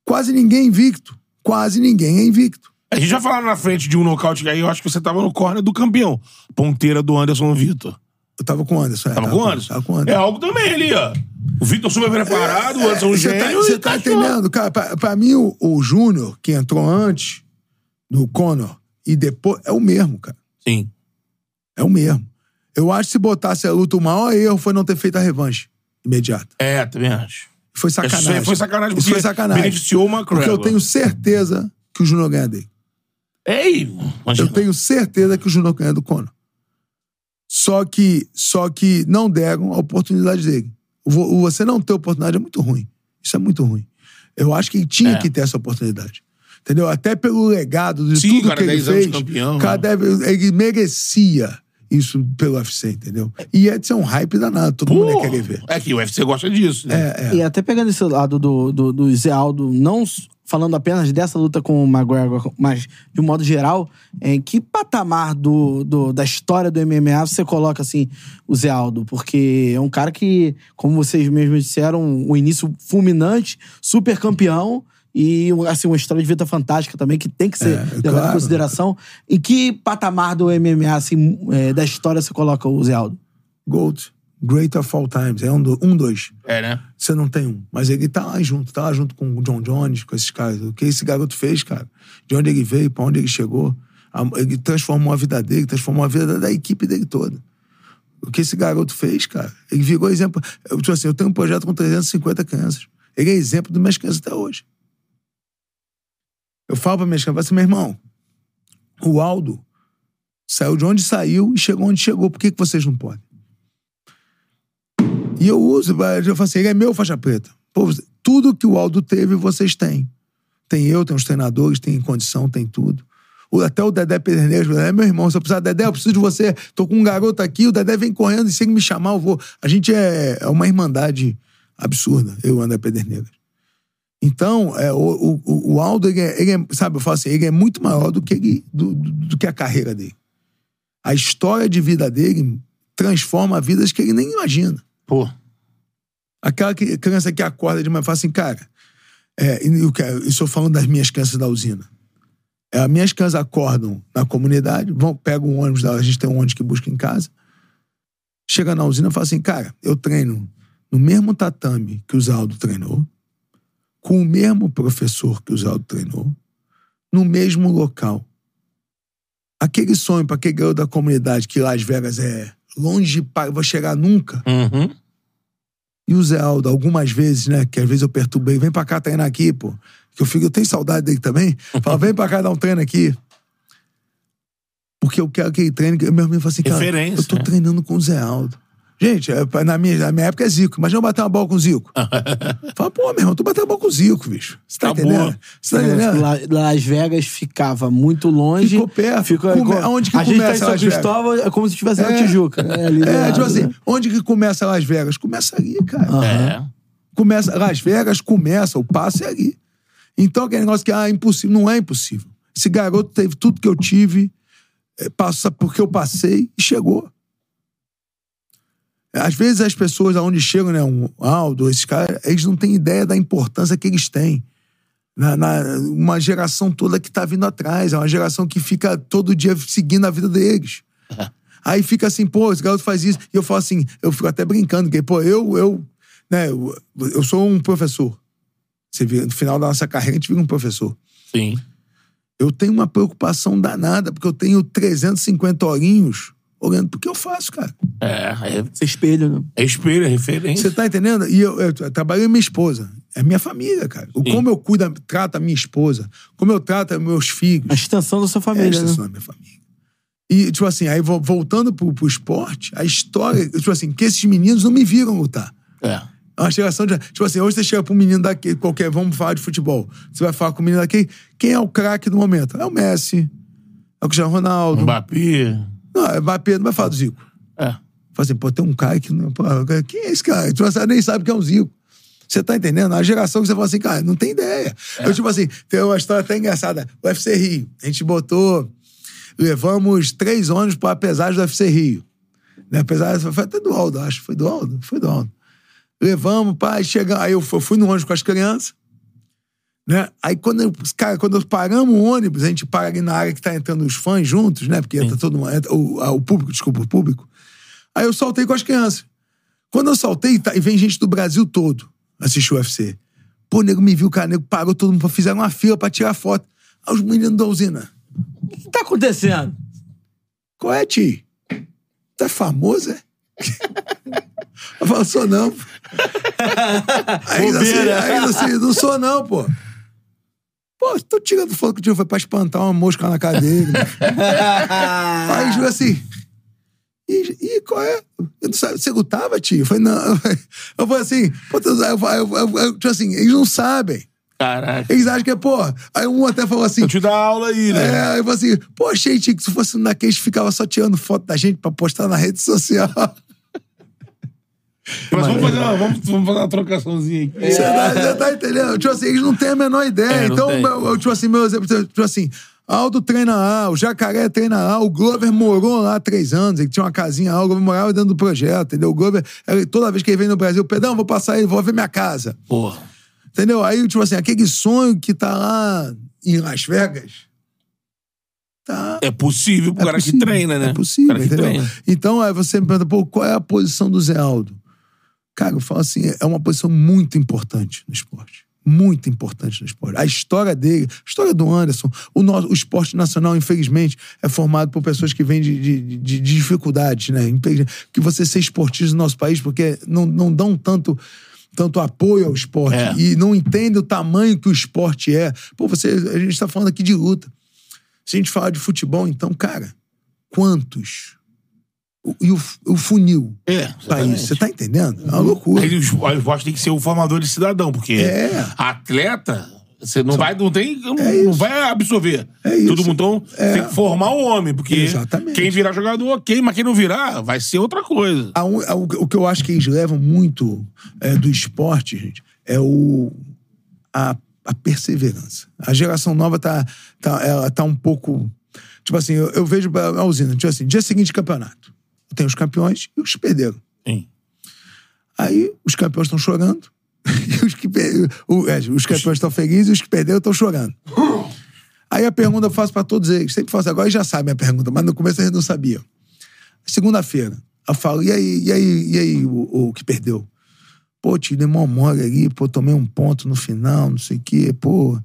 Quase ninguém é invicto. Quase ninguém é invicto. A gente já falaram na frente de um nocaute que aí eu acho que você tava no corner do campeão. Ponteira do Anderson Vitor. Eu tava com o Anderson. é, Tava com o Anderson? Tava com o É Anderson. algo também ali, ó. O Vitor super preparado, o Anderson um Você tá, gênio. você tá encaixou. entendendo? Cara, pra, pra mim, o, o Júnior, que entrou antes do Conor, e depois, é o mesmo, cara. Sim. É o mesmo. Eu acho que se botasse a luta, o maior erro foi não ter feito a revanche imediata. É, também acho. Foi sacanagem. Isso aí foi sacanagem, Isso foi sacanagem. beneficiou o McGregor. Porque eu tenho certeza que o Júnior ganha dele. Ei, imagina. Eu tenho certeza que o Júnior ganha do Conor. Só que, só que não deram a oportunidade dele. Vo- Você não ter oportunidade é muito ruim. Isso é muito ruim. Eu acho que ele tinha É. que ter essa oportunidade. Entendeu? Até pelo legado de Sim, tudo cara, que ele 10 anos fez. campeão, cara, né? deve- ele merecia isso pelo UFC, entendeu? E ia ser um hype danado, todo mundo Pô, querer ver. É que o UFC gosta disso, né? É, é. E até pegando esse lado do, do, do Zé Aldo, não falando apenas dessa luta com o McGregor, mas de um modo geral, em que patamar do, do- da história do MMA você coloca, assim, o Zé Aldo? Porque é um cara que, como vocês mesmos disseram, um início fulminante, super campeão e, assim, uma história de vida fantástica também, que tem que ser É, levada claro. em consideração. Em que patamar do MMA, assim, é, da história você coloca o Zé Aldo? Gold, Great of All Times, é um, do, um dois. É, né? Você não tem um. Mas ele tá lá junto, tá lá junto com o John Jones, com esses caras. O que esse garoto fez, cara? De onde ele veio, pra onde ele chegou. Ele transformou a vida dele, transformou a vida da, da equipe dele toda. O que esse garoto fez, cara? Ele virou exemplo. Eu, tipo assim, eu tenho um projeto com 350 crianças. Ele é exemplo das minhas crianças até hoje. Eu falo pra minhas crianças, assim, meu irmão, o Aldo saiu de onde saiu e chegou onde chegou. Por que, que vocês não podem? E eu uso, eu falo assim, ele é meu faixa preta. Pô, tudo que o Aldo teve, vocês têm. Tem eu, tem os treinadores, tem condição, tem tudo. Até o Dedé Pederneiros, é meu irmão, se eu precisar, Dedé, eu preciso de você. Tô com um garoto aqui, o Dedé vem correndo e se ele me chamar, eu vou. A gente é, é uma irmandade absurda, eu e o André Pederneiras. Então, é, o, o, o Aldo, ele é, ele é- sabe, eu falo assim, ele é muito maior do que, ele, do, do- do que a carreira dele. A história de vida dele transforma vidas que ele nem imagina. Pô. Aquela que- criança que acorda de manhã e fala assim, cara, é, eu estou falando das minhas crianças da usina. É, as minhas crianças acordam na comunidade, vão, pegam um ônibus, da- a gente tem um ônibus que busca em casa, chega na usina e fala assim, cara, eu treino no mesmo tatame que o Zaldo treinou, com o mesmo professor que o Zaldo treinou, no mesmo local. Aquele sonho para aquele garoto da comunidade que Las Vegas é longe para vai chegar nunca. Uhum. E o Zé Aldo, algumas vezes, né? Que às vezes eu perturbei, vem pra cá treinar aqui, pô. Que eu fico, eu tenho saudade dele também. Fala, vem pra cá dar um treino aqui. Porque eu quero que ele treine. Meu amigo fala assim, cara, eu tô né? treinando com o Zé Aldo. Gente, é, na minha, na minha época é Zico. Imagina eu bater uma bola com o Zico. Fala, pô, meu irmão, tu bateu uma bola com o Zico, bicho. Você tá Acabou. entendendo? Você tá entendendo? La- Las Vegas ficava muito longe. Ficou perto. Ficou, Come- co- aonde que a gente tá em começa São Las Vegas? Cristóvão, é como se estivesse na É. Tijuca. né, ali É, tipo assim, né? onde que começa Las Vegas? Começa ali, cara. É. começa, Las Vegas começa, o passe é ali. Então, aquele negócio que ah, é impossível, não é impossível. Esse garoto teve tudo que eu tive, eh, passa porque eu passei e chegou. Às vezes as pessoas aonde chegam, né, um Aldo, esses caras, eles não têm ideia da importância que eles têm. Na, na- uma geração toda que tá vindo atrás, é uma geração que fica todo dia seguindo a vida deles. Aí fica assim, pô, esse garoto faz isso. E eu falo assim, eu fico até brincando, que, pô, eu, eu, né, eu, eu sou um professor. Você vê, no final da nossa carreira, a gente vira um professor. Sim. Eu tenho uma preocupação danada, porque eu tenho 350 horinhos olhando pro que eu faço, cara. É, é, espelho, né? é espelho, é referência. Você tá entendendo? E eu, eu, trabalho com minha esposa. É minha família, cara. O, como eu cuido, trato a minha esposa, como eu trato meus filhos. A extensão da sua É a família, né? extensão da minha família. E, tipo assim, aí vo- voltando pro, pro esporte, a história, tipo assim, que esses meninos não me viram lutar. É. É uma geração de. Tipo assim, hoje você chega pra um menino daqui, qualquer, vamos falar de futebol. Você vai falar com o menino daqui, quem é o craque do momento? É o Messi, é o Cristiano Ronaldo. Mbappé. Não, é Mbappé, não vai falar do Zico. É. Fala assim, pô, tem um cara que. não- Pô, quem é esse cara? Tu nem sabe quem é o Zico. Você tá entendendo? A geração que você fala assim, cara, não tem ideia. Eu, tipo assim, tem uma história até engraçada. O UFC Rio. A gente botou. Levamos três ônibus pra pesagem do UFC Rio. Né? Apesar, foi até do Aldo, acho. Foi do Aldo? Foi do Aldo. Levamos, pai, chegamos. Aí eu fui, fui no ônibus com as crianças. Né? Aí quando, eu, cara, quando eu paramos o ônibus, a gente para ali na área que tá entrando os fãs juntos, né? Porque entra todo mundo, o, o público, desculpa, o público. Aí eu saltei com as crianças. Quando eu saltei, tá, e vem gente do Brasil todo assistir o UFC. Pô, o nego me viu, cara, nego parou todo mundo, fizeram uma fila pra tirar foto. Aí os meninos da usina. O que tá acontecendo? Qual é, Ti? Tu é famoso, é? Eu falo, sou não. Aí, assim, aí assim, não sou não, pô. Pô, tô tirando foto que o tio foi pra espantar uma mosca na cadeira. aí, tipo assim. E, e qual é? Eu não sabe, você lutava, tio? Eu falei, não. Eu falei assim, pô, eu, eu, eu, eu, tipo assim, eles não sabem. Caraca. Eles acham que é, pô. Aí um até falou assim. Eu te dar aula aí, né? É, aí eu falei assim, pô, gente, que se fosse naqueles ficava só tirando foto da gente pra postar na rede social. Mas vamos fazer, uma, vamos, vamos fazer uma trocaçãozinha aqui. Você tá, você tá entendendo? Tipo assim, eles não têm a menor ideia. É, não então, tem. eu, tipo assim, meu exemplo, tipo assim, Aldo treina A, o Jacaré treina A, o Glover morou lá há três anos, ele tinha uma casinha A, o Glover morava dentro do projeto, entendeu? O Glover, ele- toda vez que ele vem no Brasil, Pedrão, vou passar aí, vou ver minha casa. Porra. Entendeu? Aí, tipo assim, aquele sonho que tá lá em Las Vegas. Tá. É possível pro É cara possível, que treina, né? É possível, entendeu? treina. Então, aí você me pergunta, pô, qual é a posição do Zé Aldo? Cara, eu falo assim, é uma posição muito importante no esporte. Muito importante no esporte. A história dele, a história do Anderson, o, nosso, o esporte nacional, infelizmente, é formado por pessoas que vêm de, de, de- de dificuldades, né? Que você ser esportista no nosso país, porque não, não dão tanto tanto apoio ao esporte É. e não entendem o tamanho que o esporte é. Pô, você, a gente tá falando aqui de luta. Se a gente falar de futebol, então, cara, quantos? E o, o funil É, exatamente. isso, você tá entendendo? É uma loucura. Aí os- o esporte tem que ser o formador de cidadão, porque É. atleta, você não vai, não tem, não, É não vai absorver. É isso. Todo mundo então, É. tem que formar o homem, porque Exatamente. quem virar jogador, ok, mas quem não virar, vai ser outra coisa. A a- o, o que eu acho que eles levam muito é, do esporte, gente, é o, a, a perseverança. A geração nova tá, tá, ela tá um pouco. Tipo assim, eu, eu vejo a usina, tipo assim, dia seguinte campeonato. Tem os campeões e os que perderam. Sim. Aí os campeões estão chorando. E os, que per- é, os campeões estão felizes e os que perderam estão chorando. Aí a pergunta eu faço pra todos eles. Sempre faço, agora eles já sabem a pergunta, mas no começo eles não sabiam. Segunda-feira, eu falo, e aí, e aí, e aí, o, o que perdeu? Pô, te dei mó mole ali, pô, tomei um ponto no final, não sei o quê, pô.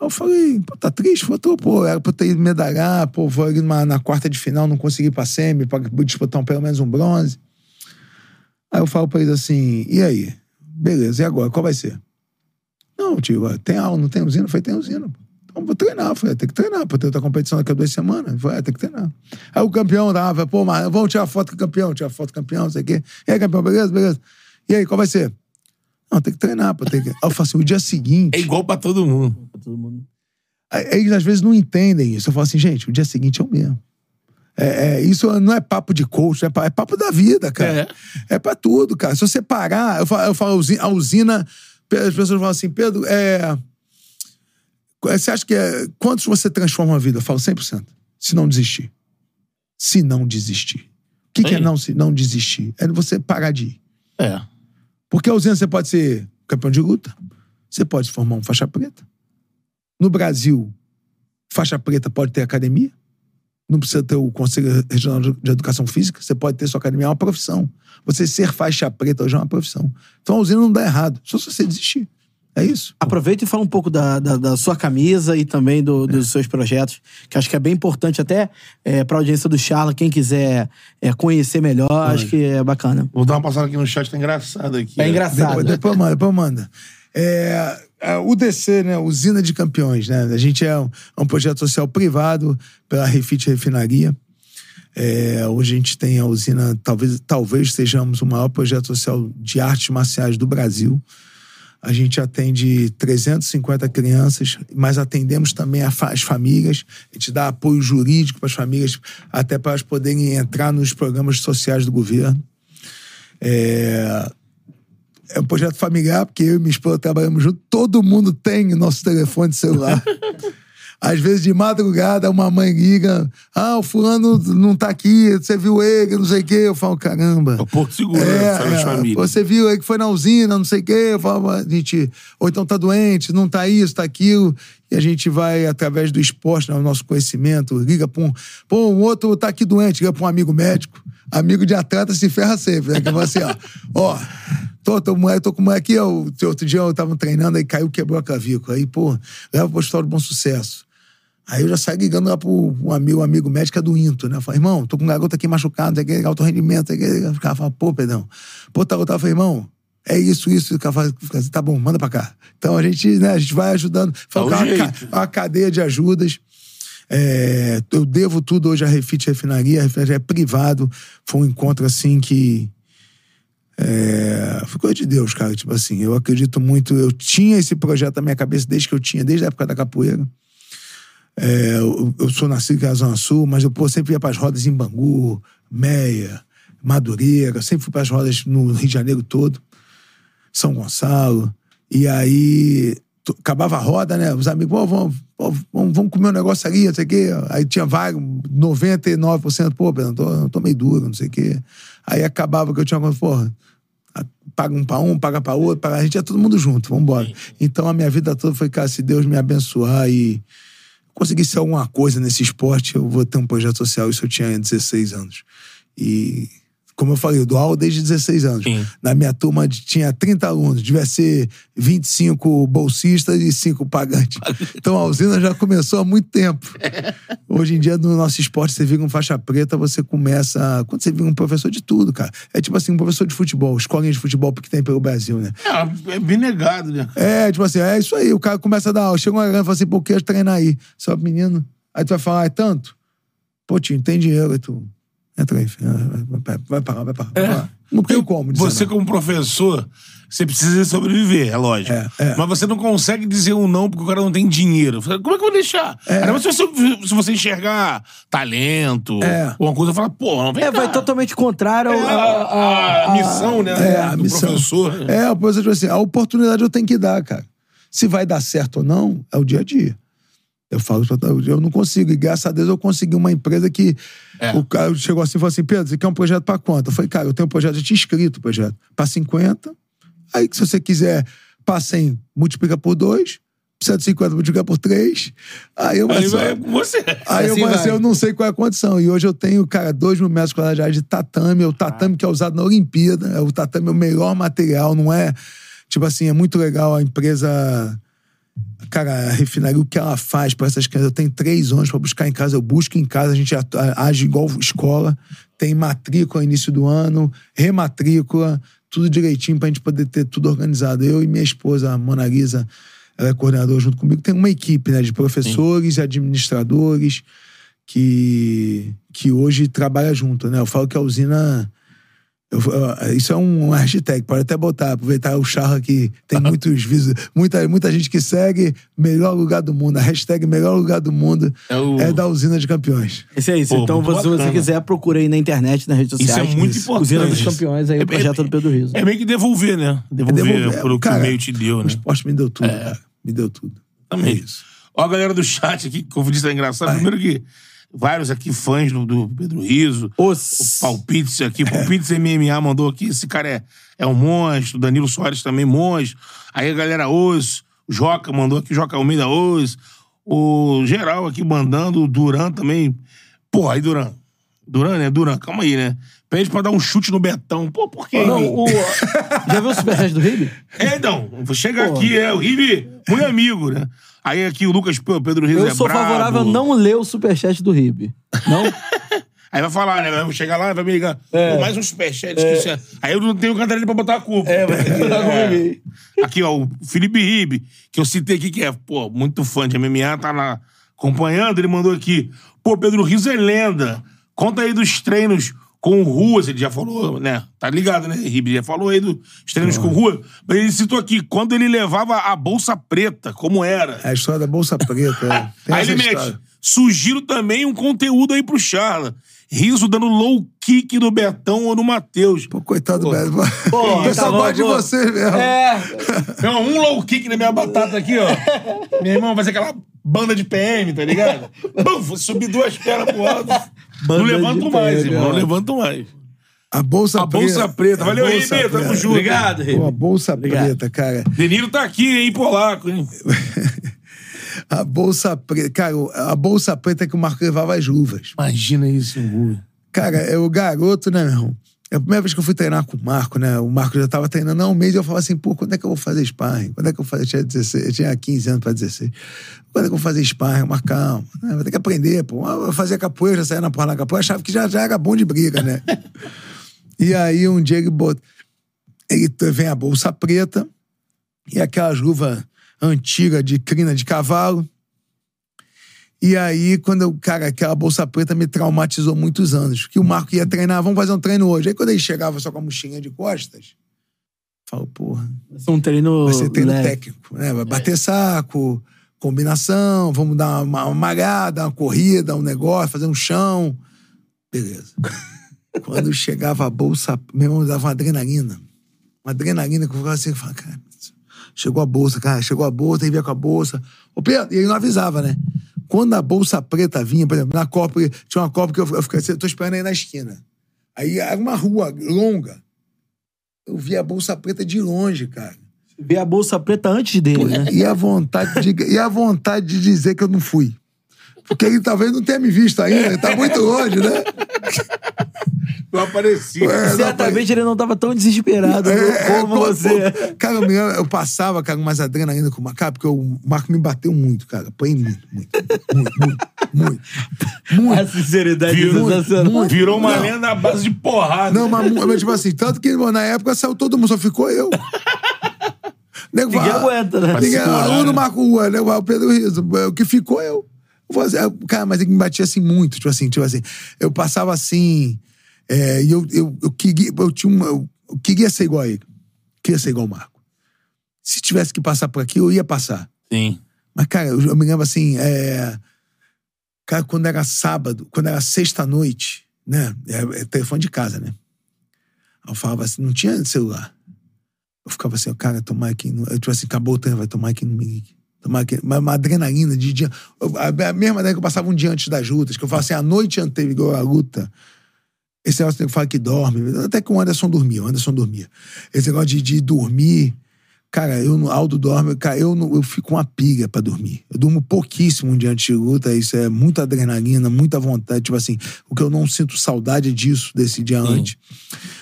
Aí eu falei, pô, tá triste? Falei, pô, era pra eu ter ido medalhar, pô, vou ali numa- na quarta de final, não consegui ir pra semi, pra disputar um- pelo menos um bronze. Aí eu falo pra eles assim, e aí? Beleza, e agora? Qual vai ser? Não, tio, tem aula, não tem usina? Eu falei, tem usina. pô. Então vou treinar. Eu falei, tem que treinar, pra ter outra competição daqui a duas semanas. Eu falei, é, tem que treinar. Aí o campeão tava, pô, mas vamos tirar foto com o campeão, tirar foto com o campeão, não sei o quê. E aí, campeão, beleza, beleza. E aí, qual vai ser? Não, tem que treinar, pô. Tem que... Aí eu falo assim, o dia seguinte. É igual pra todo mundo. Eles às vezes não entendem isso. Eu falo assim, gente, o dia seguinte é o mesmo. É, é, isso não é papo de coach, é, é papo da vida, cara. É, pra tudo, cara. Se você parar, eu falo, eu falo a usi- a usina, as pessoas falam assim, Pedro, é. Você acha que é. Quantos você transforma a vida? Eu falo 100%. Se não desistir. Se não desistir. O que, que é não, se não desistir? É você parar de ir. É. Porque a usina você pode ser campeão de luta, você pode se formar um faixa preta. No Brasil, faixa preta pode ter academia. Não precisa ter o Conselho Regional de Educação Física, você pode ter sua academia, é uma profissão. Você ser faixa preta hoje é uma profissão. Então a usina não dá errado, só se você desistir. É isso. Aproveita e fala um pouco da, da, da sua camisa e também do- dos seus projetos, que acho que é bem importante até é, para a audiência do Charla, quem quiser é, conhecer melhor, acho que é bacana. Vou dar uma passada aqui no chat, tá engraçado aqui. É engraçado. Depois, depois manda, depois manda. É, a UDC, né? Usina de Campeões, né? A gente é um, é um projeto social privado pela Refit Refinaria. É, hoje a gente tem a usina, talvez, talvez sejamos o maior projeto social de artes marciais do Brasil. A gente atende 350 crianças, mas atendemos também as famílias. A gente dá apoio jurídico para as famílias, até para elas poderem entrar nos programas sociais do governo. É, é um projeto familiar, porque eu e minha esposa trabalhamos junto. Todo mundo tem nosso telefone celular. Às vezes, de madrugada, uma mãe liga: Ah, o fulano não tá aqui, você viu ele, não sei o quê. Eu falo: Caramba. É o Porto Seguro, É, né? Sabe é, famílias. você viu aí que foi na usina, não sei o quê. Eu falo, a gente, ou então tá doente, não tá isso, tá aquilo. E a gente vai, através do esporte, né, o nosso conhecimento, liga pra um. Pô, um outro tá aqui doente, liga pra um amigo médico. Amigo de atleta se ferra sempre, né? Que fala assim, ó, ó, tô, tô, moleque- tô com o moleque, ó, o- outro dia eu tava treinando, aí caiu, quebrou a clavícula. Aí, pô, leva pro hospital de bom sucesso. Aí eu já saí ligando lá pro um amigo, amigo médico é do Into, né? Eu falei, irmão, tô com um garoto aqui machucado, tem que alto rendimento, tem que. O cara fala, pô, Pedrão. Pô, tá, tá, eu falei, irmão, é isso, isso. O cara fala, tá bom, manda pra cá. Então a gente, né, a gente vai ajudando. Fala, um uma, uma cadeia de ajudas. É, eu devo tudo hoje à Refit Refinaria. A refinaria é privado. Foi um encontro assim que. É, foi coisa de Deus, cara. Tipo assim, eu acredito muito. Eu tinha esse projeto na minha cabeça desde que eu tinha, desde a época da capoeira. É, eu, eu sou nascido na Zona Sul, mas eu pô, sempre ia pras rodas em Bangu, Meia, Madureira, sempre fui pras rodas no Rio de Janeiro todo, São Gonçalo. E aí acabava a roda, né? Os amigos, pô, vamos, pô, vamos, vamos comer um negócio ali, não sei o quê. Aí tinha vários, 99%, pô, Pedro, tô, tô meio duro, não sei o quê. Aí acabava que eu tinha uma coisa, porra, a- paga um pra um, paga pra outro, paga, a gente é todo mundo junto, vambora. Então a minha vida toda foi, cara, se Deus me abençoar e conseguir ser alguma coisa nesse esporte, eu vou ter um projeto social. Isso eu tinha 16 anos. E, como eu falei, eu dou aula desde 16 anos. Sim. Na minha turma tinha 30 alunos, devia ser 25 bolsistas e 5 pagantes. Então a usina já começou há muito tempo. Hoje em dia, no nosso esporte, você vira um faixa preta, você começa. Quando você vira um professor de tudo, cara. É tipo assim, um professor de futebol, escolinha de futebol que tem pelo Brasil, né? É, é bem negado, né? É, tipo assim, é isso aí. O cara começa a dar aula. Chega uma galera e fala assim, pô, quero treinar aí. Só menino. Aí tu vai falar, é tanto? Pô, tio, tem dinheiro. Aí tu. Entra aí, filho. Vai, vai, vai pra lá, vai lá. Não tem como dizer Você, não. como professor, você precisa sobreviver, é lógico. É, é. Mas você não consegue dizer um não porque o cara não tem dinheiro. Como é que eu vou deixar? Ainda mais se você, se você enxergar talento, É. uma coisa, fala, pô, não vem É, cá. vai totalmente contrário É, a, a, a- a missão, né? É, a do missão. professor. É, o professor, tipo assim, a oportunidade eu tenho que dar, cara. Se vai dar certo ou não, é o dia a dia. Eu falo, eu não consigo. E graças a Deus eu consegui uma empresa que É. o cara chegou assim e falou assim: Pedro, você quer um projeto pra quanto? Eu falei, cara, eu tenho um projeto, eu tinha inscrito o projeto. Pra 50. Aí, se você quiser, pra 100, multiplica por 2. 150 multiplica por 3. Aí eu Aí vai com você. Aí eu Assim falei assim, vai. eu não sei qual é a condição. E hoje eu tenho, cara, 2 mil metros quadrados de tatame. É o tatame que é usado na Olimpíada. É o tatame é o melhor material, não é? Tipo assim, é muito legal a empresa. Cara, a refinaria, o que ela faz para essas crianças. Eu tenho três ônibus para buscar em casa, eu busco em casa, a gente age igual escola. Tem matrícula no início do ano, rematrícula, tudo direitinho pra gente poder ter tudo organizado. Eu e minha esposa, a Mona Lisa, ela é coordenadora junto comigo. Tem uma equipe né, de professores e administradores que, que hoje trabalha junto. Né? Eu falo que a usina. Eu- isso é um hashtag, pode até botar, aproveitar o charla que tem muitos visos, muita, muita gente que segue melhor lugar do mundo. A hashtag melhor lugar do mundo É o- é da usina de campeões. Esse é isso. Pô, então, muito se você quiser, procura aí na internet, nas redes Isso sociais. é muito importante. Usina dos Campeões, aí É- o projeto é- do Pedro Riso. É meio que devolver, né? Devolver, Devolver- pro que cara, o meio te deu, O né? esporte me deu tudo, cara. Me deu tudo. Também. É isso. Ó, a galera do chat aqui, como eu disse, tá engraçado. Primeiro que vários aqui fãs do, do Pedro Riso. Os- O Palpites aqui, Palpites MMA mandou aqui. Esse cara é, é um monstro. Danilo Soares também, monstro. Aí a galera Os, Joca mandou aqui, Joca Almeida Os. O geral aqui mandando, o Duran também. Pô, aí Duran. Duran, né? Duran, calma aí, né? Pede pra dar um chute no Betão. Pô, por quê? Não, o... Já viu o Superchat do Ribe? É, então, vou chegar Pô. aqui, é o Ribe, muito amigo, né? Aí aqui o Lucas, Pedro Rios Eu é sou favorável a não ler o Superchat do Ribe. Não? Aí vai falar, né? Vai chegar lá, vai me ligar. Pô, mais um superchat. isso é- Aí eu não tenho cantarelli pra botar a culpa. É, Aqui, ó, o Felipe Ribe, que eu citei aqui, que é, pô, muito fã de MMA, tá lá acompanhando, ele mandou aqui. Pô, Pedro Rios é lenda. Conta aí dos treinos com ruas, ele já falou, né? Tá ligado, né, Ribe? Já falou aí dos treinos com rua. Mas ele citou aqui, quando ele levava a bolsa preta, como era. É a história da Bolsa Preta. é. Aí ele mete. Sugiro também um conteúdo aí pro Charla. Riso dando low kick no Betão ou no Matheus. Pô, coitado do Beto. Pô, O pessoal tá gosta de bom, pô. você mesmo. É. Um low kick na minha batata aqui, ó. Meu irmão vai ser aquela banda de PM, tá ligado? Bum, subir duas pernas pro alto. Não levanto mais, irmão. Não levanto mais. A Bolsa A Bolsa Preta. Valeu, A Ribe, Bolsa tamo Preta. junto. Obrigado. Pô, a Bolsa Obrigado. Preta, cara. Deniro tá aqui, hein, polaco, hein? A Bolsa Preta. Cara, a Bolsa Preta é que o Marco levava as luvas. Imagina isso, Gu. Cara, é o garoto, né, meu irmão? É a primeira vez que eu fui treinar com o Marco, né? O Marco já tava treinando há um mês e eu falava assim, pô, quando é que eu vou fazer sparring? Quando é que eu vou fazer? Eu tinha, 16, eu tinha 15 anos pra 16. Quando é que eu vou fazer sparring? Marco, calma. né? Vai ter que aprender, pô. Eu fazia capoeira, já saía na porra na capoeira, achava que já, já era bom de briga, né? e aí um dia ele botou... Ele vem a bolsa preta e aquelas luvas antigas de crina de cavalo. E aí, quando eu, cara, aquela bolsa preta me traumatizou muitos anos. Que o Marco ia treinar, vamos fazer um treino hoje. Aí quando ele chegava só com a mochilinha de costas, eu falo, porra, um treino. vai ser treino leve. técnico, né? Vai bater saco, combinação, vamos dar uma, uma malhada, uma corrida, um negócio, fazer um chão. Beleza. Quando chegava a bolsa, meu irmão dava uma adrenalina. Uma adrenalina que eu ficava assim, eu falava, cara, chegou a bolsa, cara, chegou a bolsa, aí vinha com a bolsa. Ô Pedro, e ele não avisava, né? Quando a bolsa preta vinha, por exemplo, na Copa, tinha uma Copa que eu, eu ficava assim, eu tô esperando aí na esquina. Aí era uma rua longa. Eu via a bolsa preta de longe, cara. Vê a bolsa preta antes dele, né? E a vontade de, e a vontade de dizer que eu não fui. Porque ele talvez não tenha me visto ainda, ele tá muito longe, né? Não aparecia. É, Certamente ele não tava tão desesperado É, como pô, você. pô, cara, eu, eu passava, cara, umas adrenalina com o Marco, cara, porque o Marco me bateu muito, cara. Apanhei muito, muito, muito, muito, muito. muito. A sinceridade Virou, é sensacional. virou uma Não. lenda à base de porrada. Não, mas, mas tipo assim, tanto que na época saiu todo mundo, só ficou eu. Nego Ninguém aguenta, né? Ninguém, segurar, aluno né? Marco Rua, né? O Pedro Riso. O que ficou eu. Falei assim, Cara, mas ele me batia assim muito. Tipo assim, tipo assim. Eu passava assim. é, e eu, eu, eu, queria, eu tinha uma. Eu, eu queria ser igual a ele. Queria ser igual ao Marco. Se tivesse que passar por aqui, eu ia passar. Sim. Mas, cara, eu, eu me lembro assim, é... Cara, quando era sábado, quando era sexta-noite, né? É, é telefone de casa, né? Eu falava assim, não tinha celular. Eu ficava assim, cara, tomar aqui. No... Eu, tipo assim, acabou o treino, vai tomar aqui no aqui. Uma, uma adrenalina de dia. A, mesma adrenalina que eu passava um dia antes das lutas, que eu falava assim, a noite anterior à luta. Esse negócio que fala que dorme. Até que o Anderson dormia, o Anderson dormia. Esse negócio de, de dormir. Cara, eu no Aldo dorme, cara, eu, não- eu fico uma pilha pra dormir. Eu durmo pouquíssimo um dia antes de luta, isso é muita adrenalina, muita vontade, tipo assim, o que eu não sinto saudade disso, desse dia antes.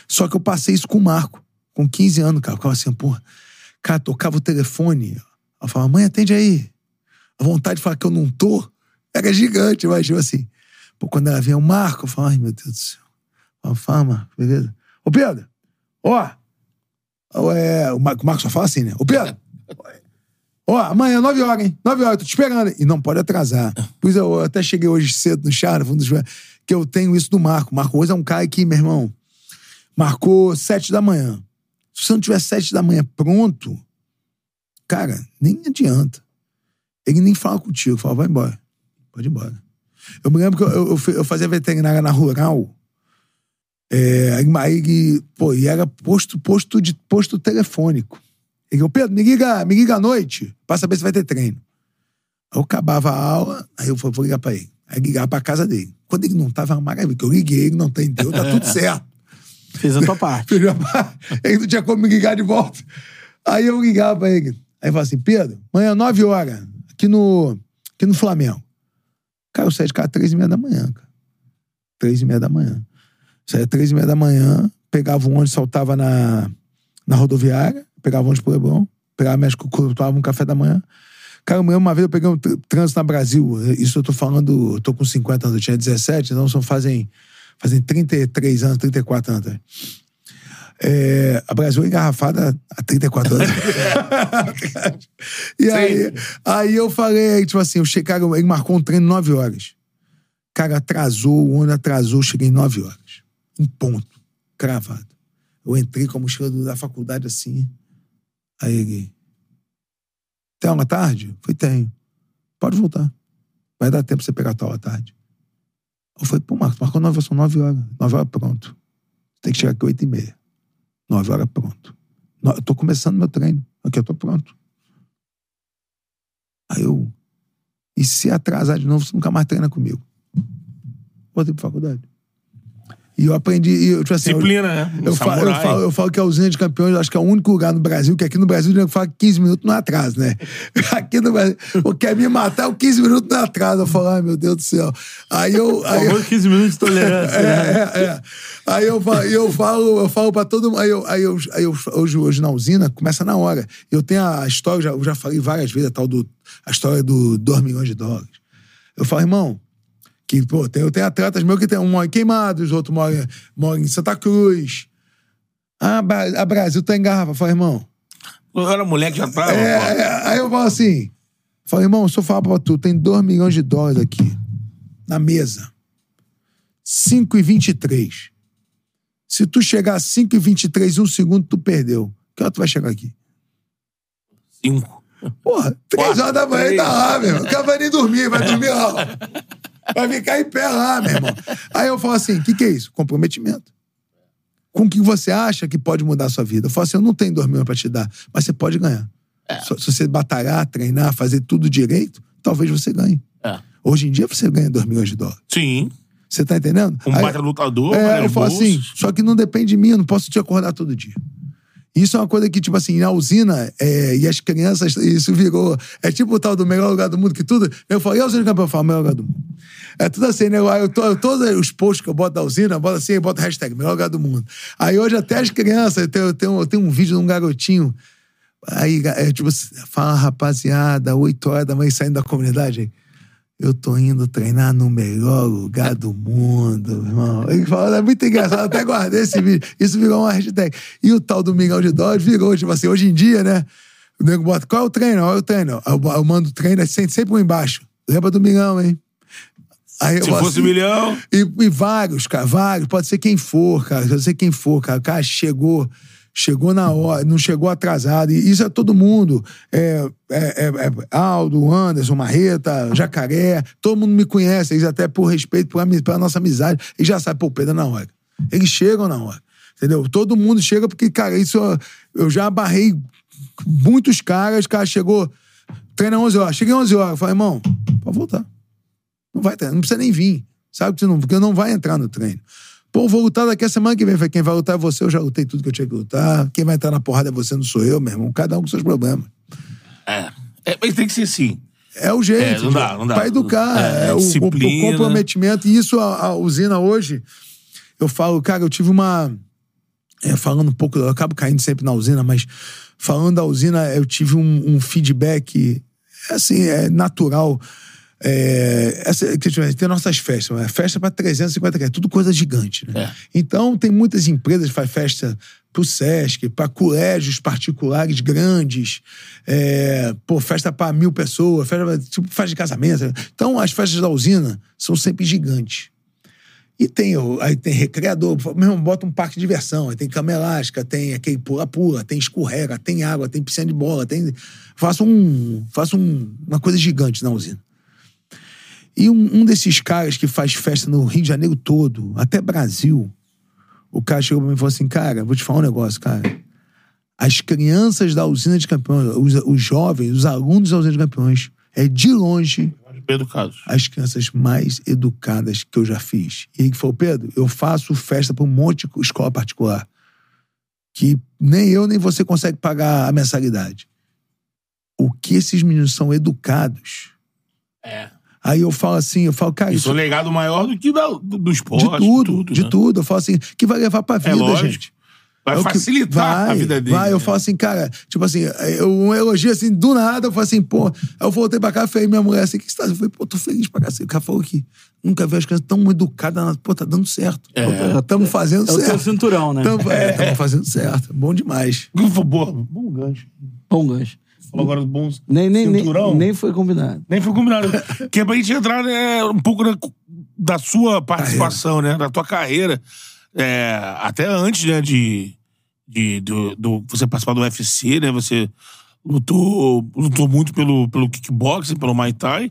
Só que eu passei isso com o Marco, com 15 anos, cara. Eu ficava assim, porra, cara, tocava o telefone, eu falava, mãe, atende aí. A vontade de falar que eu não tô era gigante, mas tipo assim. Pô, quando ela vinha o Marco, eu falava, ai meu Deus do céu. Eu falava, fala, Marco, beleza? Ô Pedro, ó, É, o Mar- o Marcos só fala assim, né? Ô, Pedro, ó, amanhã, 9 horas, hein? 9 horas, tô te esperando. E não pode atrasar. Pois eu até cheguei hoje cedo no no fundo dos que eu tenho isso do Marco. Marco hoje é um cara que, meu irmão, marcou 7 da manhã. Se você não tiver 7 da manhã pronto, cara, nem adianta. Ele nem fala contigo, fala, vai embora. Pode ir embora. Eu me lembro que eu, eu, eu fazia veterinária na rural. É, aí, pô, e era posto, posto, de, posto telefônico. Ele falou, Pedro, me liga, me liga à noite pra saber se vai ter treino. Aí eu acabava a aula, aí eu falei, vou ligar pra ele. Aí ligava pra casa dele. Quando ele não tava, maravilha, porque eu liguei, ele não entendeu, tá tudo certo. Fez a tua parte. Pá, ele não tinha como me ligar de volta. Aí eu ligava pra ele. Aí eu falava assim, Pedro, amanhã, 9 horas, aqui no, aqui no Flamengo. Cara, eu saí de casa três e meia da manhã, cara. Três e meia da manhã. Saía três e meia da manhã, pegava um ônibus, saltava na, na rodoviária, pegava um ônibus pro Leblon, pegava médico, tomava um café da manhã. Cara, amanhã, uma vez eu peguei um tr- trânsito na Brasil. Isso eu tô falando, eu tô com 50 anos, eu tinha 17, então são, fazem, fazem 33 anos, 34 anos. É, a Brasil engarrafada há 34 anos. e aí, aí eu falei, tipo assim, eu cheguei, cara, ele marcou um treino 9 horas. Cara, atrasou, o ônibus atrasou, cheguei 9 horas. Em ponto, cravado. Eu entrei com a mochila da faculdade assim. Aí ele. Tem aula à tarde? Falei, tenho. Pode voltar. Vai dar tempo pra você pegar a tua aula tarde. Eu falei, pô, Marcos, marcou 9 horas, são 9 horas. 9 horas pronto. Tem que chegar aqui 8 e meia. 9 horas pronto. Eu tô começando meu treino. Aqui eu tô pronto. Aí eu. E se atrasar de novo, você nunca mais treina comigo. Voltei pra faculdade. E eu aprendi. E eu, tipo assim, eu- Disciplina, né? eu, fa- eu falo, eu falo que a usina de campeões, eu acho que é o único lugar no Brasil, que aqui no Brasil, eu falo que 15 minutos não é atraso, né? Aqui no Brasil, o quer me matar, é o 15 minutos não é atraso. Eu falo, ai meu Deus do céu. Aí eu. Aí eu Famoso 15 minutos de tolerância. né? é, é, é. Aí eu falo, eu falo, eu falo pra todo mundo. Aí eu, aí eu, aí eu hoje, hoje na usina, começa na hora. Eu tenho a história, eu já, eu já falei várias vezes, a tal do. A história do 2 milhões de dólares. Eu falo, irmão, que, pô, tem, eu tenho atletas meus que tem um mora em Queimados, outro mora, mora em Santa Cruz. Ah, a Brasil tá em garrafa. Falo, irmão. Eu era moleque já tava. É, é, aí eu falo assim. Falei, irmão, se eu falar pra tu, tem 2 milhões de dólares aqui, na mesa. 5,23. Se tu chegar a 5,23 em um segundo, tu perdeu. Que hora tu vai chegar aqui? Cinco. Porra, três Quatro, horas da manhã tá lá, meu. O cara vai nem dormir, vai dormir lá. Vai ficar em pé lá, meu irmão. Aí eu falo assim: o que, que é isso? Comprometimento. Com o que você acha que pode mudar a sua vida? Eu falo assim: eu não tenho dois milhões pra te dar, mas você pode ganhar. É. Se, se você batalhar, treinar, fazer tudo direito, talvez você ganhe. É. Hoje em dia você ganha dois milhões de dólares. Sim. Você tá entendendo? Um baita lutador, é, eu falo bolso. assim, só que não depende de mim, eu não posso te acordar todo dia. Isso é uma coisa que, tipo assim, na usina, é, e as crianças, isso virou. É tipo o tal do melhor lugar do mundo, que tudo. Eu falo, e a usina campeão? Eu falo, melhor lugar do mundo. É tudo assim, né? Eu, tô, todos os posts que eu boto da usina, eu boto assim, eu boto hashtag, melhor lugar do mundo. Aí hoje até as crianças, eu tenho, eu tenho, eu tenho um vídeo de um garotinho. Aí, é, tipo, fala, rapaziada, 8 horas da manhã saindo da comunidade. Aí, eu tô indo treinar no melhor lugar do mundo, irmão. Ele falou, é muito engraçado, até guardei esse vídeo. Isso virou uma hashtag. E o tal do de dólares virou, tipo assim, hoje em dia, né? O nego bota, qual é o treino? Qual é o treino? Eu, eu mando o treino, sempre, sempre um embaixo. Lembra do milhão, hein? Aí Se fosse assim, milhão. e, e vários, cara, vários. Pode ser quem for, cara. Pode ser quem for, cara. O cara chegou, chegou na hora, não chegou atrasado. E isso é todo mundo. É, é, é- é Aldo, Anderson, Marreta, Jacaré. Todo mundo me conhece. Eles até por respeito, por pela nossa amizade. Eles já sabem, pô, Pedro é na hora. Eles chegam na hora. Entendeu? Todo mundo chega porque, cara, isso eu já barrei muitos caras. Cara chegou, treina 11 horas. Cheguei 11 horas. Falei, irmão, pode voltar. Não vai treinar, não precisa nem vir. Sabe que você não, porque não vai entrar no treino. Pô, vou lutar daqui a semana que vem. Falei, quem vai lutar é você, eu já lutei tudo que eu tinha que lutar. Quem vai entrar na porrada é você, não sou eu, meu irmão. Cada um com seus problemas. É. É, mas tem que ser assim. É o jeito. É, não dá, não dá. Pra educar. É, É, o- o, o comprometimento. E isso, a, a usina hoje, eu falo, cara, eu tive uma. é, falando um pouco, eu acabo caindo sempre na usina, mas falando da usina, eu tive um, um feedback, assim, é natural. É, essa, tem nossas festas, né? festa para 350 reais, tudo coisa gigante. Né? É. Então, tem muitas empresas que fazem festa pro Sesc, para colégios particulares grandes, é, pô, festa para mil pessoas, festa, tipo festa de casamento. Então, as festas da usina são sempre gigantes. E tem, o- aí tem recreador, meu irmão, bota um parque de diversão, aí tem cama elástica, tem aquele pula-pula, tem escorrega, tem água, tem piscina de bola, tem. Faço um. Faço um- uma coisa gigante na usina. E um, um desses caras que faz festa no Rio de Janeiro todo, até Brasil, o cara chegou pra mim e falou assim: cara, vou te falar um negócio, cara. As crianças da usina de campeões, os, os jovens, os alunos da usina de campeões, é de longe Educados. as crianças mais educadas que eu já fiz. E ele falou, Pedro, eu faço festa para um monte de escola particular. Que nem eu nem você consegue pagar a mensalidade. O que esses meninos são educados. É. Aí eu falo assim, eu falo, cara, Isso é um legado maior do que da- do, do esporte. de tudo, de né? tudo. Eu falo assim, que vai levar pra vida, É lógico. gente. Vai É facilitar vai, a vida dele. Vai, eu né? falo assim, cara, tipo assim, eu um elogio assim, do nada, eu falo assim, pô, aí eu voltei pra cá falei, minha mulher assim, o que você tá? Eu falei, pô, tô feliz pra cacete. O cara falou que nunca vi as crianças tão educadas, na- pô, tá dando certo. É. Tamo fazendo É o teu certo. cinturão, né? Tamo, é, tamo fazendo certo. Bom demais. Boa, bom gancho. Bom gancho. Falou agora dos bons Nem, nem, nem, cinturão. nem foi combinado. Nem foi combinado. que é pra gente entrar né, um pouco na- da sua participação, né? Da tua carreira. É, até antes, né, de, de, do, do- você participar do UFC, né? Você lutou, lutou muito pelo, pelo kickboxing, pelo Muay Thai.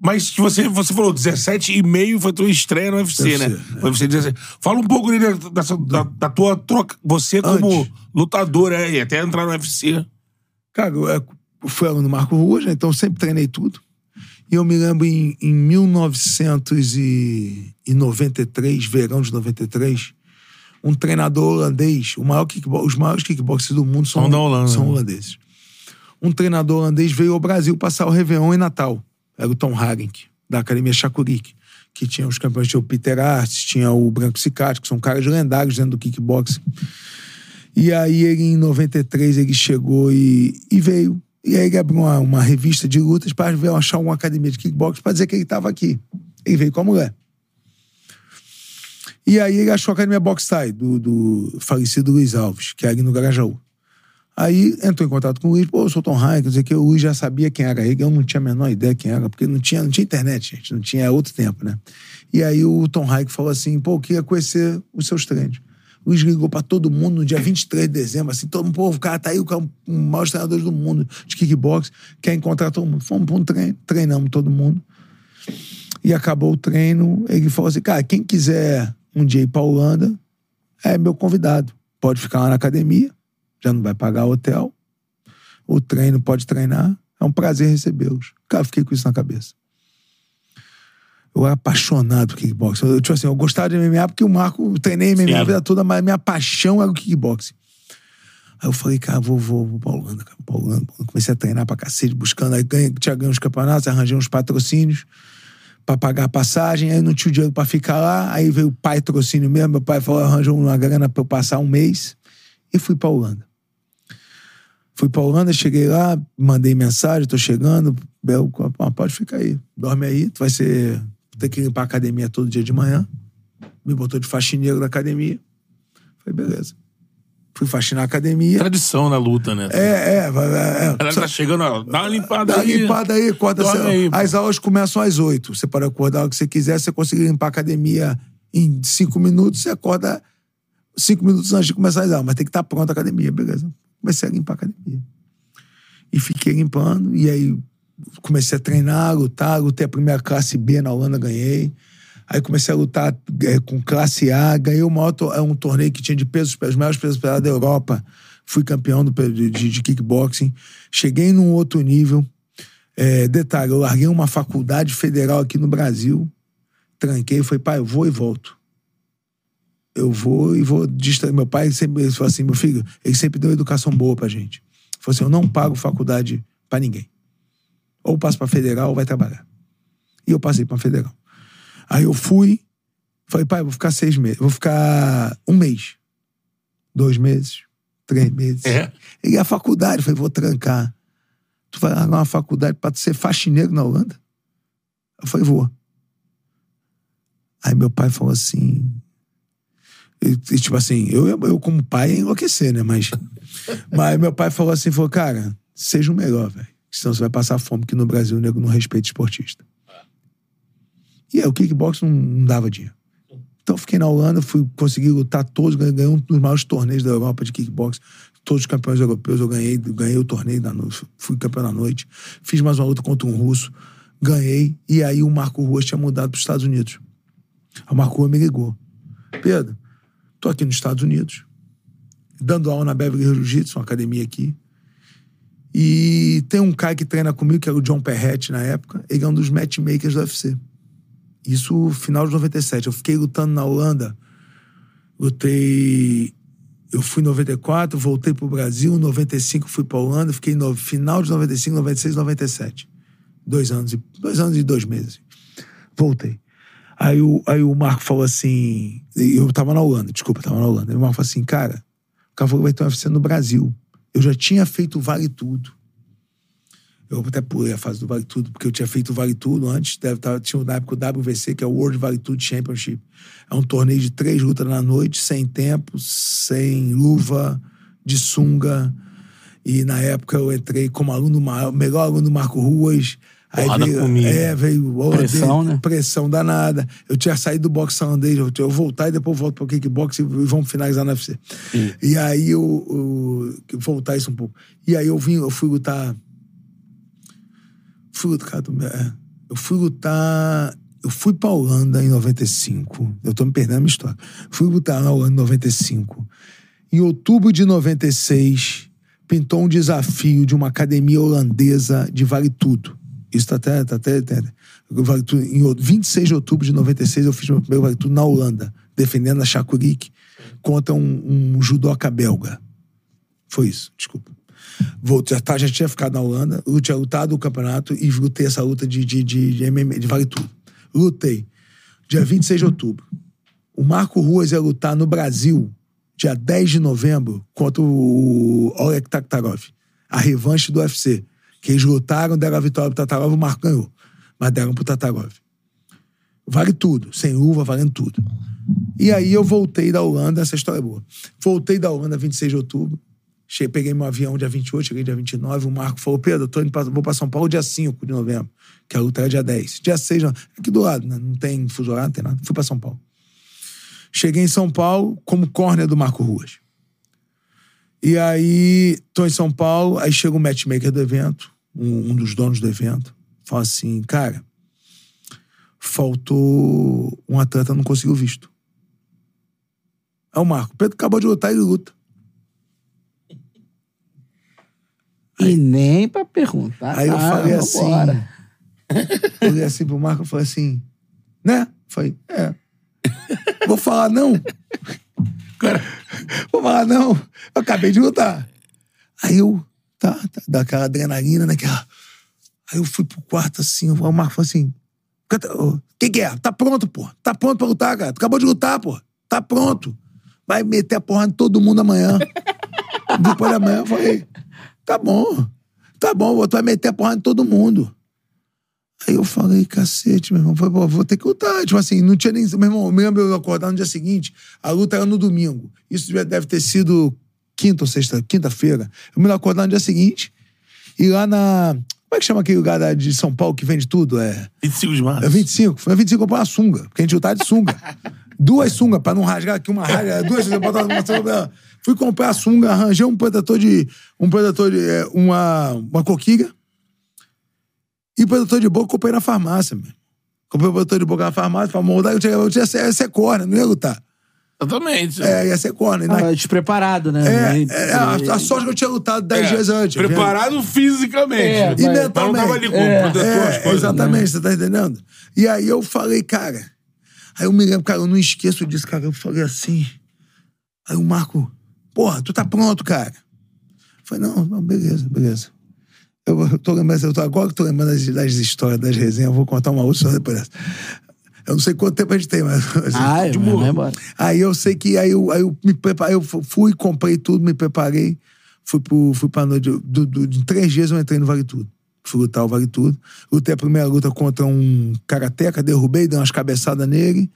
Mas que você, você falou, 17 e meio foi tua estreia no UFC, UFC, né? Foi UFC 17. Fala um pouco né, dessa, da, da tua troca. Você como Antes. lutador, é, e até entrar no UFC. Cara, eu, é, fui aluno do Marco Ruas, né? Então eu sempre treinei tudo. E eu me lembro em, em 1993, verão de 93, um treinador holandês, maior os maiores kickboxers do mundo são, São da Holanda, são né? holandeses. Um treinador holandês veio ao Brasil passar o Réveillon em Natal. Era o Tom Hagenk, da Academia Chacurik, que tinha os campeões, tinha o Peter Arts, tinha o Branco Cicate, que são caras lendários dentro do kickboxing. E aí ele, em 93, ele chegou e, e veio. E aí ele abriu uma, uma revista de lutas para ver, achar uma academia de kickbox para dizer que ele estava aqui. Ele veio com a mulher. E aí ele achou a academia Box Thai, do, do falecido Luiz Alves, que é ali no Garajaú. Aí entrou em contato com o Luiz, pô, eu sou Tom Hayek, dizer que o Luiz já sabia quem era ele, eu não tinha a menor ideia quem era, porque não tinha, não tinha internet, gente, não tinha é outro tempo, né? E aí o Tom Hayek falou assim, pô, eu queria conhecer os seus treinos. Luiz ligou pra todo mundo no dia 23 de dezembro, assim, todo mundo, pô, o cara tá aí, o cara é um do mundo de kickbox, quer encontrar todo mundo. Fomos pra um treino, treinamos todo mundo. E acabou o treino, ele falou assim, cara, quem quiser um dia ir pra Holanda, é meu convidado. Pode ficar lá na academia, já não vai pagar hotel, o treino pode treinar, é um prazer recebê-los. Cara, fiquei com isso na cabeça. Eu era apaixonado por kickboxing. Eu, tipo assim, eu gostava de MMA porque o Marco, eu treinei MMA a Sim. vida toda, mas minha paixão era o kickboxing. Aí eu falei, cara, vou, vou, vou pra Holanda, cara, pra Holanda. Comecei a treinar pra cacete, buscando, aí ganhei, tinha ganho uns campeonatos, arranjei uns patrocínios pra pagar a passagem, aí não tinha o dinheiro pra ficar lá, aí veio o pai trocínio mesmo, meu pai falou, arranjou uma grana pra eu passar um mês, e fui pra Holanda. Fui pra Holanda, cheguei lá, mandei mensagem, tô chegando, Bel, "Ah, pode ficar aí, dorme aí, tu vai ser, ter que limpar a academia todo dia de manhã, me botou de faxineiro da academia, falei, beleza. Fui faxinar a academia, Tradição na luta, né? é, é, é, é. Ela tá chegando, ó, dá uma limpada Dá aí. limpada aí, acorda Dorme cedo. aí, pô. As aulas começam às oito. Você pode acordar hora que você quiser, você consegue limpar a academia em cinco minutos, você acorda cinco minutos antes de começar as aulas. Mas tem que estar pronta a academia, beleza. Comecei a limpar a academia. E fiquei limpando, e aí comecei a treinar, lutar, lutei a primeira classe B na Holanda, ganhei. Aí comecei a lutar é, com classe A, ganhei o é um torneio que tinha de pesos, os maiores pesos pesados da Europa. Fui campeão do, de, de- kickboxing. Cheguei num outro nível. É, detalhe, eu larguei uma faculdade federal aqui no Brasil, tranquei falei, pai, eu vou e volto. Eu vou e vou distrair. Meu pai sempre falou assim, meu filho, ele sempre deu educação boa pra gente. Falou assim, eu não pago faculdade pra ninguém. Ou passo pra federal ou vai trabalhar. E eu passei pra federal. Aí eu fui, falei, pai, vou ficar seis meses, vou ficar um mês, dois meses, três meses. É. E a faculdade, falei, vou trancar. Tu vai largar uma faculdade pra tu ser faxineiro na Holanda? Eu falei, vou. Aí meu pai falou assim. E, e, tipo assim, eu, eu como pai ia enlouquecer, né? Mas, mas meu pai falou assim: falou, cara, seja o melhor, velho. Senão você vai passar fome, porque no Brasil o nego não respeita esportista. E aí, o kickbox não, não dava dinheiro. Então, fiquei na Holanda, fui conseguir lutar todos, ganhei, um dos maiores torneios da Europa de kickbox. Todos os campeões europeus eu ganhei, ganhei o torneio da noite, fui campeão da noite. Fiz mais uma luta contra um russo, ganhei. E aí o Marco Ruas tinha mudado para os Estados Unidos. O Marco Ruas me ligou. Pedro, tô aqui nos Estados Unidos, dando aula na Beverly Jiu-Jitsu, uma academia aqui. E tem um cara que treina comigo, que era o John Perrette na época. Ele é um dos matchmakers do UFC. Isso final de 97. Eu fiquei lutando na Holanda. Lutei. Eu fui em 94, voltei pro Brasil. Em 95 fui pra Holanda. Fiquei no final de 95, 96, 97. Dois anos e, dois anos e dois meses. Voltei. Aí o, aí o Marco falou assim. Eu tava na Holanda, desculpa, tava na Holanda. Aí o Marco falou assim, cara, o cara falou que vai ter um UFC no Brasil. Eu já tinha feito o Vale Tudo. Eu até pulei a fase do Vale Tudo, porque eu tinha feito o Vale Tudo antes. Deve, tava, tinha na época o WVC, que é o World Vale Tudo Championship. É um torneio de três lutas na noite, sem tempo, sem luva, de sunga. E na época eu entrei como aluno, melhor aluno do Marco Ruas. Aí Porrada veio, comigo. É, veio holandês, Pressão, né? Pressão danada. Eu tinha saído do boxe holandês, eu, eu voltar e depois volto pro kickbox e vamos finalizar no UFC. E aí eu, eu voltar isso um pouco. E aí eu vim, eu fui lutar. Fui lutar. é, Eu fui lutar. Eu fui pra Holanda em 95. Eu tô me perdendo a minha história. Fui lutar na Holanda em 95. Em outubro de 96, pintou um desafio de uma academia holandesa de Vale Tudo. Isso tá até. Tá até, até vale tudo. Em o- 26 de outubro de 96, eu fiz meu primeiro Vale Tudo na Holanda, defendendo a Chakurik contra um, um judoca belga. Foi isso, desculpa. Vou, já, tá, já tinha ficado na Holanda, eu tinha lutado o campeonato e lutei essa luta de, de, de, de MMA, de Vale Tudo. Lutei. Dia 26 de outubro. O Marco Ruas ia lutar no Brasil, dia 10 de novembro, contra o Oleg Taktarov. A revanche do UFC. Que eles lutaram, deram a vitória pro Tatarov, o Marco ganhou. Mas deram pro Tatarov. Vale tudo. Sem luva, valendo tudo. E aí eu voltei da Holanda, essa história é boa. Voltei da Holanda 26 de outubro. Cheguei, peguei meu avião dia 28, cheguei dia 29. O Marco falou: Pedro, tô indo pra, vou pra São Paulo dia 5 de novembro, que a luta era dia 10. Dia 6, não, aqui do lado, né? Não tem fuso horário, não tem nada. Fui pra São Paulo. Cheguei em São Paulo como corner do Marco Ruas. E aí, tô em São Paulo, aí chega o matchmaker do evento, um, um dos donos do evento, fala assim, cara, faltou um atleta, não conseguiu visto. É o Marco. Pedro acabou de lutar e luta. E nem pra perguntar. Aí eu Ah, falei assim. vambora. Eu olhei assim pro Marco e falei assim, né? Falei, é. Vou falar não. Vou falar não. Eu acabei de lutar. Aí eu, tá, tá daquela adrenalina, né? Aquela... Aí eu fui pro quarto assim, o Marco falou assim: o que, que é? Tá pronto, pô. Tá pronto pra lutar, cara. Tu acabou de lutar, pô. Tá pronto. Vai meter a porra em todo mundo amanhã. Depois da manhã eu falei: tá bom. Tá bom, tu vai meter a porra em todo mundo. Aí eu falei, cacete, meu irmão, falei, pô, vou ter que lutar. Tipo assim, não tinha nem. Meu irmão, eu lembro eu acordar no dia seguinte, a luta era no domingo. Isso deve ter sido quinta ou sexta, quinta-feira. Eu me acordar no dia seguinte, e lá na. Como é que chama aquele lugar de São Paulo que vende tudo? É. 25 de março. É 25. Foi 25 comprar uma sunga, porque a gente lutava de sunga. duas sungas, pra não rasgar aqui uma rasga, duas sungas, botar uma sunga. Fui comprar a sunga, arranjei um protetor de. Um protetor de. é, Uma, uma coquilha. E protetor de boca eu comprei na farmácia, meu. Comprei o protetor de boca na farmácia pra moldar. Eu tinha, eu tinha, ia ser corner, não ia lutar. Exatamente. É, ia ser. Na- Ah, despreparado, né? é, é, a, a sorte que eu tinha lutado 10 É, dias antes. Preparado fisicamente. É, né? E Mas- Mas não tava ali com É, protetor, É, coisas. exatamente, você tá entendendo? E aí eu falei, cara. Aí eu me lembro, cara, eu não esqueço disso, cara. Eu falei assim. Aí o Marco, porra, tu tá pronto, cara. Eu falei, não, não, beleza, beleza. Eu, tô lembrando, eu tô, agora que eu tô lembrando das, das histórias, das resenhas, eu vou contar uma outra história depois dessa. Eu não sei quanto tempo a gente tem, mas. Ah, de vai- boa. vai embora. Aí eu sei que aí eu, aí eu me preparei, eu fui, comprei tudo, me preparei, fui, pro, fui pra noite. Do, do, em três dias eu entrei no Vale Tudo. Fui lutar o Vale Tudo. Lutei a primeira luta contra um karateca, derrubei, dei umas cabeçadas nele,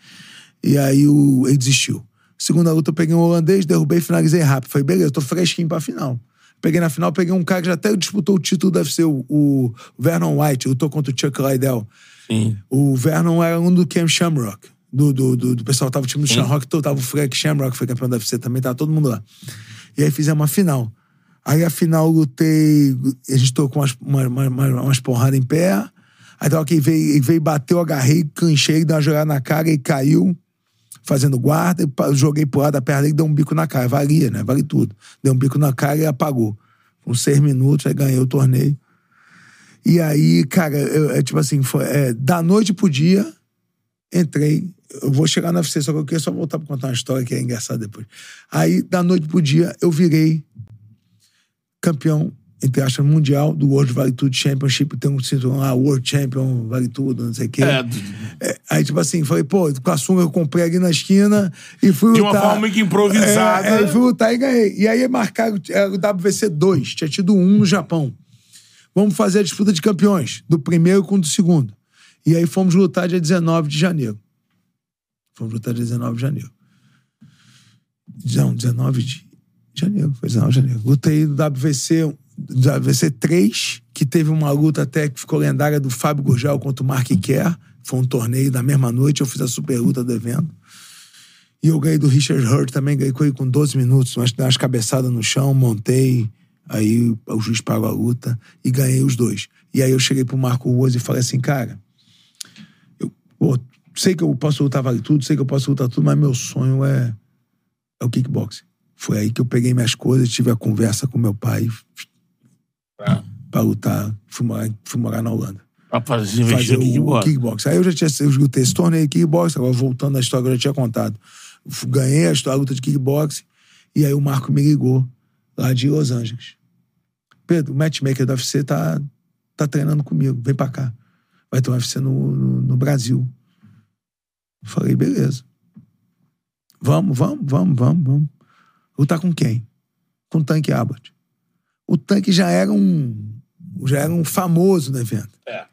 e aí o, ele desistiu. Segunda luta eu peguei um holandês, derrubei e finalizei rápido. Falei, beleza, tô fresquinho pra final. Peguei na final, peguei um cara que já até disputou o título, deve ser o, o Vernon White, lutou contra o Chuck Liddell. Sim. O Vernon era um do Cam Shamrock. Do, do, do, do pessoal, tava o time do Shamrock todo, tava o Frank Shamrock, foi campeão da UFC também, tava todo mundo lá. E aí fizemos uma final. Aí a final lutei, a gente tocou umas, uma, uma, uma- umas porradas em pé. Aí tava que veio, veio, bateu, agarrei, canchei, dei uma jogada na cara e caiu, fazendo guarda, joguei pro lado da perna dele e dei um bico na cara. Valia, né? Vale tudo. Dei um bico na cara e apagou. Com seis minutos, aí ganhei o torneio. E aí, cara, eu- é tipo assim, foi, é, da noite pro dia, entrei. Eu vou chegar na UFC, só que eu queria só voltar pra contar uma história que é engraçada depois. Aí, da noite pro dia, eu virei campeão, entre aspas, mundial do World Vale Tudo Championship. Tem um cinturão lá, World Champion, Vale Tudo, não sei o quê. É, É, aí, tipo assim, falei, pô, com a sunga eu comprei ali na esquina e fui De uma lutar. forma meio que improvisada. É, é, fui lutar e ganhei. E aí marcaram era o WVC 2, tinha tido um no Japão. Vamos fazer a disputa de campeões, do primeiro com o do segundo. E aí fomos lutar dia 19 de janeiro. Fomos lutar dia 19 de janeiro. Não, 19 de janeiro, foi 19 de janeiro. Lutei no WVC, do WVC 3, que teve uma luta até que ficou lendária do Fábio Gurgel contra o Mark Kerr. Foi um torneio da mesma noite, eu fiz a super luta do evento. E eu ganhei do Richard Hurt também, ganhei com ele com 12 minutos, umas, umas cabeçadas no chão, montei, aí o juiz pagou a luta e ganhei os dois. E aí eu cheguei pro Marco Ruas e falei assim, cara, eu pô, sei que eu posso lutar vale tudo, sei que eu posso lutar tudo, mas meu sonho é, é o kickboxing. Foi aí que eu peguei minhas coisas, tive a conversa com meu pai Ah. pra lutar, fui morar, fui morar na Holanda Pra fazer o kickbox. kickbox. Aí eu já tinha eu lutei esse torneio de kickbox, agora voltando à história que eu já tinha contado. Ganhei a história, a luta de kickbox, e aí o Marco me ligou, lá de Los Angeles. Pedro, o matchmaker do UFC tá, tá treinando comigo, vem pra cá. Vai ter um UFC no, no, no Brasil. Falei, beleza. Vamos, vamos, vamos, vamos, vamos. Lutar com quem? Com o Tanque Abbott. O Tanque já era um já era um famoso no evento. É.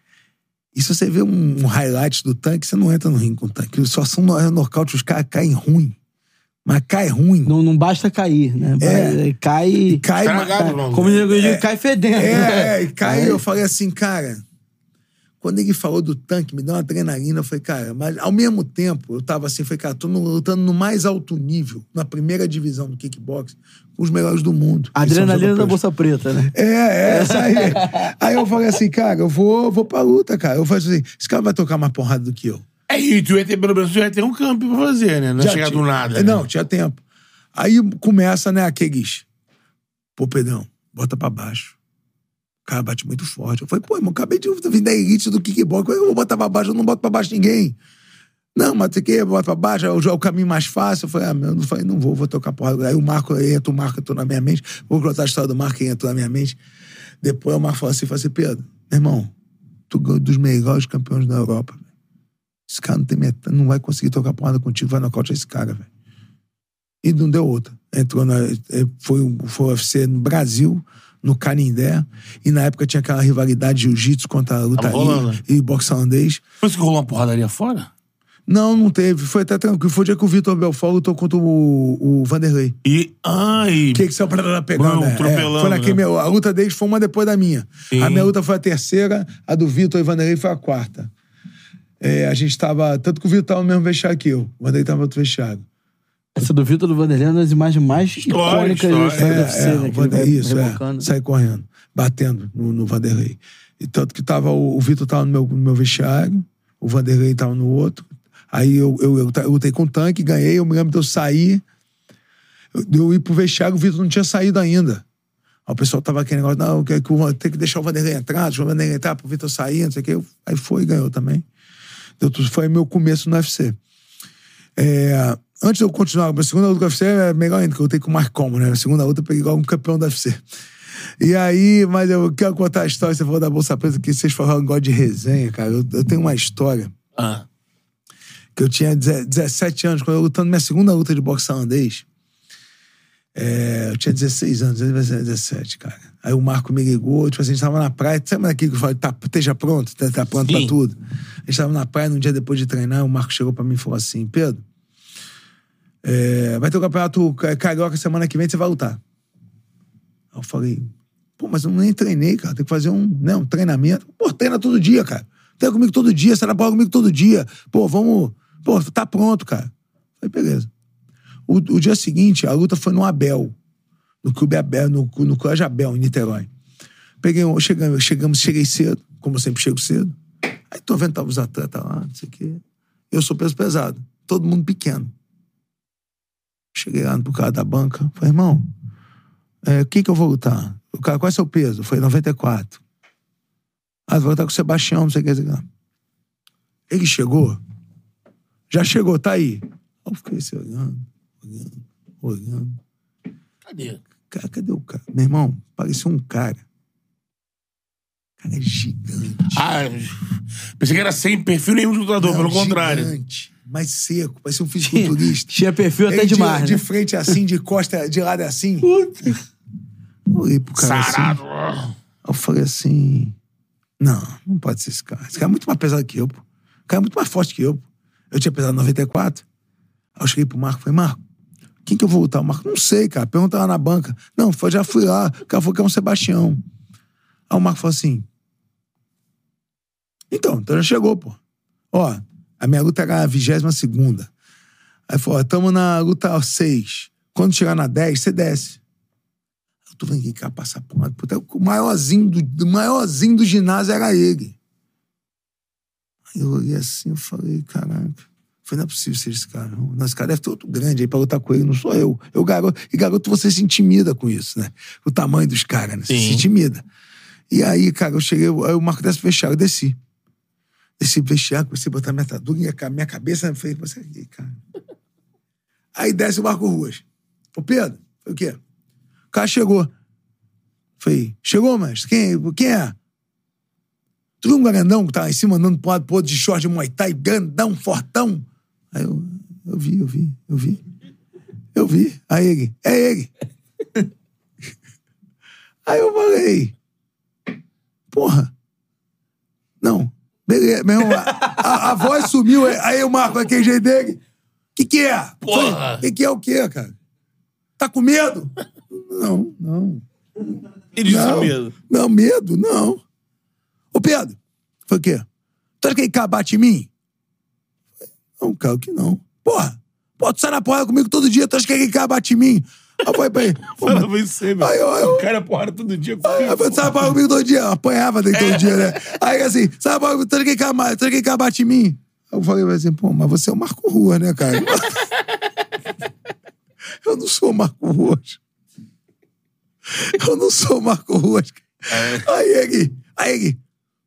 E se você vê um, um highlight do tanque, você não entra no ringue com o tanque. Só são no, é nocaute, os caras caem ruim. Mas cai ruim. Não, não basta cair, né? É. Cai. Cai, Estragado, mas- não. Como eu digo, cai fedendo. É, é, e cai, eu falei assim, cara. Quando ele falou do tanque, me deu uma adrenalina. Eu falei, cara, mas ao mesmo tempo, eu tava assim, falei, cara, tô no- lutando no mais alto nível, na primeira divisão do kickbox, com os melhores do mundo. os Adrenalina da. Bolsa Preta, né? É, é, essa aí. aí eu falei assim, cara, eu vou, vou pra luta, cara. Eu falei assim, esse cara vai tocar mais porrada do que eu. É, e tu ia ter, pelo menos, tu ia ter um campo pra fazer, né? Não ia Já chegar tinha- do nada. É, né? Não, tinha tempo. Aí começa, né, aqueles. Pô, Pedrão, bota pra baixo. Cara bate muito forte. Eu falei, pô, irmão, acabei de vir da elite do kickbox. Eu vou botar pra baixo, eu não boto pra baixo ninguém. Não, mas você quer, bota pra baixo, é o, é o caminho mais fácil. Eu falei, ah, meu, eu não, falei, não vou, vou tocar porrada. Aí o Marco, entra o Marco, entrou na minha mente. Vou contar a história do Marco, que entrou na minha mente. Depois o Marco falou assim, falou assim, Pedro, meu irmão, tu ganhou dos melhores campeões da Europa. Esse cara não, tem met... não vai conseguir tocar porrada contigo, vai nocautear esse cara, velho. E não deu outra. Entrou na. eh, Foi, foi o UFC no Brasil, no Canindé. E na época tinha aquela rivalidade de jiu-jitsu contra a luta e boxe holandês. Foi isso que rolou uma porradaria fora? Não, não teve. Foi até tranquilo. Foi o dia que o Vitor Belfort lutou contra o, o Vanderlei. E. Ai. Que que saiu pra lá pegando, Não, né? atropelando, É, foi naquele né? meu, a luta deles foi uma depois da minha. Sim. A minha luta foi a terceira, a do Vitor e Vanderlei foi a quarta. É, a gente tava. Tanto que o Vitor tava no mesmo vestiário que eu. O Vanderlei tava no outro vestiário. Essa do Vitor do Vanderlei é uma das imagens mais História, icônicas da história. do UFC, É, né? Que ele Vander- vai isso, é. Sai correndo, batendo no, no Vanderlei. E tanto que tava, o, o Vitor tava no meu, no meu vestiário, o Vanderlei tava no outro. Aí eu, eu, eu, eu lutei com o tanque, ganhei, eu me lembro de eu sair. Eu, eu ir pro vestiário, o Vitor não tinha saído ainda. Aí o pessoal tava aquele negócio, não, que, que tem que deixar o Vanderlei entrar, deixar o Vanderlei entrar pro Vitor sair, não sei o quê. Aí foi e ganhou também. Tudo, foi meu começo no UFC. É, antes de eu continuar, a segunda luta do UFC é melhor ainda, que eu lutei com o Mark Como, né? A segunda luta eu peguei igual um campeão do UFC. E aí, mas eu quero contar a história, você falou da Bolsa Preta, que vocês falaram igual de resenha, cara. Eu, eu tenho uma história Ah. que eu tinha deze- 17 anos, quando eu lutando minha segunda luta de boxe holandês. É, eu tinha 16 anos, ele vai ser 17, cara. Aí o Marco me ligou, tipo assim, a gente tava na praia, sabe aquilo que eu falei, tá, esteja pronto, tá, tá pronto Sim. pra tudo. A gente tava na praia, num dia depois de treinar, o Marco chegou pra mim e falou assim, Pedro, é, vai ter o campeonato ca- carioca semana que vem, você vai lutar. Aí eu falei, pô, mas eu nem treinei, cara, tem que fazer um, né, um treinamento. Pô, treina todo dia, cara. Treina comigo todo dia, na bola comigo todo dia. Pô, vamos, pô, tá pronto, cara. Falei, beleza. O, o dia seguinte, a luta foi no Abel, no Clube Abel, no, no Colégio Abel, em Niterói. Peguei, um- chegamos, chegamos, cheguei cedo, como eu sempre chego cedo. Aí tô vendo tava os atletas lá, não sei o quê. Eu sou peso pesado, todo mundo pequeno. Cheguei lá pro cara da banca, falei, irmão, é, o que que eu vou lutar? O cara, qual é seu peso? Foi 94. Ah, vou lutar com o Sebastião, não sei o que. não sei o que. Ele chegou, já chegou, tá aí. Eu fiquei assim, olhando, olhando, olhando. Cadê? Cara, cadê o cara? Meu irmão, parecia um cara. O cara é gigante. Ah, pensei que era sem perfil nenhum de lutador, Não, pelo contrário. Gigante, mais seco, parecia um fisiculturista. Tinha perfil até Ele demais, de, né? de frente assim, de costa, de lado assim. Eu olhei pro cara assim. Sarado. Eu falei assim: não, não pode ser esse cara. Esse cara é muito mais pesado que eu, pô. O cara é muito mais forte que eu, pô. Eu tinha pesado 94. Aí eu cheguei pro Marco e falei: Marco, quem que eu vou lutar? O Marco, não sei, cara. Pergunta lá na banca. Não, foi, já fui lá. O cara falou que é um Sebastião. Aí o Marco falou assim: então, então já chegou, pô. Ó, a minha luta era a 22 segunda. Aí falou: ó, tamo na luta 6. Quando chegar na 10, você desce. Eu tô vendo que cara passar por uma puta. O maiorzinho do, maiorzinho do ginásio era ele. Aí eu olhei assim, eu falei, caraca. Foi, não é possível ser esse cara. Não, esse cara deve ter outro grande aí pra lutar com ele, não sou eu. Eu, garoto, e garoto, você se intimida com isso, né? O tamanho dos caras, né? Você Sim. se intimida. E aí, cara, eu cheguei, aí o Marco desce vestiário, eu desci. Pro vestiário, comecei a botar minha minha, ca- minha cabeça, eu você aqui, cara. Aí desce o Marco Ruas. Ô, Pedro, foi o quê? O cara chegou. Falei, chegou, mestre? Quem, quem é? Tu viu um grandão que tava em cima andando pro lado pro outro de short de Muay Thai, grandão, fortão? Aí eu, eu vi, eu vi, eu vi. Eu vi. Aí ele, é ele. Aí eu falei, porra, não, beleza, meu irmão, a, a- voz sumiu, aí o Marco, aquele jeito dele, o que que é? Porra! O que que é o quê, cara? Tá com medo? Não, não. Ele disse não, medo. Não, medo, não. Ô, Pedro, foi o quê? Tu acha que ele quer bate em mim? Não, cara, que não. Porra, pô, tu sai na porrada comigo todo dia, tu acha que ele quer bate em mim? Aí pô, mas- Falava isso aí, meu. Aí eu- eu- O cara é porrada todo dia Aí falei, sai na porrada comigo todo dia. Apanhava dele todo dia, né? Aí assim, sai na porrada comigo, que ele quer bate em mim? Aí eu falei assim, pô, mas você é o Marco Rua, né, cara? Eu não sou o Marco Ruas. Eu não sou o Marco Ruas. Aí ele, aí ele,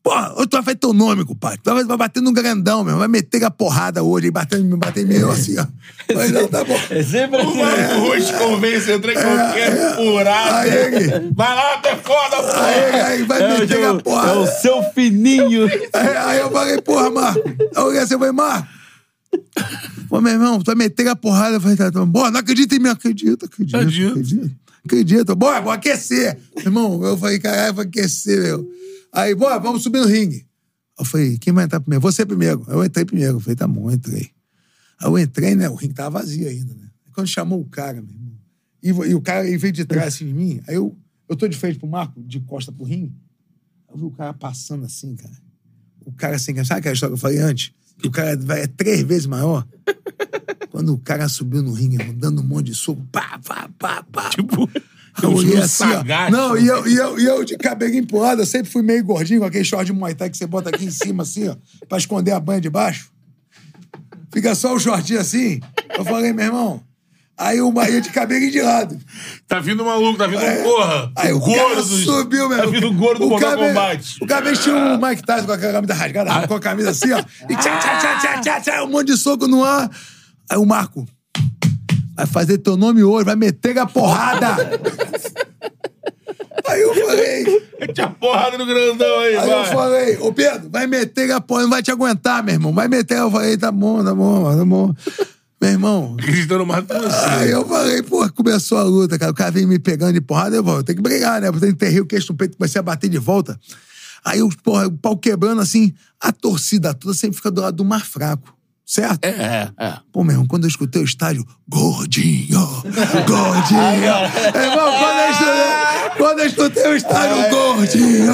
porra, tu vai fazer teu nome, compadre. Tu vai, vai bater num grandão, meu. Vai meter a porrada hoje, e bater, me bater em mim, eu assim, ó. Mas não, tá bom. É sempre O assim. Marco Ruas convence, entra em qualquer furada. Aí ele, Vai lá, tá foda, aí, porra! ele, aí vai É, meter o- a porrada. é o seu fininho. Aí, aí eu falei, porra, Marco. Aí eu assim, falei, Marco. Pô, meu irmão, tu vai meter a porrada. Eu falei, tá, tá, bom, não acredita em mim. Acredito, acredito. Acredito. Acredito. Acredito. Bora, vou aquecer. Irmão, eu falei, caralho, vou aquecer, meu. Aí, bora, vamos subir no ringue. Eu falei, quem vai entrar primeiro? Você primeiro. Eu entrei primeiro. Eu falei, tá bom, eu entrei. Aí eu entrei, né? O ringue tava vazio ainda, né? Quando chamou o cara, meu irmão, e, e o cara ele veio de trás assim de mim, aí eu, eu tô de frente pro Marco, de costa pro ringue, eu vi o cara passando assim, cara. O cara assim, sabe aquela história que eu falei antes? Que o cara vai- é três vezes maior. Quando o cara subiu no ringue, dando um monte de soco, pá, pá, pá, pá. Tipo, Eu olhei assim, ó. sagazes. Não, e eu, e, eu, e eu de cabelo empurrado, eu sempre fui meio gordinho, com aquele short de Muay Thai que você bota aqui em cima, assim, ó, pra esconder a banha de baixo. Fica só o shortinho assim. Eu falei, meu irmão. Aí o Maia de cabelo de lado. Tá vindo maluco, tá vindo um porra. Aí o gordo subiu, meu Tá vindo gordo do O Mortal Kombat. O cara vestiu o Mike Tyson com a camisa rasgada, com a camisa assim, ó. E tchá, tchá, tchá, tchá, tchá, tchá, um monte de soco no ar. Aí o Marco, vai fazer teu nome hoje, vai meter a porrada. Aí eu falei, Tinha porrada no grandão aí, aí eu vai. falei, ô Pedro, vai meter a porra, não vai te aguentar, meu irmão. Vai meter. Eu falei, tá bom, tá bom, tá bom. Meu irmão, Acreditando mais que você. Aí eu falei, pô, começou a luta, cara. O cara veio me pegando de porrada, eu vou, tem que brigar, né? Eu enterrei o queixo no peito, comecei a bater de volta. Aí, eu, porra, o pau quebrando assim, a torcida toda sempre fica do lado do mar fraco, certo? É, é. Pô, meu irmão, quando eu escutei o estádio, gordinho, gordinho. irmão, quando eu escutei, quando eu escutei o estádio, gordinho,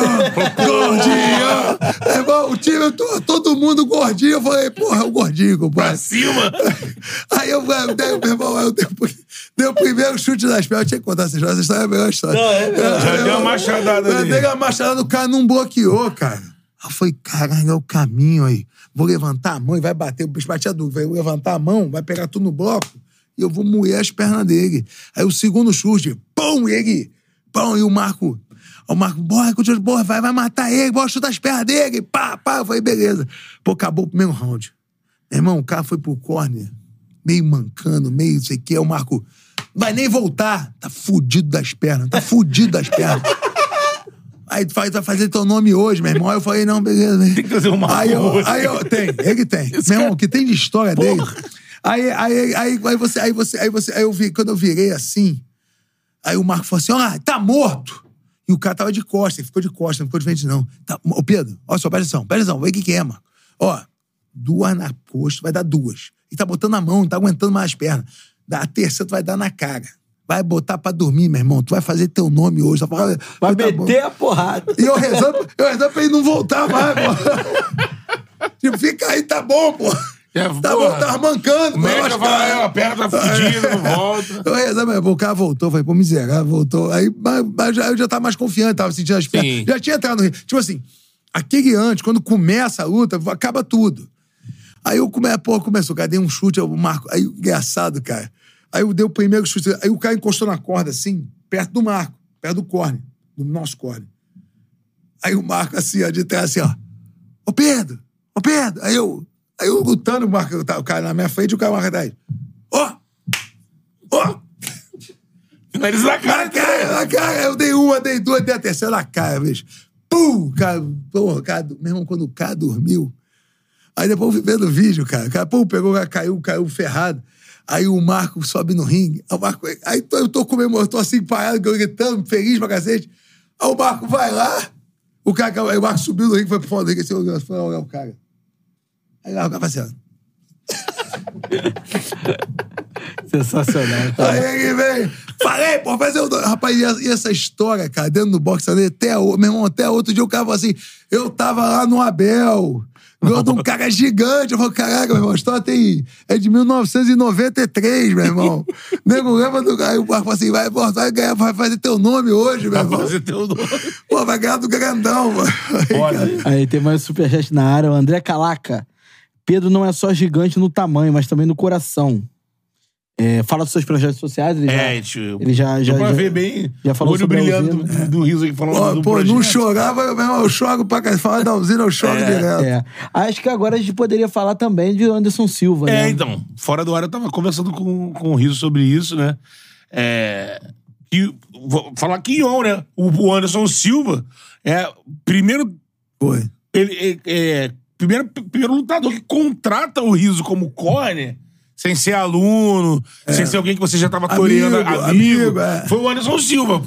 gordinho. irmão, o time, to- todo mundo gordinho. Eu falei, porra, é o gordinho, Pra compadre. cima. Aí eu, eu dei, meu irmão, eu dei, o primeiro chute das pernas. Eu tinha que contar essa história, essa história é a melhor história. Não, é, Já eu- deu uma machadada ali. dei uma machadada, o cara não bloqueou, cara. Aí eu falei, caralho, é o caminho aí. Vou levantar a mão e vai bater. O bicho batia duro. Vai levantar a mão, vai pegar tudo no bloco e eu vou moer as pernas dele. Aí o segundo chute, pum, ele, pum, e o Marco. O Marco, bora, continua, bora, vai, vai matar ele, bora chutar as pernas dele, pá, pá. Eu falei, beleza. Pô, acabou o primeiro round. Meu irmão, o cara foi pro corner, meio mancando, meio sei o que. O Marco, vai nem voltar. Tá fudido das pernas, tá fudido das pernas. Aí tu faz- vai fazer teu nome hoje, meu irmão. Aí eu falei, não, beleza. Tem que fazer um Marco aí eu, aí eu, Tem, ele tem. meu irmão, o que tem de história dele. Aí, aí, aí, aí, você, aí você, aí você, aí eu vi, quando eu virei assim, aí o Marco falou assim, ó, tá morto. E o cara tava de costas, ele ficou de costas, não ficou de frente, não. Tá, ô, Pedro, olha só, presta atenção, presta atenção, vê o que que é, Marco. Ó, duas na costa, vai dar duas. E tá botando na mão, não tá aguentando mais as pernas. Da a terceira tu vai dar na cara. Vai botar pra dormir, meu irmão. Tu vai fazer teu nome hoje. Vai tá bom. meter a porrada. E eu rezando, eu rezando pra ele não voltar mais, pô. tipo, fica aí, tá bom, pô. É, tá porra. tá mancando. Pô, fala, tá- é, a perna tá fudida, não volta. eu rezando, mas o cara voltou, falei, pô, miserável, voltou. Aí mas, mas já, eu já tava mais confiante, tava sentindo as pernas. Sim. Já tinha entrado no rio. Tipo assim, aquele antes, quando começa a luta, acaba tudo. Aí eu come, pô, começou, cara, dei um chute, o Marco. Aí, engraçado, cara. Aí eu dei o primeiro chute, aí o cara encostou na corda, assim, perto do Marco, perto do corne, do nosso corne. Aí o Marco, assim, ó, de trás, assim, ó. Ô Pedro, ô Pedro. Aí eu, aí eu lutando, o, Marco, o cara na minha frente e o cara marca atrás. Ó! Ó! Finaliza na cara. Na cara, na cara. Eu dei uma, dei duas, dei a terceira na cara, bicho. Pum! Cara, porra, cara, meu irmão, quando o cara dormiu. Aí depois eu fui vendo o vídeo, cara. O cara, pum, pegou, caiu, caiu ferrado. Aí o Marco sobe no ringue. Aí, o Marco, aí tô- eu tô comemorando, tô assim, parado, gritando, feliz pra cacete. Aí o Marco vai lá. O cara, aí o Marco subiu no ringue, foi pro fundo do ringue, assim, foi olhar o cara. Aí lá o cara fazendo. Sensacional. cara. Aí ele vem. Falei, pô, fazer o. Rapaz, e essa- história, cara, dentro do boxe até, meu irmão, até outro dia o cara falou assim: eu tava lá no Abel. Ganhou de um cara gigante. Eu falei, caraca, meu irmão, a história tem. É de 1993, meu irmão. Nego lembra do. Aí o Marco falou assim: vai, pô, vai ganhar, vai fazer teu nome hoje, meu Vai irmão. fazer teu nome. Pô, vai ganhar do grandão, mano. Aí, Aí tem mais um superchat na área. O André Calaca. Pedro não é só gigante no tamanho, mas também no coração. É, fala dos seus projetos sociais. Ele É, já, tio. ele já, já, pra já- ver bem. já falou o olho sobre a brilhando usina. do, do riso aqui falando Pô, do pô, projeto. não chorava, meu irmão, eu choro pra cá. Fala da usina, eu choro direto. É. Acho que agora a gente poderia falar também de Anderson Silva, né? É, então, fora do ar eu tava conversando com, com o Riso sobre isso, né? É, que, vou falar que Ion, né? O, o Anderson Silva é primeiro, Foi. ele, é, é, primeiro, primeiro lutador que contrata o Riso como corner. Sem ser aluno, sem ser alguém que você já tava toreando Amigo, amigo. é. Foi o Anderson Silva.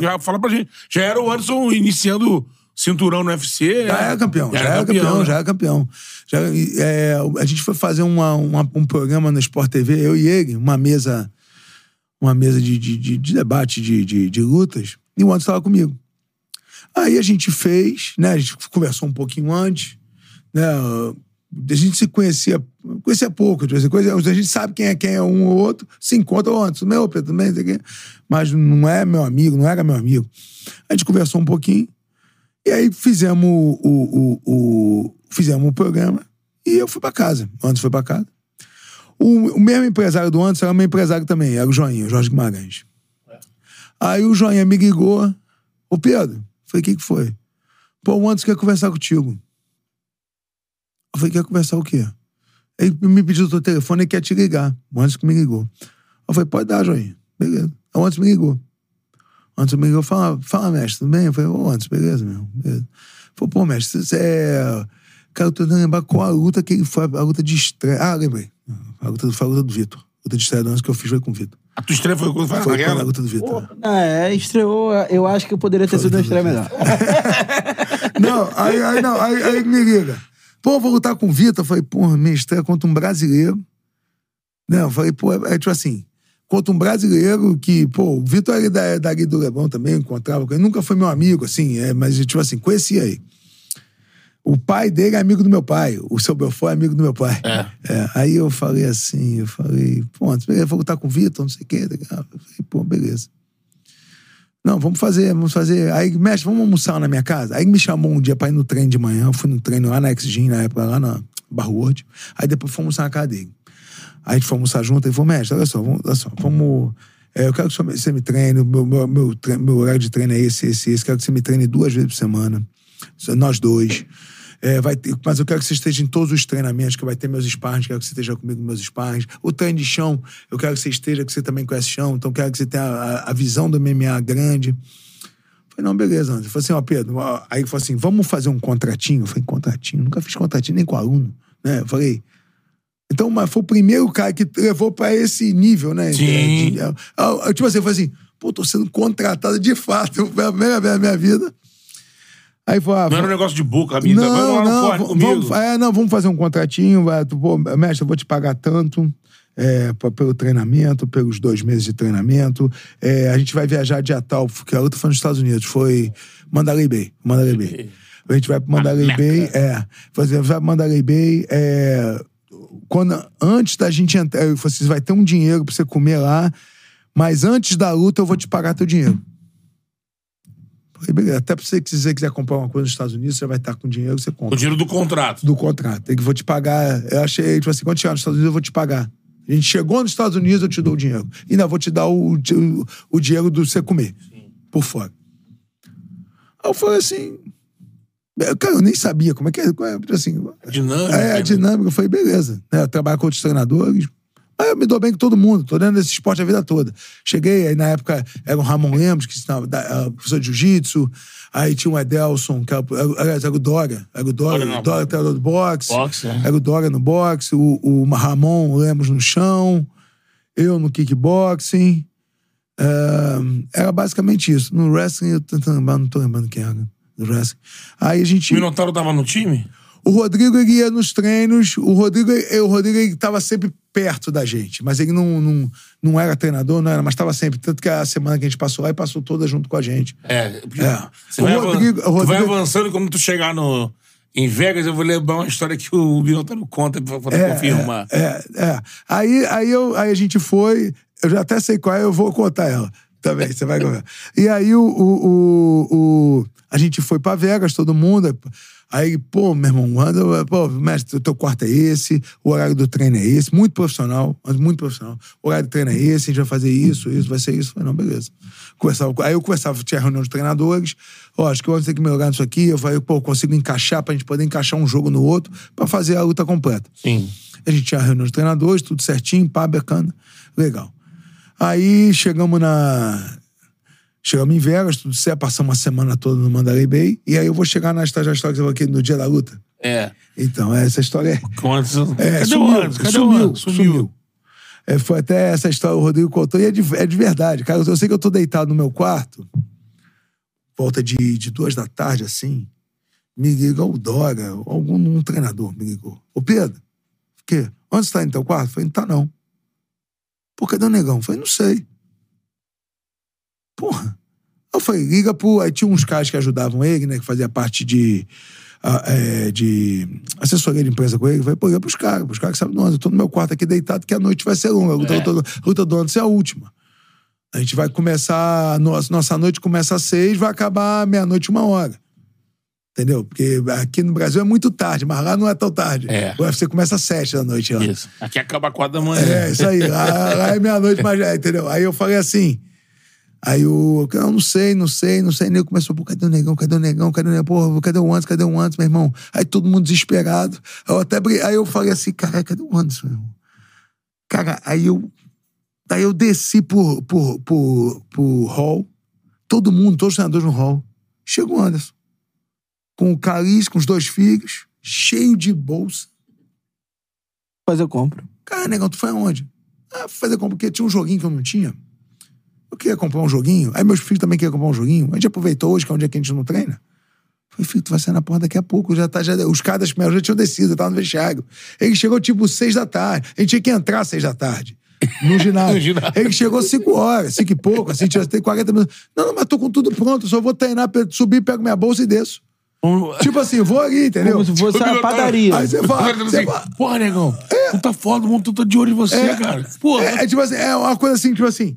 Já fala pra gente. Já era o Anderson iniciando cinturão no UFC. Já né? era campeão, já, era campeão, né? já era campeão. Já, é, a gente foi fazer uma, uma- um programa no Sport TV, eu e ele, uma mesa, uma mesa de, de, de- de debate de, de, de lutas, e o Anderson estava comigo. Aí a gente fez, né? A gente conversou um pouquinho antes, né? A gente se conhecia, conhecia pouco, a gente sabe quem é quem é um ou outro, se encontra, Anderson, meu, Pedro, também, sei o mas não é meu amigo, não era meu amigo. A gente conversou um pouquinho, e aí fizemos o, o, o- fizemos o programa e eu fui pra casa. O Anderson foi pra casa. O, o mesmo empresário do Anderson era meu empresário também, era o Joinha, o Jorge Guimarães. Aí o Joinha me ligou. Ô Pedro, falei, o que que foi? Pô, o Anderson quer conversar contigo. Eu falei, quer conversar o quê? Ele me pediu o teu telefone e quer te ligar. O Anderson que me ligou. Eu falei, pode dar, Joinha. Beleza. Aí o Anderson me ligou. O Anderson me ligou, fala, fala, mestre, tudo bem? Eu falei, ô, Anderson, beleza, meu? Beleza. Falei, pô, mestre, você é... Cara, eu tô tentando lembrar qual a luta que ele foi, a luta de estreia. Ah, lembrei. A luta, foi a luta do Vitor. A luta de estreia do Anderson que eu fiz foi com o Vitor. A tua estreia foi quando foi, Foi a luta do Vitor. Ah, é, estreou. Eu acho que poderia ter sido uma estreia melhor. Não, aí, aí, não, aí, aí me liga. Pô, vou lutar com o Vitor. Eu falei, porra, minha estreia contra um brasileiro. Não, eu falei, pô, é tipo assim, contra um brasileiro que, pô, o Vitor é da, dali do Lebão também, eu encontrava com ele. Nunca foi meu amigo, assim, é, mas, tipo assim, conhecia ele. O pai dele é amigo do meu pai. O seu Belfort é amigo do meu pai. É, aí eu falei assim, eu falei, pô, eu vou lutar com o Vitor, não sei o quê. Eu falei, pô, beleza. Não, vamos fazer, vamos fazer. Aí, mestre, vamos almoçar na minha casa? Aí me chamou um dia pra ir no treino de manhã. Eu fui no treino lá na X-Gym, na época, lá na Barro World. Aí depois fomos almoçar na casa dele. Aí a gente foi almoçar junto. Ele falou, mestre, olha só, vamos, olha só, vamos... é, eu quero que você me treine, meu, meu, meu, meu horário de treino é esse, esse, esse. Quero que você me treine duas vezes por semana. Nós dois. É, vai ter, mas eu quero que você esteja em todos os treinamentos, que vai ter meus sparrings, quero que você esteja comigo meus sparrings. O treino de chão, eu quero que você esteja, que você também conhece chão, então quero que você tenha a, a visão do MMA grande. Falei, não, beleza, Anderson. Falei assim, ó, Pedro, ó, aí ele falou assim, vamos fazer um contratinho? Eu falei, contratinho? Nunca fiz contratinho nem com aluno, né? Eu falei, então, mas foi o primeiro cara que levou pra esse nível, né? Sim. De- de- eu- eu, tipo assim, eu falei assim, pô, tô sendo contratado de fato, foi a primeira vez na minha vida. Aí foi, ah, Não era um negócio de boca, mina. Vai não, não, comigo. vamos, é, não, vamos fazer um contratinho. Vai, tu, pô, mestre, eu vou te pagar tanto é, pra- pelo treinamento, pelos dois meses de treinamento. É, a gente vai viajar dia tal, porque a outra foi nos Estados Unidos, foi Mandalay Bay. Mandalay Bay. A gente vai pro Mandalay Bay, é. Fazer, vai pro Mandalay Bay, é. Quando, antes da gente entrar, eu falei assim, vai ter um dinheiro pra você comer lá, mas antes da luta eu vou te pagar teu dinheiro. Falei, até pra você, se você quiser comprar uma coisa nos Estados Unidos, você vai estar com dinheiro, você compra O dinheiro do contrato. do contrato. Que vou te pagar. Eu achei, tipo assim, quando chegar nos Estados Unidos, eu vou te pagar. A gente chegou nos Estados Unidos, eu te dou o dinheiro. E ainda vou te dar o, o, o dinheiro do você comer. Por fora. Aí eu falei assim. Cara, eu nem sabia como é que é. é, assim, Dinâmica. é, a né? dinâmica. Eu falei, beleza. Né, eu trabalho com outros treinadores. Aí eu me dou bem com todo mundo. Tô dentro desse esporte a vida toda. Cheguei, aí na época era o Ramon Lemos, que ensinava, ah, professor de jiu-jitsu. Aí tinha o Edelson, que era, era, aliás, era o Dória. Era o Dória, Dória Dória treinador do boxe. Boxe, é. Era o Dória no boxe, o, o Ramon Lemos no chão, eu no kickboxing. É, era basicamente isso. No wrestling, eu tentando lembrar, não tô lembrando quem era. No wrestling. Aí a gente. O Minotauro tava no time? O Rodrigo ele ia nos treinos, o Rodrigo, o Rodrigo ele tava sempre perto da gente, mas ele não, não, não era treinador, não era, mas estava sempre. Tanto que a semana que a gente passou lá, ele passou toda junto com a gente. É, É. Você vai, Rodrigo- avan- o tu vai Rodrigo- avançando e quando tu chegar no, em Vegas, eu vou lembrar uma história que o Binotano conta pra poder confirmar. É, é. Aí, aí, eu, aí a gente foi, eu já até sei qual é, eu vou contar ela também, você vai ver. E aí o, o, o, o- a gente foi pra Vegas, todo mundo. Aí, pô, meu irmão, anda, pô, mestre, o teu quarto é esse, o horário do treino é esse, muito profissional, mas muito profissional. O horário do treino é esse, a gente vai fazer isso, isso, vai ser isso. Eu falei, não, beleza. Conversava, aí eu conversava, tinha reunião de treinadores, ó, acho que eu vou ter que melhorar nisso aqui, eu falei, pô, eu consigo encaixar pra gente poder encaixar um jogo no outro pra fazer a luta completa. Sim. A gente tinha reunião de treinadores, tudo certinho, pá, bacana. Legal. Aí chegamos na. Chegamos em Vegas, tudo certo, passamos uma semana toda no Mandalay Bay. E aí eu vou chegar na que eu vou aqui no dia da luta. É. Então, essa história é. É Cadê sumiu, o Anderson? Cadê sumiu, o Anderson? sumiu. É, foi até essa história, o Rodrigo contou, e é de, é de verdade. Cara, eu sei que eu tô deitado no meu quarto, volta de, de duas da tarde, assim. Me liga o Dora, algum um treinador me ligou. Ô Pedro, o quê? Onde você tá no teu quarto? Eu falei, não tá não. Pô, cadê o negão? Eu falei, não sei. Porra. Eu falei, liga pro. Aí tinha uns caras que ajudavam ele, né? Que fazia parte de. ah, é, de assessoria de imprensa com ele. Eu falei, pô, liga pros caras, pros caras que sabem do Anderson. Eu tô no meu quarto aqui deitado, que a noite vai ser longa. A luta, É. luta, luta do Anderson é a última. A gente vai começar. Nossa, nossa noite começa às seis, vai acabar meia-noite, uma hora. Entendeu? Porque aqui no Brasil é muito tarde, mas lá não é tão tarde. É. O UFC começa às sete da noite lá. Isso. Aqui acaba quatro da manhã. É, isso aí. Lá, lá é meia-noite, mas é, entendeu? Aí eu falei assim. Aí o. Eu não sei, não sei, não sei. Nego começou, pô, cadê o negão? Cadê o negão? Cadê o negão? Pô, cadê o Anderson? Cadê o Anderson, meu irmão? Aí todo mundo desesperado. Eu até Aí eu falei assim, cara, cadê o Anderson, meu irmão? Cara, aí eu. Aí eu desci por, por, por, por hall. Todo mundo, todos os treinadores no hall. Chega o Anderson. Com o Caris, com os dois filhos, cheio de bolsa. Fazer compra. Cara, negão, tu foi aonde? Ah, fazer compra, porque tinha um joguinho que eu não tinha. Eu queria comprar um joguinho. Aí meus filhos também queriam comprar um joguinho. A gente aproveitou hoje, que é um dia que a gente não treina. Falei, filho, tu vai sair na porra daqui a pouco. Já tá, já, os caras das primeiras já tinham descido, eu tava no vestiário. Ele chegou tipo seis da tarde. A gente tinha que entrar às seis da tarde. No ginásio. No ginásio. Ele chegou cinco horas, cinco e pouco, assim, tinha tem 40 minutos. Não, não, mas tô com tudo pronto, só vou treinar, subir, pego minha bolsa e desço. Tipo assim, vou ali, entendeu? Como se fosse a padaria. Aí você fala, você assim, fala, Porra, negão. Tu tá foda, o mundo tá de olho em você, cara. Porra. É, é tipo assim, é uma coisa assim, tipo assim.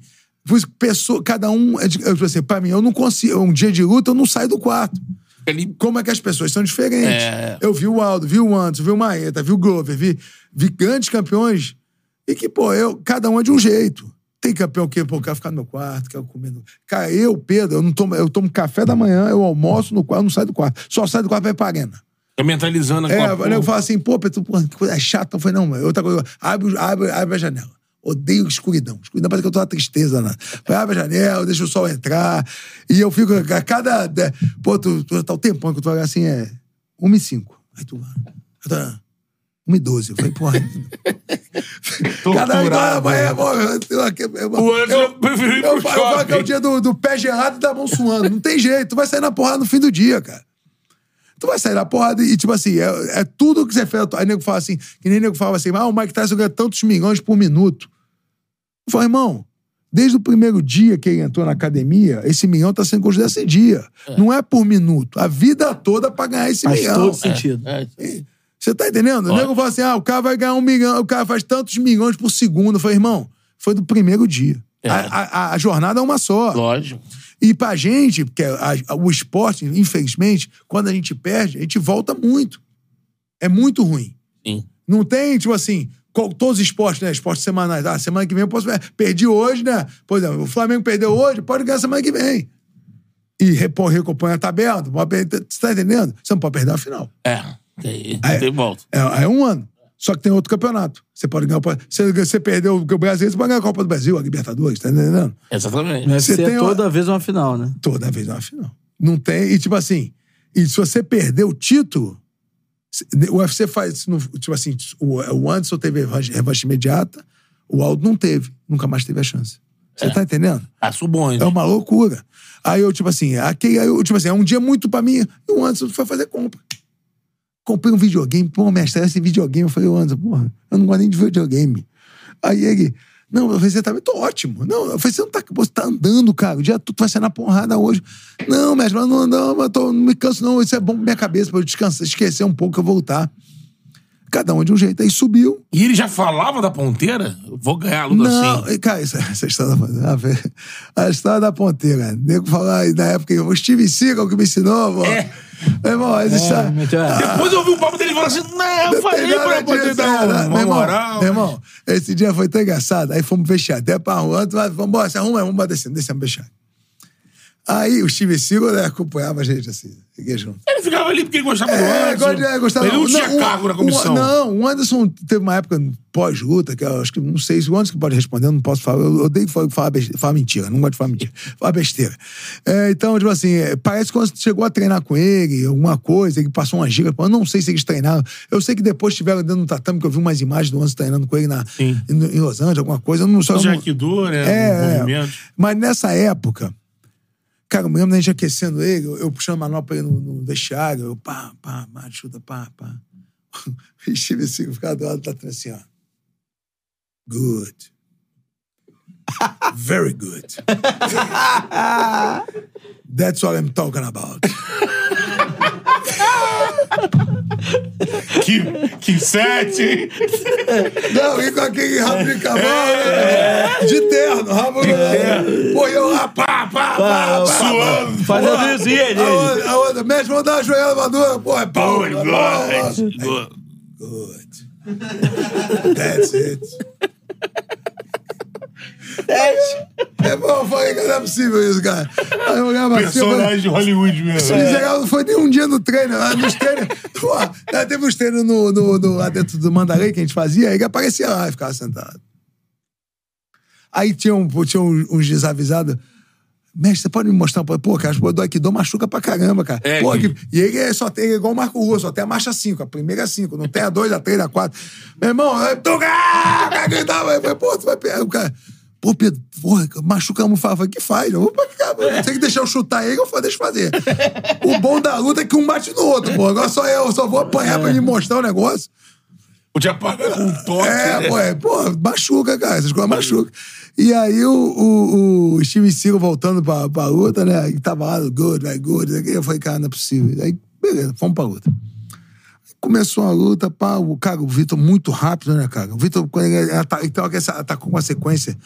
Pessoa, cada um, é, é, tipo assim, pra mim, eu não consigo. Um dia de luta, eu não saio do quarto. Ele Como é que as pessoas são diferentes? É. Eu vi o Aldo, vi o Anderson, vi o Maeta, vi o Glover, vi, vi grandes campeões. E que, pô, eu, cada um é de um jeito. Tem campeão que, pô, quer ficar no meu quarto, quer comer no... Cara, eu, Pedro, eu não tomo, eu tomo café da manhã, eu almoço no quarto, eu não saio do quarto. Só saio do quarto pra ir pra arena. tá mentalizando É, com a o nego fala assim, pô, Pedro, pô, que coisa chata. Eu falei, não, mano, outra coisa, abre, abre, abre a janela. Odeio escuridão. Escuridão parece que eu tô na tristeza, né? Falei, abre a janela, deixa o sol entrar. E eu fico, a cada. Pô, tu, tu tá o tempão que tu vai assim, é 1 e 5. Aí tu. Eu tô, 1 e 12. Eu falei, porra. Caralho, Torturado, então, é, eu, eu, eu, O Anderson eu- preferiu ir eu, pro falo- eu falo que é o shopping. dia do, do pé gelado e da mão suando. Não tem jeito. Tu vai sair na porrada no fim do dia, cara. Tu vai sair na porrada e, tipo assim, é, é tudo que você fez. Aí nego fala assim, que nem nego fala assim, ah, o Mike Tyson ganha tantos milhões por minuto. Eu falo, irmão, desde o primeiro dia que ele entrou na academia, esse milhão tá sendo construído esse dia. Não é por minuto. A vida toda pra ganhar esse Faz milhão. todo sentido. É, Você tá entendendo? O nego fala assim, ah, o cara vai ganhar um milhão, o cara faz tantos milhões por segundo. Eu falei, irmão, foi do primeiro dia. É. A, a- a jornada é uma só. lógico. E pra gente, porque a- o esporte, infelizmente, quando a gente perde, a gente volta muito. É muito ruim. Sim. Não tem, tipo assim, todos os esportes, né? Esportes semanais. Ah, semana que vem eu posso. Perdi hoje, né? Por exemplo, o Flamengo perdeu hoje, pode ganhar semana que vem. E repor, recompõe a tabela. Você tá entendendo? Você não pode perder a final. É. Tem, É. tem volta. É, é um ano. Só que tem outro campeonato. Você pode ganhar. o- Você, você perdeu o Brasil, você pode ganhar a Copa do Brasil, a Libertadores, tá entendendo? Exatamente. Deve Você tem uma- toda vez uma final, né? Toda vez é uma final. Não tem. E tipo assim, e se você perder o título, o UFC faz. Tipo assim, o, Anderson teve revanche, imediata, o Aldo não teve. Nunca mais teve a chance. Você tá entendendo? Passa o bonde. É uma loucura. Aí eu, tipo assim, aquele, aí eu, tipo assim, é um dia muito pra mim. E o Anderson foi fazer compra. Comprei um videogame, pô, mestre, esse videogame. Eu falei, Anderson, porra, eu não gosto nem de videogame. Aí ele, não, eu falei, você tá, eu tô ótimo. Não, eu falei, você não tá, você tá andando, cara, o dia todo tu vai sair na porrada hoje. Não, mestre, mas não, não, eu tô, não me canso, não, isso é bom pra minha cabeça, pra eu descansar, esquecer um pouco, eu voltar. Cada um de um jeito. Aí subiu, E ele já falava da ponteira? Vou ganhar a luta não, assim. cara, essa, essa história da ponteira. A história da ponteira. O nego falou na época, o Steve Seagal que me ensinou, pô. É. Meu irmão, meteu a- Depois eu ouvi um papo dele falando assim: não, eu falei pra poder dar é, uma, uma meu irmão, moral. Meu irmão, esse dia foi tão engraçado. Aí fomos fechar até pra rua. Vamos embora, se arruma, vamos embora descendo, descemos fechar. Aí o Steve Seagal né, acompanhava a gente assim, fiquei junto. Ele ficava ali porque ele gostava do É, Anderson. gosta- é, gostava. Ele não tinha o- cargo na o- comissão. não, o Anderson teve uma época pós-luta, que eu acho que não sei se o Anderson pode responder, eu não posso falar. Eu odeio falar, falar, falar mentira, não gosto de falar mentira. falar besteira. É, então, tipo assim, é, parece que quando chegou a treinar com ele, alguma coisa, ele passou uma giga, eu não sei se eles treinaram. Eu sei que depois estiveram dentro do tatame, que eu vi umas imagens do Anderson treinando com ele na, em, em Los Angeles, alguma coisa. Eu não só. O não- Jack né? é, o é. movimento. Mas nessa época, cara, eu me lembro da gente aquecendo ele, eu, eu puxando a manopla ele no, no vestiário, eu pá, pá, pá, chuta, pá, pá. E Steve Seagal ficava do lado da trás assim, ó. Good. Very good. That's what I'm talking about. Que, que sete, hein? Não, e com aquele rabo de cavalo, né? de terno, rabo de terno. Pô, eu lá, pá, pá, pá, pá, Suando. Fazendo isso, e ele? A outra, mestre, vamos dar uma joelhada madura. Pô, é pau. É pau. good, good. Good. That's it. É bom, eu falei que não é possível isso, cara. Aí eu olhava assim, eu falei, Personagem de Hollywood mesmo. esse miserável não foi nem um dia no treino. Lá nos treinos. Pô, lá teve uns treinos no, no, no, lá dentro do Mandarei que a gente fazia, aí ele aparecia lá e ficava sentado. Aí tinha, um, tinha uns, desavisados. Mestre, você pode me mostrar? Pô, cara, o do Aikido machuca pra caramba, cara. É, Pô, que- E ele é só tem ele é igual o Marco Rua, só tem a marcha 5, a primeira 5, não tem a 2, a 3, a 4. Meu irmão, eu. Ah, o gritava, eu falei, pô, tu vai pegar. O cara, pô, Pedro, porra, machuca a almofada. Eu falei, que faz? Eu vou pra cá, tem que deixar eu chutar ele, eu falei, deixa eu fazer. o bom da luta é que um bate no outro, pô. Agora só eu, só vou apanhar pra ele mostrar o negócio. Podia pagar com um toque. É, né? pô, é, pô, machuca, cara. Essas coisas machucam. E aí o, o, o Steve Seagal voltando pra, pra luta, né? E tava lá, good, vai good. Aí Eu falei, cara, não é possível. Aí, beleza, fomos pra luta. Aí Começou a luta, pá, o cara, o Vitor muito rápido, né, cara? O Vitor, quando ele atacou com uma sequência.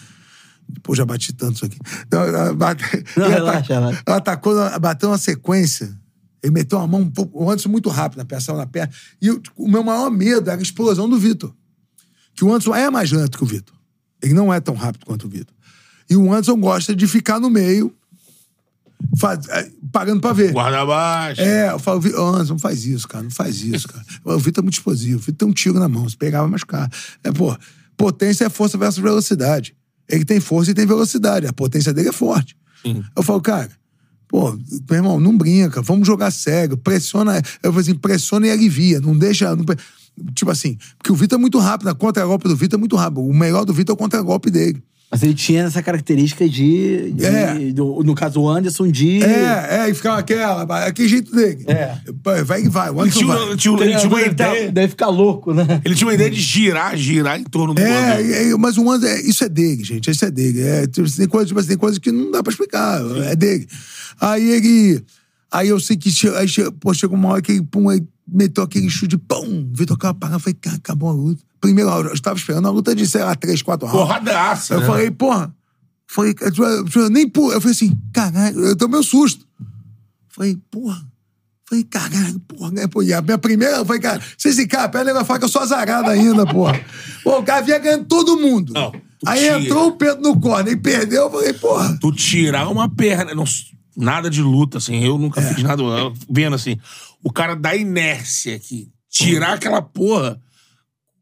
Pô, já bati tanto isso aqui. Então, ela bate- Não, relaxa, relaxa. ela atacou, bateu uma sequência. Ele meteu a mão um pouco, o Anderson muito rápido, na peça na perna. E eu- o meu maior medo era a explosão do Vitor. Que o Anderson é mais lento que o Vitor. Ele não é tão rápido quanto o Vitor. E o Anderson gosta de ficar no meio, faz- é, pagando pra ver. Guarda baixo. É, eu falo, "Vi- ô, Anderson, não faz isso, cara, não faz isso, cara. O Vitor é muito explosivo, o Vitor tem um tiro na mão, se pegar vai machucar. É, pô, potência é força versus velocidade. Ele tem força e tem velocidade, a potência dele é forte. Eu falo, cara, pô, meu irmão, não brinca, vamos jogar sério, pressiona, eu falo assim, pressiona e alivia, não deixa... não tipo assim, porque o Vitor é muito rápido, a contra-golpe do Vitor é muito rápido, o melhor do Vitor é o contra-golpe dele. Mas ele tinha essa característica de. de- É. do- no caso, o Anderson, de. É, é, e ficava aquela, aquele jeito dele. É. Vai que vai, o Ele Anderson tinha, vai. uma- tinha, ele tinha uma Deve tá- ideia. Deve ficar louco, né? Ele tinha uma ideia de girar, girar em torno do É, Anderson. é, é, mas o Anderson, é, isso é dele, gente. Isso é dele. É, tem, coisas, tem coisas que não dá pra explicar. É dele. Aí ele. Aí eu sei que aí pô, chegou uma hora que ele, pum, aí meteu aquele chute, pum, Vitor acaba parando. Eu falei, cara, acabou a luta. Primeiro, eu estava esperando a luta de, sei lá, três, quatro rounds. Porradaça. Eu né? falei, porra. Falei, nem pu- Eu falei assim, caralho, eu tomei um susto. Falei, porra. Falei, caralho, porra, né? Pô, e a minha primeira, eu falei, cara, se esse cara pega, falar que eu sou azarado ainda, porra. Pô, o cara vinha ganhando todo mundo. Não, Aí tira. entrou o Pedro no corner e perdeu, eu falei, porra. Tu tirar uma perna. não- nada de luta, assim. Eu nunca É. fiz nada. Vendo assim. O cara da inércia aqui. Tirar aquela porra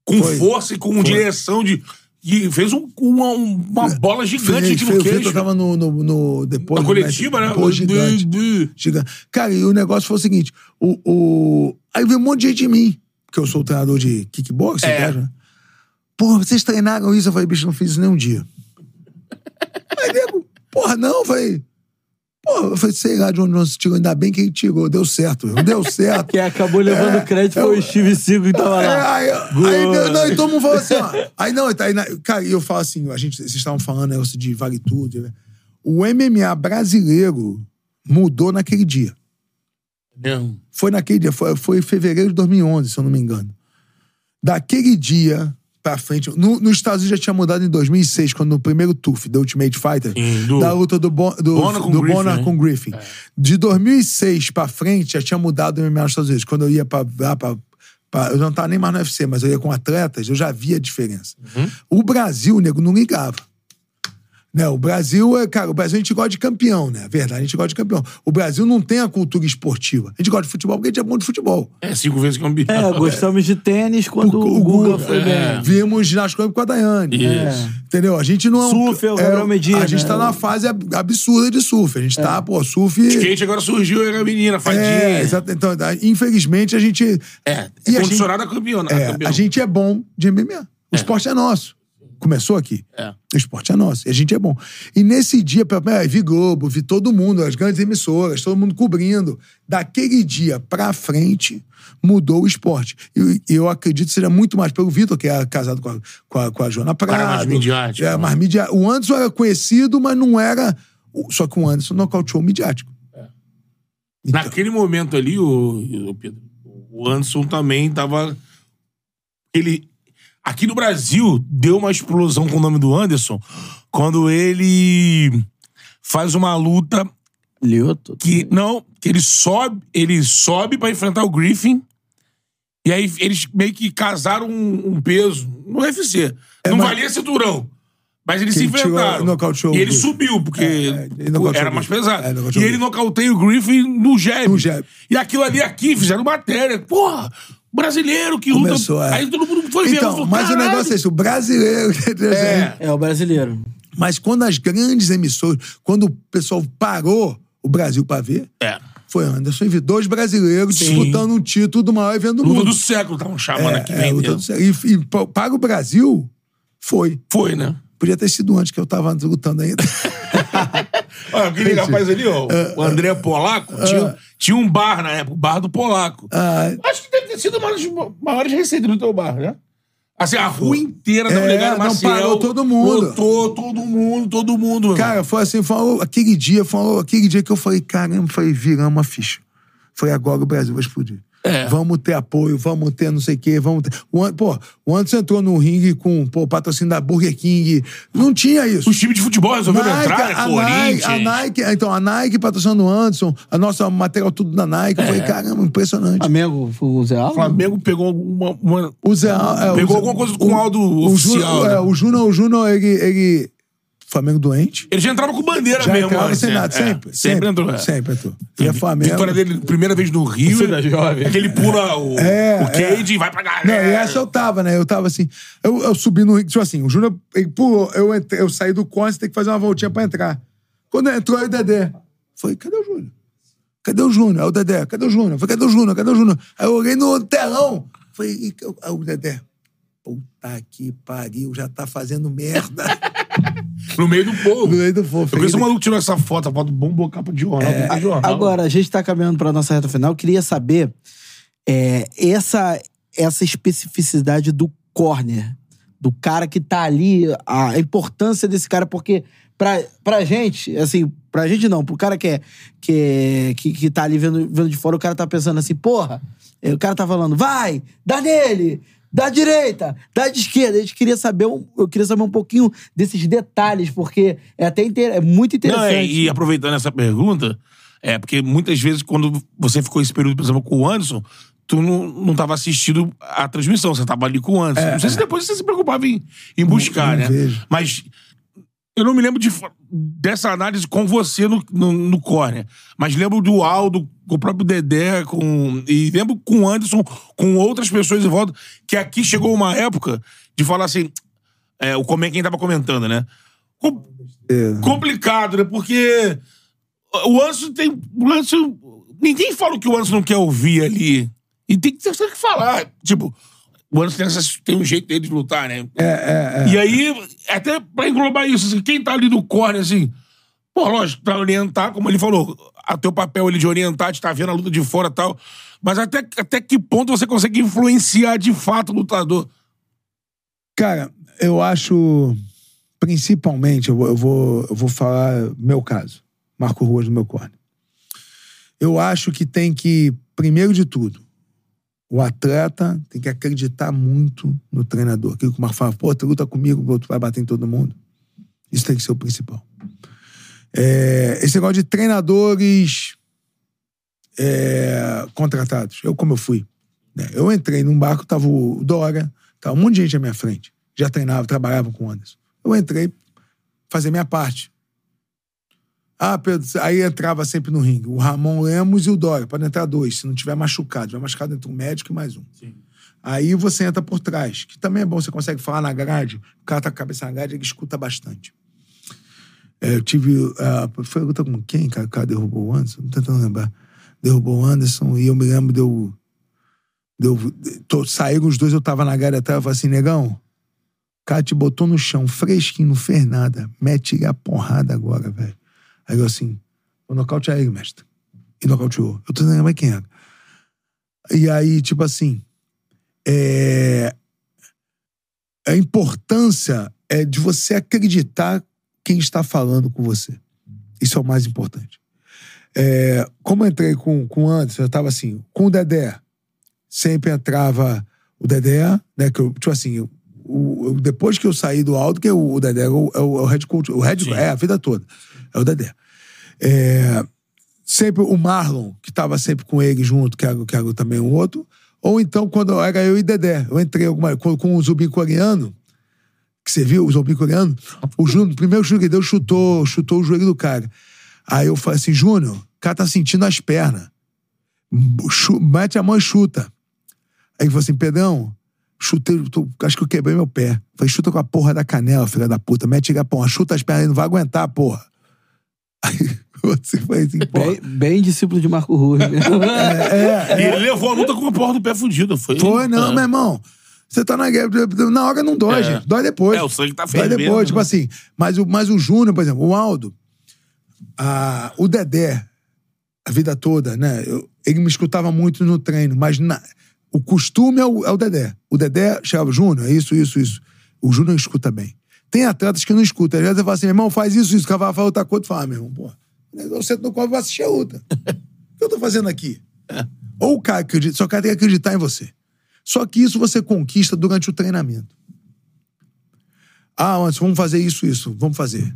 com Foi. força e com direção de. E fez um- uma, uma bola gigante Fez, aqui fez, no o Vitor queijo. tava no, no, no- depois. Na coletiva, né? Pô, gigante. Gigante. Cara, e o negócio foi o seguinte: o, o... aí veio um monte de gente em mim, porque eu sou treinador de kickboxing, É. né? Porra, vocês treinaram isso? Eu falei, bicho, não fiz isso nem um dia. Aí nego, porra, não, eu falei. Pô, eu falei, sei lá de onde você tirou. Ainda bem que ele tirou. Deu certo. Não deu certo. Quem acabou levando É, crédito foi o Steve Seagal que tava É, lá. aí, aí, não, e todo mundo falou assim, ó. Aí não, aí, na- cara, e eu falo assim, a gente, vocês estavam falando negócio de vale tudo. né? O MMA brasileiro mudou naquele dia. Mesmo. Foi naquele dia, foi, foi em fevereiro de 2011, se eu não me engano. Daquele dia pra frente, no, nos Estados Unidos já tinha mudado em 2006, quando no primeiro TUF, da Ultimate Fighter, Sim, do- da luta do, Bon- do, Bonner com do Griffin, né? com Griffin. De 2006 pra frente, já tinha mudado o MMA nos Estados Unidos. Quando eu ia pra, lá pra, Eu não tava nem mais no UFC, mas eu ia com atletas, eu já via a diferença. Uhum. O Brasil, o nego, não ligava. Né, o Brasil, é, cara, o Brasil a gente gosta de campeão, né? Verdade, a gente gosta de campeão. O Brasil não tem a cultura esportiva. A gente gosta de futebol porque a gente é bom de futebol. É cinco vezes campeão. É, gostamos de tênis quando o, Guga foi é. bem. Vimos ginástica com a Daiane. Isso. Entendeu? A gente não é um- Surf, é o Gabriel Medina, A gente tá né? numa fase ab- absurda de surf. A gente tá, pô, surf. Skate agora surgiu, era a menina, fadinha. É, exato. Então, da- infelizmente, a gente. É, E é a condicionado a campeão. É, a campeão. a gente é bom de MMA. O esporte é nosso. Começou aqui. É. O esporte é nosso. E a gente é bom. E nesse dia, vi Globo, vi todo mundo, as grandes emissoras, todo mundo cobrindo. Daquele dia pra frente, mudou o esporte. E eu acredito que seja muito mais pelo Vitor, que é casado com a, com a, com a Joana Prado. Cara mais midiático, É, né? mais midiático. O Anderson era conhecido, mas não era. Só que o Anderson nocauteou o midiático. Então, Naquele momento ali, o, o Pedro, o Anderson também tava. Ele. Aqui no Brasil, deu uma explosão com o nome do Anderson quando ele faz uma luta Lioto. que. Não, que ele sobe, ele sobe pra enfrentar o Griffin. E aí eles meio que casaram um, um peso no UFC. não É, mas- valia cinturão. Mas eles se enfrentaram. nocauteou e ele subiu, porque É, nocauteou era mais pesado. É, e ele nocauteia o Griffin no jab. No jab. E aquilo ali aqui, fizeram matéria. Porra, brasileiro que luta. Começou, é. Aí todo mundo foi ver. Então, falou, mas o negócio é esse: o brasileiro. É. É, o brasileiro. Mas quando as grandes emissoras, quando o pessoal parou o Brasil pra ver, É. foi Anderson e vi dois brasileiros Sim. disputando um título do maior evento do Luta mundo. do século, estavam chamando aqui. é, vendendo. luta do século. E, e pa- para o Brasil, foi. Foi, né? Podia ter sido antes, que eu tava lutando ainda. Olha, aquele rapaz ali, ó, o André Polaco, tinha, tinha um bar na época, o bar do Polaco. Ah, Acho que deve ter sido uma das maiores receitas do teu bar, né? Assim, a rua inteira da É, Olegário não, Maciel. parou todo mundo. Lotou todo mundo, todo mundo. meu. cara, foi assim, falou, aquele dia, falou, aquele dia que eu falei, caramba, falei, viramos a ficha. Falei, agora o Brasil vai explodir. É. Vamos ter apoio, vamos ter não sei o quê, vamos ter. O, An- pô, o Anderson entrou no ringue com pô, patrocínio da Burger King. Não tinha isso. Os times de futebol resolveram Nike, entrar, né? a, Nike, Corinthians. a Nike, então, a Nike patrocinando o Anderson, a nossa material tudo da Nike. Eu falei, É. caramba, impressionante. Flamengo, o Zé O Alves? Flamengo pegou alguma. Uma... O Zé, é, Pegou o Zé- alguma coisa com o Aldo o oficial, Júnior, né? é, o Júnior, o Júnior, ele, ele. Flamengo doente. Ele já entrava com bandeira Já mesmo. entrava sem nada, É, sempre. Sempre entrou. é. Sempre entrou. E é Flamengo. Vitória dele, primeira vez no Rio. Da jovem. Aquele pula o, É, o cage e vai pra galera. Não, e essa eu tava, né? Eu tava assim. Eu, eu subi no ringue, tipo assim, o Júnior, pulou, eu, entrei, eu saí do você tem que fazer uma voltinha pra entrar. Quando entrou aí o Dedé, falei, cadê o Júnior? Cadê o Júnior? Aí o Dedé, cadê o Júnior? Falei, cadê o Júnior? Cadê o Júnior? Aí eu olhei no telão, falei, aí o Dedé, puta que pariu, já tá fazendo merda. No meio do povo. no meio do fofo. Eu conheço um maluco que tirou essa foto, a foto bombou capa de jornal. É, jornal. Agora, a gente tá caminhando pra nossa reta final. Eu queria saber é, essa, essa especificidade do corner. Do cara que tá ali, a importância desse cara, porque pra, pra gente, assim, pra gente não, pro cara que é, que, é- que, que tá ali vendo, vendo de fora, o cara tá pensando assim, porra, é, o cara tá falando, vai, dá nele, da direita, da esquerda. A gente queria saber, um- eu queria saber um pouquinho desses detalhes, porque é até inter- é muito Não, interessante. é, e aproveitando essa pergunta, é porque muitas vezes, quando você ficou esse período, por exemplo, com o Anderson, tu não, não tava assistindo a transmissão, você tava ali com o Anderson. não sei se depois você se preocupava em, em buscar, É, não né? vejo. Mas eu não me lembro de dessa análise com você no, no, no corner. Mas lembro do Aldo, com o próprio Dedé, com, e lembro com o Anderson, com outras pessoas em volta, que aqui chegou uma época de falar assim. É, o como é quem tava comentando, né? Com- É. complicado, né? Porque o Anderson tem. O Anderson, ninguém fala o que o Anderson não quer ouvir ali. E tem que ter que falar. Tipo, o Anderson tem, essa- tem um jeito dele de lutar, né? É, é, é. E aí, até pra englobar isso, assim, quem tá ali no corner, assim, Pô, lógico, pra orientar, como ele falou, a teu papel ele de orientar, de estar vendo a luta de fora e tal. Mas até, até que ponto você consegue influenciar de fato o lutador? Cara, eu acho, principalmente, eu vou, eu vou, eu vou falar meu caso, Marco Ruas no meu corner. Eu acho que tem que, primeiro de tudo, o atleta tem que acreditar muito no treinador. Aquilo que o Marco fala, pô, tu luta comigo, outro vai bater em todo mundo. Isso tem que ser o principal. É, esse negócio de treinadores é, contratados. Eu, como eu fui. né? Eu entrei num barco, tava o Dora, tava um monte de gente à minha frente. Já treinava, trabalhava com o Anderson. Eu entrei, fazer minha parte. Ah, Pedro, aí entrava sempre no ringue. O Ramon Lemos e o Dora. Pode entrar dois, se não tiver machucado. Se tiver machucado, entra um médico e mais um. Aí você entra por trás, que também é bom, você consegue falar na grade. O cara tá com a cabeça na grade, ele escuta bastante. É, eu tive. Uh, foi a luta com quem? O cara derrubou o Anderson? Tô tentando lembrar. Derrubou o Anderson e eu me lembro de eu. De eu tô, saíram os dois, eu tava na grade atrás, eu falei assim, negão. O cara te botou no chão, fresquinho, não fez nada. Mete a porrada agora, velho. Aí eu assim, vou nocautear ele, mestre. E nocauteou. Eu tô tentando lembrar quem era. E aí, tipo assim. É... A importância é de você acreditar quem está falando com você. Isso é o mais importante. É, como eu entrei com, com o Anderson, eu tava assim, com o Dedé, sempre entrava o Dedé, né? Que eu, tipo assim, o, o- depois que eu saí do Aldo, que o, o Dedé é o, é o, é o head coach, o head, é a vida toda. É o Dedé. É, sempre o Marlon, que estava sempre com ele junto, que era, que era também um outro. Ou então, quando era eu e Dedé, eu entrei alguma, com, com o Zumbi coreano, que você viu, o Zumbi coreano, o Júnior, o primeiro chute que deu, chutou, chutou o joelho do cara. Aí eu falei assim, Júnior, o cara tá sentindo as pernas. Mete a mão e chuta. Aí ele falou assim, Pedrão, chutei, tô- acho que eu quebrei meu pé. Falei, chuta com a porra da canela, filha da puta. Mete a porra, chuta as pernas, ele não vai aguentar, porra. Você foi assim. Bem, bem discípulo de Marco Ruas. né? É, E ele levou a luta com a porra do pé fudido. Foi, Foi, não, É. meu irmão. Você tá na guerra. Na hora não dói, É. gente. Dói depois. É, o sangue tá Dói fervendo, depois, tipo né? assim. Mas o, mas o Júnior, por exemplo, o Aldo, a- o Dedé, a vida toda, né? eu- ele me escutava muito no treino, mas na- o costume é o, é o Dedé. O Dedé chegava, Júnior, é isso, isso, isso. O Júnior escuta bem. Tem atletas que não escutam. Às vezes eu falo assim, meu irmão, faz isso, isso. O cara fala outra coisa, tu fala, ah, meu irmão, pô. Eu sento no colo e vou assistir a luta. o que eu tô fazendo aqui? Ou o cara acredita, só o cara tem que acreditar em você. Só que isso você conquista durante o treinamento. Ah, antes, vamos fazer isso, isso, vamos fazer.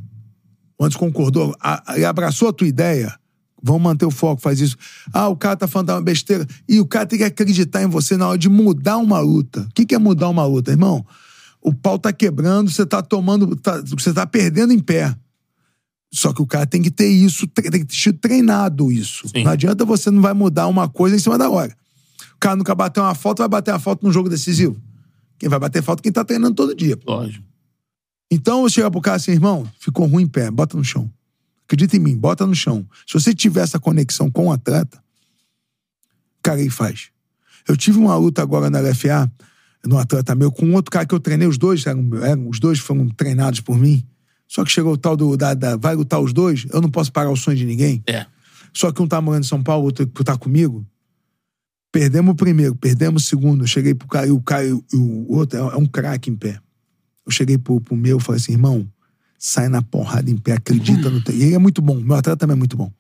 Antes concordou, a- ele abraçou a tua ideia, vamos manter o foco, faz isso. Ah, o cara tá falando uma besteira. E o cara tem que acreditar em você na hora de mudar uma luta. O que, que é mudar uma luta, irmão? O pau tá quebrando, você tá tomando, tá- você tá perdendo em pé. Só que o cara tem que ter isso, tem que ter treinado isso. Sim. Não adianta você não vai mudar uma coisa em cima da hora. O cara nunca bateu uma falta, vai bater uma falta num jogo decisivo. Quem vai bater falta é quem tá treinando todo dia. Lógico. Então eu chego pro cara assim, irmão, ficou ruim em pé, bota no chão. Acredita em mim, bota no chão. Se você tiver essa conexão com o atleta, cara, ele faz. Eu tive uma luta agora na LFA, no atleta meu, com outro cara que eu treinei, os dois, eram, eram- os dois foram treinados por mim. Só que chegou o tal do. Da, da- vai lutar os dois, eu não posso pagar o sonho de ninguém. É. Só que um tá morando em São Paulo, o outro que tá comigo. Perdemos o primeiro, perdemos o segundo. Eu cheguei pro cara, e o cara e o, outro é, é um craque em pé. Eu cheguei pro, pro meu e falei assim, irmão, sai na porrada em pé, acredita no. E ele é muito bom, meu atleta também é muito bom.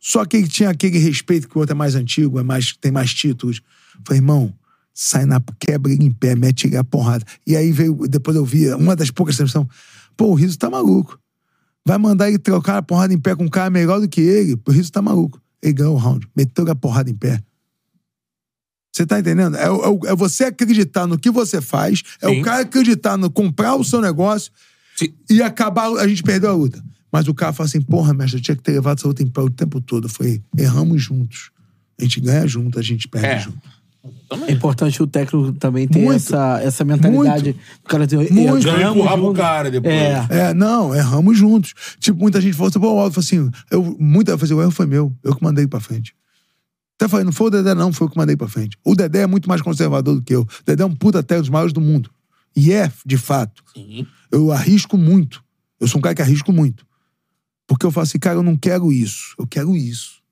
Só que ele tinha aquele respeito que o outro é mais antigo, é mais, tem mais títulos. Eu falei, irmão, sai na quebra em pé, mete a porrada. E aí veio, depois eu vi, uma das poucas transmissões, pô, o Riso tá maluco. Vai mandar ele trocar a porrada em pé com um cara melhor do que ele, o Riso tá maluco. Ele ganhou o round, meteu a porrada em pé. Você tá entendendo? É, é é você acreditar no que você faz, é Sim. o cara acreditar no comprar o seu negócio Sim. e acabar, a gente perdeu a luta. Mas o cara fala assim, porra, mestre, eu tinha que ter levado essa luta em pé o tempo todo. Falei, erramos juntos. A gente ganha junto, a gente perde É. junto. É importante o técnico também ter Muito. essa, essa mentalidade. O cara ter, Muito. é, empurrar pro junto. cara depois. É. É, não, erramos juntos. Tipo, muita gente falou assim, pô, o Aldo assim, eu, muita, eu falei assim, o erro foi meu, eu que mandei pra frente. Até falei, não foi o Dedé, não, foi eu que mandei pra frente. O Dedé é muito mais conservador do que eu. O Dedé é um puta até dos maiores do mundo. E é, de fato. Sim. Eu arrisco muito. Eu sou um cara que arrisco muito. Porque eu falo assim, cara, eu não quero isso. Eu quero isso.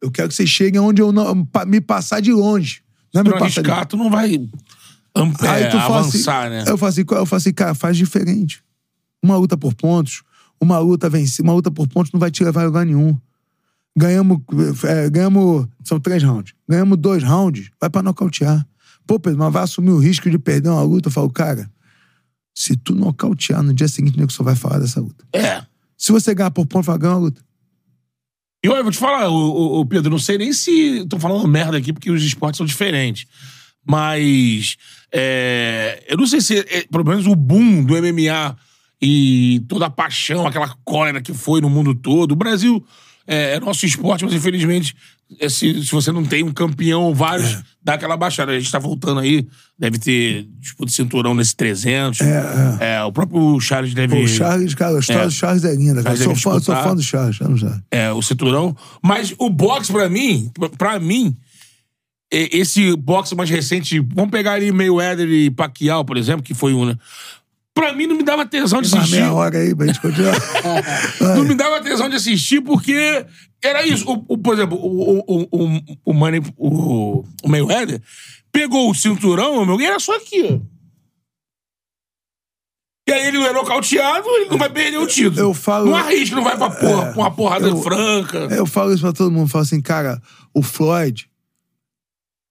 Eu quero que vocês cheguem onde eu não. me passar de longe. Não é me Não arriscar, tu não vai Aí é, tu fala avançar, assim, né? Eu falo assim, eu falo assim, cara, faz diferente. Uma luta por pontos, uma luta vencida, uma luta por pontos não vai te levar a lugar nenhum. Ganhamos, é, ganhamos, são três rounds. Ganhamos dois rounds, vai pra nocautear. Pô, Pedro, mas vai assumir o risco de perder uma luta? Eu falo, cara, se tu nocautear no dia seguinte, o nego só vai falar dessa luta. É. Se você ganhar por ponto, vai ganhar uma luta. E olha, vou te falar, o, Pedro, não sei nem se tô falando merda aqui, porque os esportes são diferentes. Mas é, eu não sei se, é, pelo menos, o boom do MMA e toda a paixão, aquela cólera que foi no mundo todo. O Brasil é, é nosso esporte, mas infelizmente, se, se você não tem um campeão, vários, dá aquela baixada. A gente tá voltando aí, deve ter disputa de cinturão nesse 300. É, o próprio Charles deve. Pô, o Charles, cara, a história É. do Charles é linda, cara. Charles Sou fã, sou fã do Charles, não já. é, o cinturão. Mas o boxe, pra mim, pra- mim, esse boxe mais recente, vamos pegar ali Mayweather e Pacquiao, por exemplo, que foi um, né? Pra mim não me dava tesão de assistir. meia hora aí pra gente continuar. Não me dava tesão de assistir porque era isso. O, o- por exemplo, o, o, o, o, Money- o, o Mayweather pegou o cinturão, meu, e era só aqui, ó. E aí ele não é nocauteado, ele não vai perder o título. Eu falo- Não arrisca, não vai pra porra, É, pra uma porrada eu- franca. Eu falo isso pra todo mundo. Falo assim, cara, o Floyd,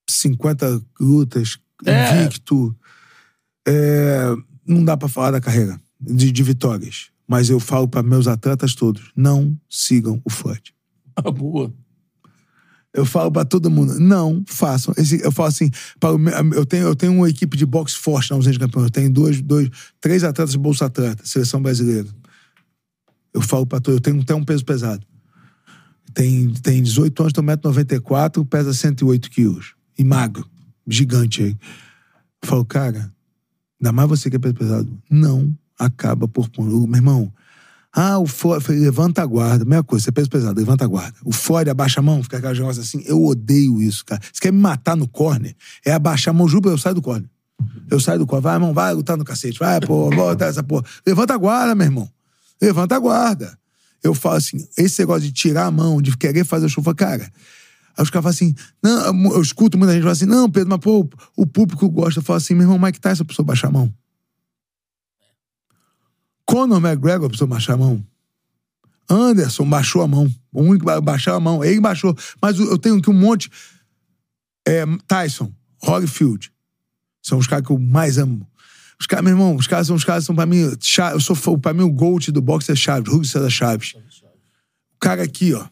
50 lutas, É. invicto. é, não dá pra falar da carreira de, de vitórias. Mas eu falo pra meus atletas todos: não sigam o Floyd. Ah, boa. Eu falo pra todo mundo, não façam. Eu falo assim, para eu, tenho, eu tenho uma equipe de boxe forte na ausência de campeão. Eu tenho dois, dois, três atletas de bolsa atleta, seleção brasileira. Eu falo pra todos, eu tenho até um peso pesado. Tem, tem 18 anos, tem 1,94m, pesa 108 quilos. E magro, gigante aí. Eu falo, cara, ainda mais você que é peso pesado, não acaba por ponto. Meu irmão, ah, o falei, levanta a guarda. Mesma coisa, você é peso pesado, levanta a guarda. O Ford abaixa a mão, fica aquelas negócios assim. Eu odeio isso, cara. Você quer me matar no corner? É abaixar a mão, juro, eu saio do corner. Eu saio do corner. Vai, irmão, vai lutar no cacete. Vai, pô, bota essa porra. Levanta a guarda, meu irmão. Levanta a guarda. Eu falo assim, esse negócio de tirar a mão, de querer fazer chuva, cara. Aí os caras falam assim, não, eu escuto muita gente falar assim, não, Pedro, mas pô, o público gosta. Eu falo assim, meu irmão, Mike Tyson, a pessoa baixar a mão. Conor McGregor, pessoa baixar a mão. Anderson baixou a mão. O único que baixou a mão. Ele baixou. Mas eu tenho aqui um monte. É, Tyson, Holyfield. São os caras que eu mais amo. Os caras, meu irmão, os caras são os caras são pra mim. Eu sou pra mim o GOAT do boxe é Chaves, Hugo César Chaves. O cara aqui, ó.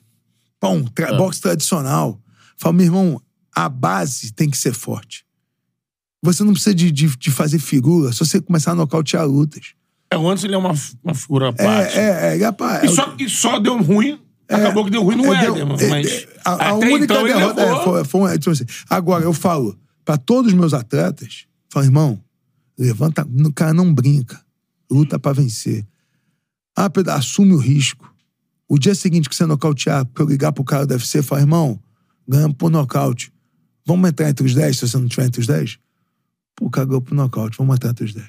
Pão, tra- boxe tradicional. Fala, meu irmão, a base tem que ser forte. Você não precisa de, de, de fazer figura se você começar a nocautear lutas. É, o Anderson ele é uma, uma figura à parte. É, é, é. rapaz, E, é só, e só deu ruim. Acabou que deu ruim no É, Éder, mano. é, Mas é, a, a até única então derrota é, foi, foi um- tipo assim, Agora, eu falo pra todos os meus atletas, falo, irmão, levanta, o cara não brinca, luta pra vencer. Ah, Pedro, assume o risco. O dia seguinte que você nocautear, que eu ligar pro cara do UFC, fala, irmão, ganhamos por nocaute. Vamos entrar entre os 10 se você não tiver entre os 10? Pô, o cara ganhou por nocaute, vamos entrar entre os 10.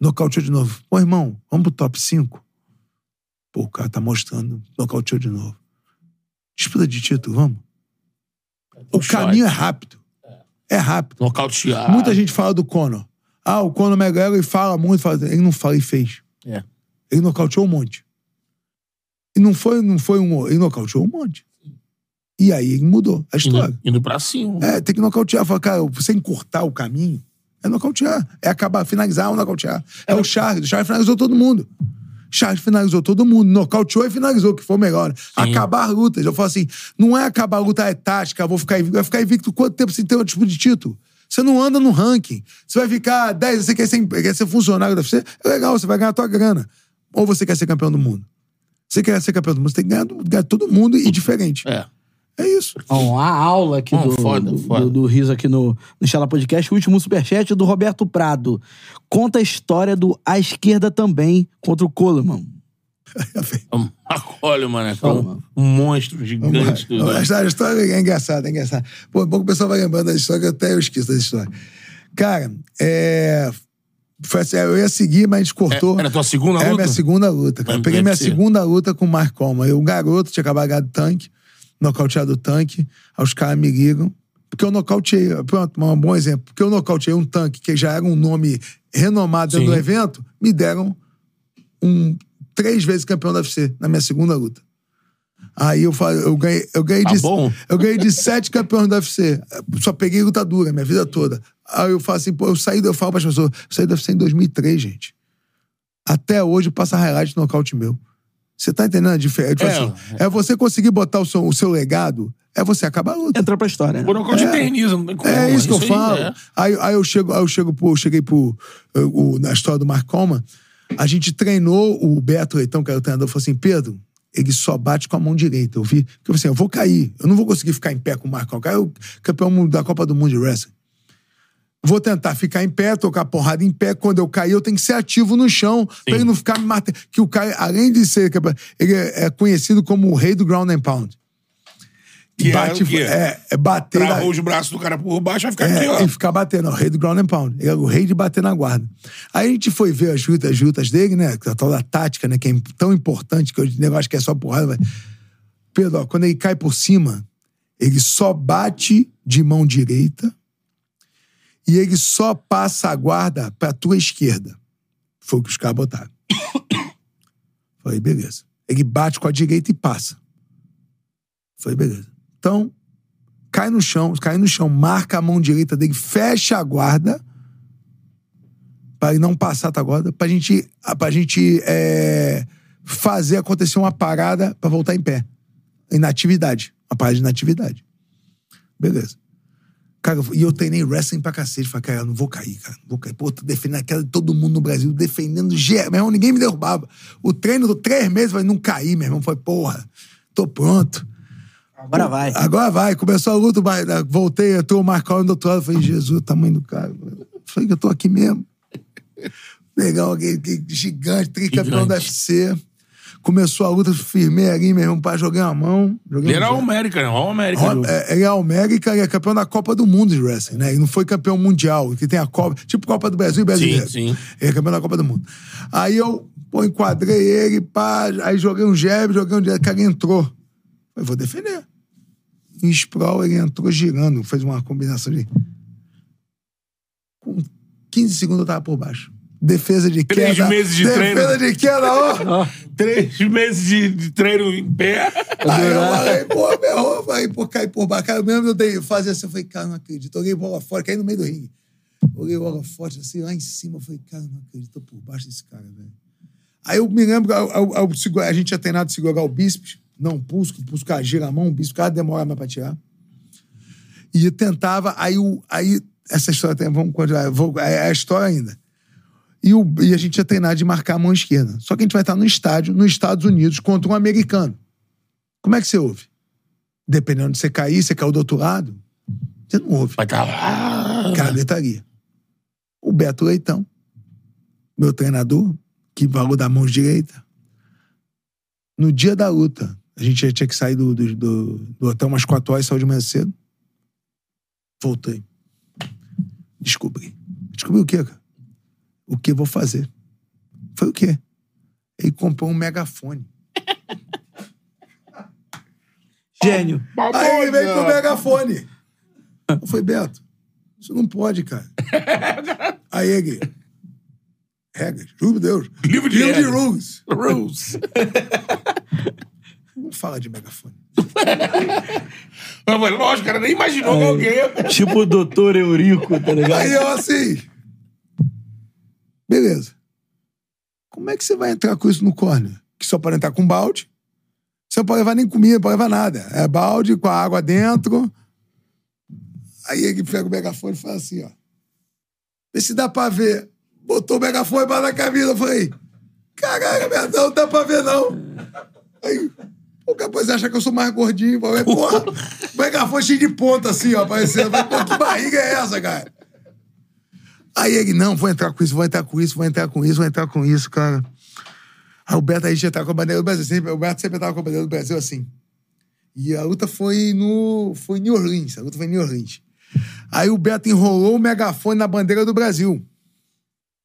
Nocauteou de novo. Pô, irmão, vamos pro top 5? Pô, o cara tá mostrando, nocauteou de novo. Disputa de título, vamos. O caminho é rápido. É rápido. Nocautear. Muita gente fala do Conor. Ah, o Conor McGregor e fala muito, fala, ele não fala e fez. É. Ele nocauteou um monte. E não foi, não foi um. Ele nocauteou um monte. E aí ele mudou a história. Indo, indo pra cima. É, tem que nocautear. Fala, cara, você encurtar o caminho é nocautear. É acabar, finalizar ou nocautear. É o Charles. O Charles finalizou todo mundo. Charles finalizou todo mundo. Nocauteou e finalizou, que foi o melhor. Acabar as lutas. Eu falo assim, não é acabar a luta, é tática, vou ficar invicto. Vai ficar invicto quanto tempo sem ter um tipo de título? Você não anda no ranking. Você vai ficar 10, você quer ser, quer ser funcionário da UFC? É legal, você vai ganhar a tua grana. Ou você quer ser campeão do mundo? Você quer ser campeão do mundo, você tem que ganhar, ganhar todo mundo e diferente. É. É isso. Ó, a aula aqui Bom, do, foda, do, foda. do- do Riso aqui no, no Podcast. O último superchat do Roberto Prado. Conta a história do À Esquerda também contra o Coleman. Olha, mano, é um, um monstro gigante. A história, a história é engraçada, é engraçada. Pô, pouco o pessoal vai lembrando da história, que eu até eu esqueço da história. Cara, é... Foi assim, eu ia seguir, mas a gente cortou. É- era a tua segunda Era luta? minha segunda luta, cara. Eu peguei minha ser. segunda luta com o Mark Coleman. Eu, um garoto, tinha acabado de ganhar do tanque, nocauteado o tanque. Aí os caras me ligam. Porque eu nocauteei, pronto, um bom exemplo. Porque eu nocauteei um tanque que já era um nome renomado dentro Sim. do evento, me deram um três vezes campeão da UFC na minha segunda luta. Aí eu falei, eu ganhei, eu ganhei Tá de bom. eu ganhei de sete campeões da UFC. Só peguei luta dura minha vida toda. Aí eu falo assim, pô, eu saí, do- eu falo para as pessoas, eu saí da UFC em 2003, gente. Até hoje passa highlight no nocaute meu. Você tá entendendo a diferença? É. Assim, é você conseguir botar o seu, o seu legado, é você acabar a luta. Entrou pra história, né? O nocaute eterniza, não tem como. É isso que eu aí, falo. é. Aí, aí eu chego, aí eu chego pro, eu cheguei pro, o- na história do Marcoma, a gente treinou o Beto Leitão, que era o treinador, falou assim, Pedro, ele só bate com a mão direita. Eu vi, porque eu falei assim, eu vou cair, eu não vou conseguir ficar em pé com o Marcão. Caiu campeão da Copa do Mundo de Wrestling. Vou tentar ficar em pé, tocar porrada em pé. Quando eu cair, eu tenho que ser ativo no chão, pra ele não ficar me matando. Que o cara, além de ser campeão, ele é é conhecido como o rei do ground and pound. Que é Bate, quê? é, é bater. na- Travou os braços do cara por baixo, vai ficar aqui, é, ó. e ficar batendo, o rei do ground and pound. Ele é o rei de bater na guarda. Aí a gente foi ver as lutas, as lutas dele, né? A tal da tática, né? Que é tão importante, que o negócio que é só porrada. Mas... Pedro, ó, quando ele cai por cima, ele só bate de mão direita e ele só passa a guarda pra tua esquerda. Foi o que os caras botaram. Falei, beleza. Ele bate com a direita e passa. Falei, beleza. Então, cai no chão, cai no chão, marca a mão direita dele, fecha a guarda para ele não passar a guarda, pra gente, pra gente é, fazer acontecer uma parada pra voltar em pé. Inatividade. Uma parada de inatividade. Beleza. Cara, e eu treinei wrestling pra cacete. Falei, cara, eu não vou cair, cara. Não vou cair. Pô, tô defendendo aquela de todo mundo no Brasil, defendendo geral. Meu irmão, ninguém me derrubava. O treino do três meses, falei, não caí, meu irmão. Falei, porra, tô pronto. Agora vai. Agora vai, começou a luta, voltei, entrou o Marcão do outro lado, falei, Jesus, o tamanho do cara. Falei que eu tô aqui mesmo. Legal, aquele gigante, tricampeão da UFC. Começou a luta, firmei ali, meu irmão, pá, joguei uma mão. Joguei Ele era o América, né? O América. Ro- é, Ele é o América e é campeão da Copa do Mundo de Wrestling, né? Ele não foi campeão mundial, que tem a Copa, tipo Copa do Brasil e Brasileiro. Sim, sim. Ele é campeão da Copa do Mundo. Aí eu, pô, enquadrei ele, pá, aí joguei um jab, joguei um jab, cara, ele entrou. Eu vou defender. Em sprawl, ele entrou girando, fez uma combinação de. Com 15 segundos eu tava por baixo. Defesa de Três queda. meses de defesa treino. de queda, ó. Três meses de, de treino em pé. Aí eu falei, pô, meu irmão, falei, pô, caí por baixo. Cara, mesmo eu dei, fazia assim, eu falei, cara, não acredito. Olhei bola fora, caí no meio do ringue. Olhei bola forte, assim, lá em cima, eu falei, cara, não acredito, tô por baixo desse cara, velho. Aí eu me lembro, ao- ao segu- a gente tinha treinado de segurar o bíceps, não o pulso, que o pulso cara gira a mão, o bíceps, cara demora mais pra tirar. E eu tentava, aí, o, aí essa história tem, vamos continuar, vou, é a história ainda. E, o, e a gente ia treinar de marcar a mão esquerda. Só que a gente vai estar no estádio, nos Estados Unidos, contra um americano. Como é que você ouve? Dependendo de você cair, você caiu do outro lado, você não ouve. Vai estar lá. Cara, gritaria. O Beto Leitão, meu treinador, que valor da mão direita. No dia da luta, a gente já tinha que sair do, do, do, do hotel umas quatro horas, saiu de manhã cedo. Voltei. Descobri. Descobri o quê, cara? O que eu vou fazer? Foi o quê? Ele comprou um megafone. Gênio. Aí ele veio com o megafone. Eu falei, Beto, isso não pode, cara. Aí ele. Regras, juro por Deus. Livro de Livro de rules. Rules. Não fala de megafone. Mas, lógico, o cara nem imaginou que alguém ia... Tipo o doutor Eurico, tá ligado? Aí eu assim. Beleza. Como é que você vai entrar com isso no corner? Que só pode entrar com balde. Você não pode levar nem comida, não pode levar nada. É balde com a água dentro. Aí ele pega o megafone e fala assim, ó. Vê se dá pra ver. Botou o megafone para na camisa. Eu falei, caraca, meu, não dá pra ver, não. Aí, o capaz acha que eu sou mais gordinho. Falei, porra, o megafone cheio de ponta assim, ó, aparecendo. Falei, Pô, que barriga é essa, cara? Aí ele, não, vou entrar com isso, vou entrar com isso, vou entrar com isso, vou entrar com isso, cara. Aí o Beto aí já tava com a bandeira do Brasil. Sempre, o Beto sempre tava com a bandeira do Brasil assim. E a luta foi no. Foi em New Orleans. A luta foi em New Orleans. Aí o Beto enrolou o megafone na bandeira do Brasil.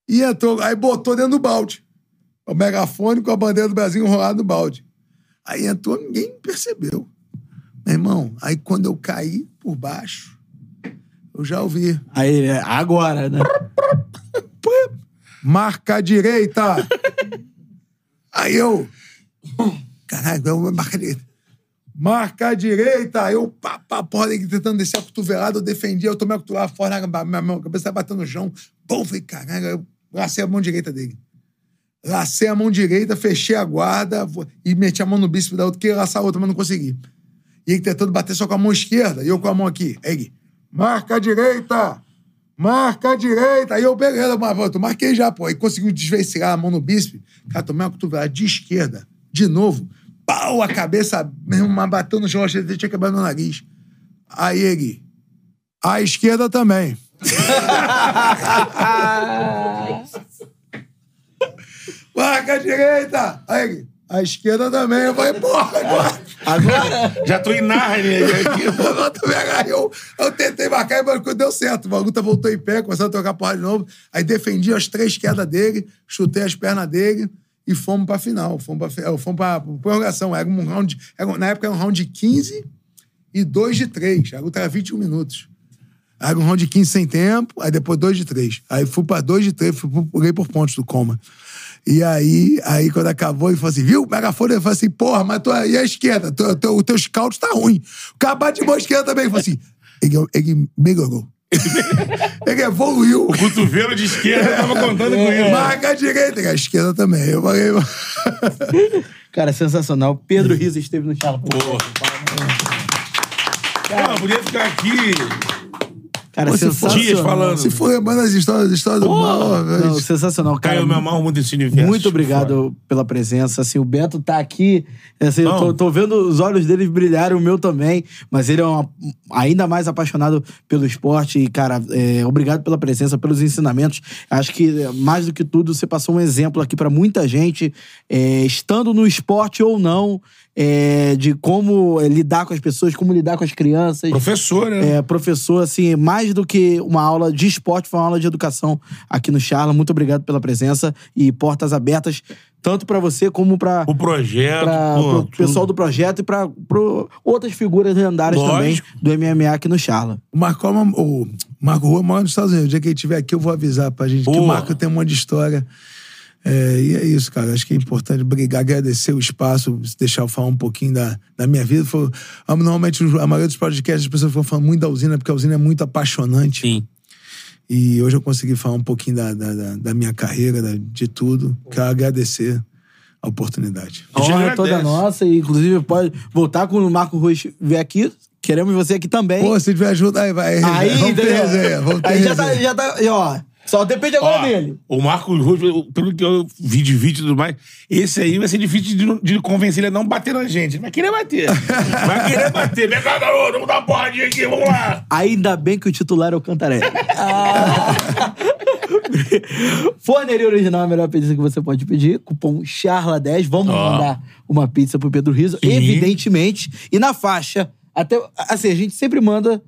E entrou, aí botou dentro do balde. O megafone com a bandeira do Brasil enrolada no balde. Aí entrou, ninguém percebeu. Meu irmão, aí quando eu caí por baixo, eu já ouvi. Aí, é, agora, né? Marca a direita! aí eu. Caralho, eu marca a direita. Marca a direita! Eu, pá, pá, porra, tentando descer a cotovelada, eu defendi, eu tomei a cotovelada fora, minha, minha cabeça tava batendo no chão. Bom, falei, caralho, eu lacei a mão direita dele. Lacei a mão direita, fechei a guarda e meti a mão no bíceps da outra, queria laçar a outra, mas não consegui. E ele tentando bater só com a mão esquerda, e eu com a mão aqui. Ele, marca a direita! Marca a direita! Aí eu, pô, eu marquei já, pô. Aí conseguiu desvencilhar a mão no bíceps. Cara, tomei uma cotovelada de esquerda, de novo. Pau, a cabeça mesmo, bateu no chão, achei que tinha quebrado meu nariz. Aí ele, a esquerda também. Marca a direita! Aí ele, a esquerda também. Eu falei, porra, agora. Agora? Já tô em Nárnia aqui. Eu, também, aí eu, eu tentei marcar e mas deu certo. O Baluta voltou em pé, começou a trocar porra de novo. Aí defendi as três quedas dele, chutei as pernas dele e fomos pra final. Fomos pra, fomos pra prorrogação. Era um round, era- na época era um round de 15 e 2 de 3. A luta era 21 minutos. Aí um round de 15 sem tempo, aí depois 2 de 3. Aí fui pra 2 de 3, fui, pro- pulei por pontos do coma. E aí, aí quando acabou, ele falou assim, viu? Megafone, eu falei assim, porra, mas tu, e a esquerda? Tu, tu, o teu scout tá ruim. O cara bate de mão esquerda também. Ele falou assim, ele, ele melhorou. ele evoluiu. O cotovelo de esquerda eu tava contando com ele. Marca a direita, a esquerda também. Eu falei, Cara, sensacional. Pedro Riso esteve no Chala. Não, podia ficar aqui. Cara, Pô, se for- sensacional. dias falando. se for lembrando as histórias, as histórias do mal, velho. Não, sensacional, cara. Cara, eu me amarro muito nesse universo. Muito obrigado pela presença. Assim, o Beto tá aqui. Assim, eu tô, tô vendo os olhos dele brilharem, o meu também. Mas ele é um- ainda mais apaixonado pelo esporte. E, cara, é, obrigado pela presença, pelos ensinamentos. Acho que, é, mais do que tudo, você passou um exemplo aqui pra muita gente, é, estando no esporte ou não, é, de como é, lidar com as pessoas, como lidar com as crianças. Professor, né? É, professor, assim, mais do que uma aula de esporte, foi uma aula de educação aqui no Charla. Muito obrigado pela presença e portas abertas, tanto pra você como pra, O projeto. pra, pô, pro pessoal do projeto e pra pro outras figuras lendárias Lógico. também do MMA aqui no Charla. O Marco, o Marco Rua mora nos Estados Unidos. O dia que ele estiver aqui, eu vou avisar pra gente que Pô. o Marco tem um monte de história. É, e é isso, cara. Acho que é importante brigar, agradecer o espaço, deixar eu falar um pouquinho da, da minha vida. Foi, normalmente, a maioria dos podcasts, as pessoas ficam falando muito da usina, porque a usina é muito apaixonante. Sim. E hoje eu consegui falar um pouquinho da, da, da- da minha carreira, da- de tudo. Quero agradecer a oportunidade. A honra é toda nossa e, inclusive, pode voltar quando o Marco Ruiz vier aqui. Queremos você aqui também. Pô, se tiver ajuda, aí vai. Aí, vamos ter resenha, vamos ter Aí já tá, já tá, e, ó, só depende agora Ó, dele. O Marcos Russo, pelo que eu vi de vídeo e tudo mais, esse aí vai ser difícil de, de convencer ele a não bater na gente. Ele vai querer bater. vai querer bater. Vem cá, garoto, vamos dar uma porradinha aqui, vamos lá. Ainda bem que o titular é o Cantarelli. Forneria Original é a melhor pizza que você pode pedir. Cupom CHARLA10. Vamos Ó. mandar uma pizza pro Pedro Riso, Sim. evidentemente. E na faixa, até. Assim, a gente sempre manda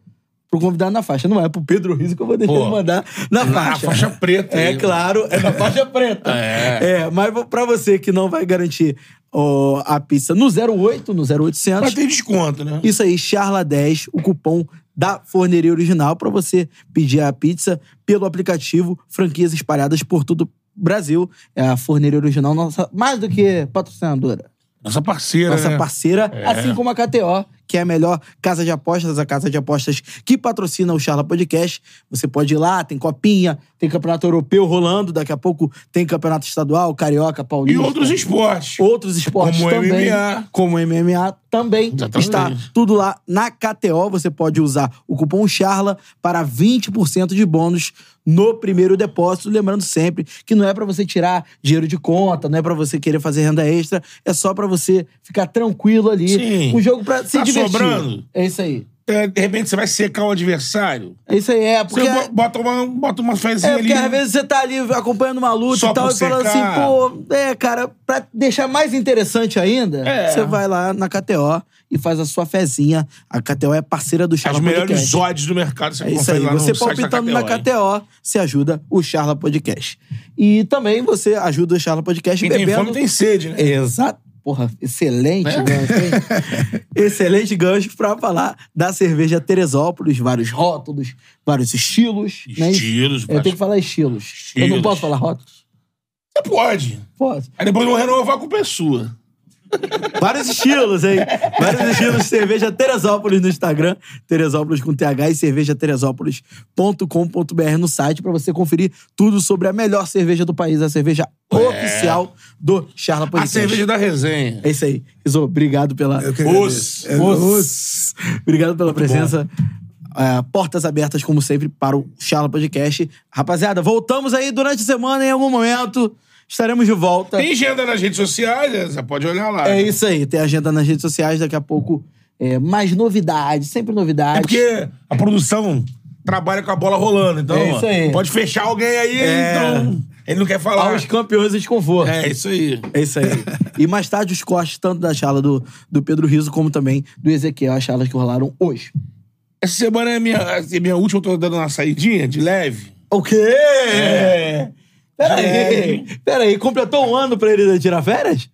pro convidado na faixa. Não é pro Pedro Riso que eu vou deixar Pô, ele mandar na na faixa. faixa preta É claro, é na faixa preta. É. É, mas pra você que não vai garantir ó, a pizza no 08, no 0800. Mas tem desconto, né? Isso aí, Charla10, o cupom da Forneria Original para você pedir a pizza pelo aplicativo, franquias espalhadas por todo o Brasil. É a Forneria Original, nossa, mais do que patrocinadora. Nossa parceira, Nossa né? parceira, assim como a KTO, que é a melhor casa de apostas, a casa de apostas que patrocina o Charla Podcast. Você pode ir lá, tem copinha, tem campeonato europeu rolando, daqui a pouco tem campeonato estadual, carioca, E paulista. outros esportes. Outros esportes Como também. MMA. Como MMA também. Exatamente. Está tudo lá na KTO. Você pode usar o cupom CHARLA para 20% de bônus no primeiro depósito. Lembrando sempre que não é pra você tirar dinheiro de conta, não é pra você querer fazer renda extra. É só pra você ficar tranquilo ali. Sim. O jogo pra se Tá divertir. Sobrando? É isso aí. é, de repente você vai secar o adversário. Isso aí é, Você porque. bo- bota uma, bota uma fezinha É, ali. porque às vezes você tá ali acompanhando uma luta Só e tal, e falando assim, pô, é, cara, pra deixar mais interessante ainda, É. você vai lá na KTO e faz a sua fezinha. A KTO é parceira do As Charla melhores Podcast. odds do mercado. Você É isso aí. lá Você palpitando na? KTO, você ajuda o Charla Podcast. E também você ajuda o Charla Podcast Quem tem bebendo. fome tem sede, né? Exato. Porra, excelente É. gancho, hein? excelente gancho pra falar da cerveja Teresópolis, vários rótulos, vários estilos. né? Estilos, Eu vários- tenho que falar estilos. Eu não Estilos. posso falar rótulos? Você pode. Posso. Aí depois vão renovar com pessoa. Vários estilos, hein? Vários estilos de cerveja Teresópolis no Instagram, Teresópolis com TH e cervejateresópolis.com.br no site pra você conferir tudo sobre a melhor cerveja do país, a cerveja oficial do Charla A Podcast. cerveja da resenha. É isso aí. Iso, obrigado pela. Que Os-. É, Os- Obrigado pela presença. É, portas abertas, como sempre, para o Charla Podcast. Rapaziada, voltamos aí durante a semana, em algum momento. Estaremos de volta. Tem agenda nas redes sociais, né? você pode olhar lá. É isso aí. Tem agenda nas redes sociais, daqui a pouco é, mais novidades, sempre novidades. É porque a produção trabalha com a bola rolando. Então, É isso aí. pode fechar alguém aí, É. então. Ele não quer falar. Aos campeões de conforto. É isso aí. É isso aí. e mais tarde os cortes, tanto da charla do, do Pedro Riso, como também do Ezequiel, as charlas que rolaram hoje. Essa semana é minha, é minha última, eu tô dando uma saidinha de leve. O quê? É. Peraí. Peraí, completou um ano pra ele tirar férias?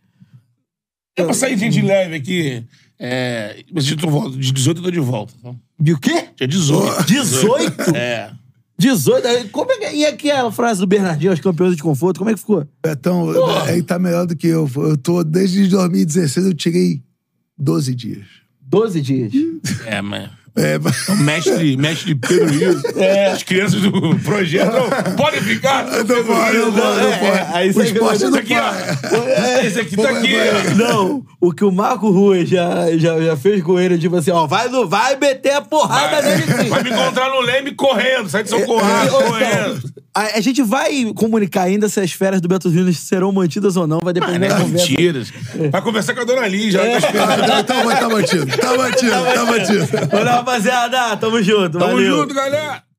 É uma saidinha de leve aqui. É, mas de volta. De 18 eu tô de volta. Tá? De o quê? Dia 18. 18? É. 18? Aí, Como é que, e aquela frase do Bernardinho, aos campeões de conforto, como é que ficou? Betão, ele tá melhor do que eu. Eu tô, desde 2016, eu tirei 12 dias. 12 dias. É, mas. É, O mestre, mestre Pedro Rios. As crianças do projeto. Não, podem ficar. Não pode, não pode, não É, pode. é, aí o você esporte não aqui, ó. Esse aqui tá aqui, ó. Não, o que o Marco Rua já, já, já fez com ele, tipo assim, ó, vai, no- vai meter a porrada nele sim. Vai me encontrar no Leme correndo, sai de São É, Conrado ou correndo. A, a gente vai comunicar ainda se as férias do Beto Júnior serão mantidas ou não, vai depender é da conversa. mentiras. Vai conversar com a dona Lígia. É. tá então vai tá mantido. Tá mantido, tá mantido. Valeu, rapaziada. Tamo junto. Tamo valeu. junto, galera.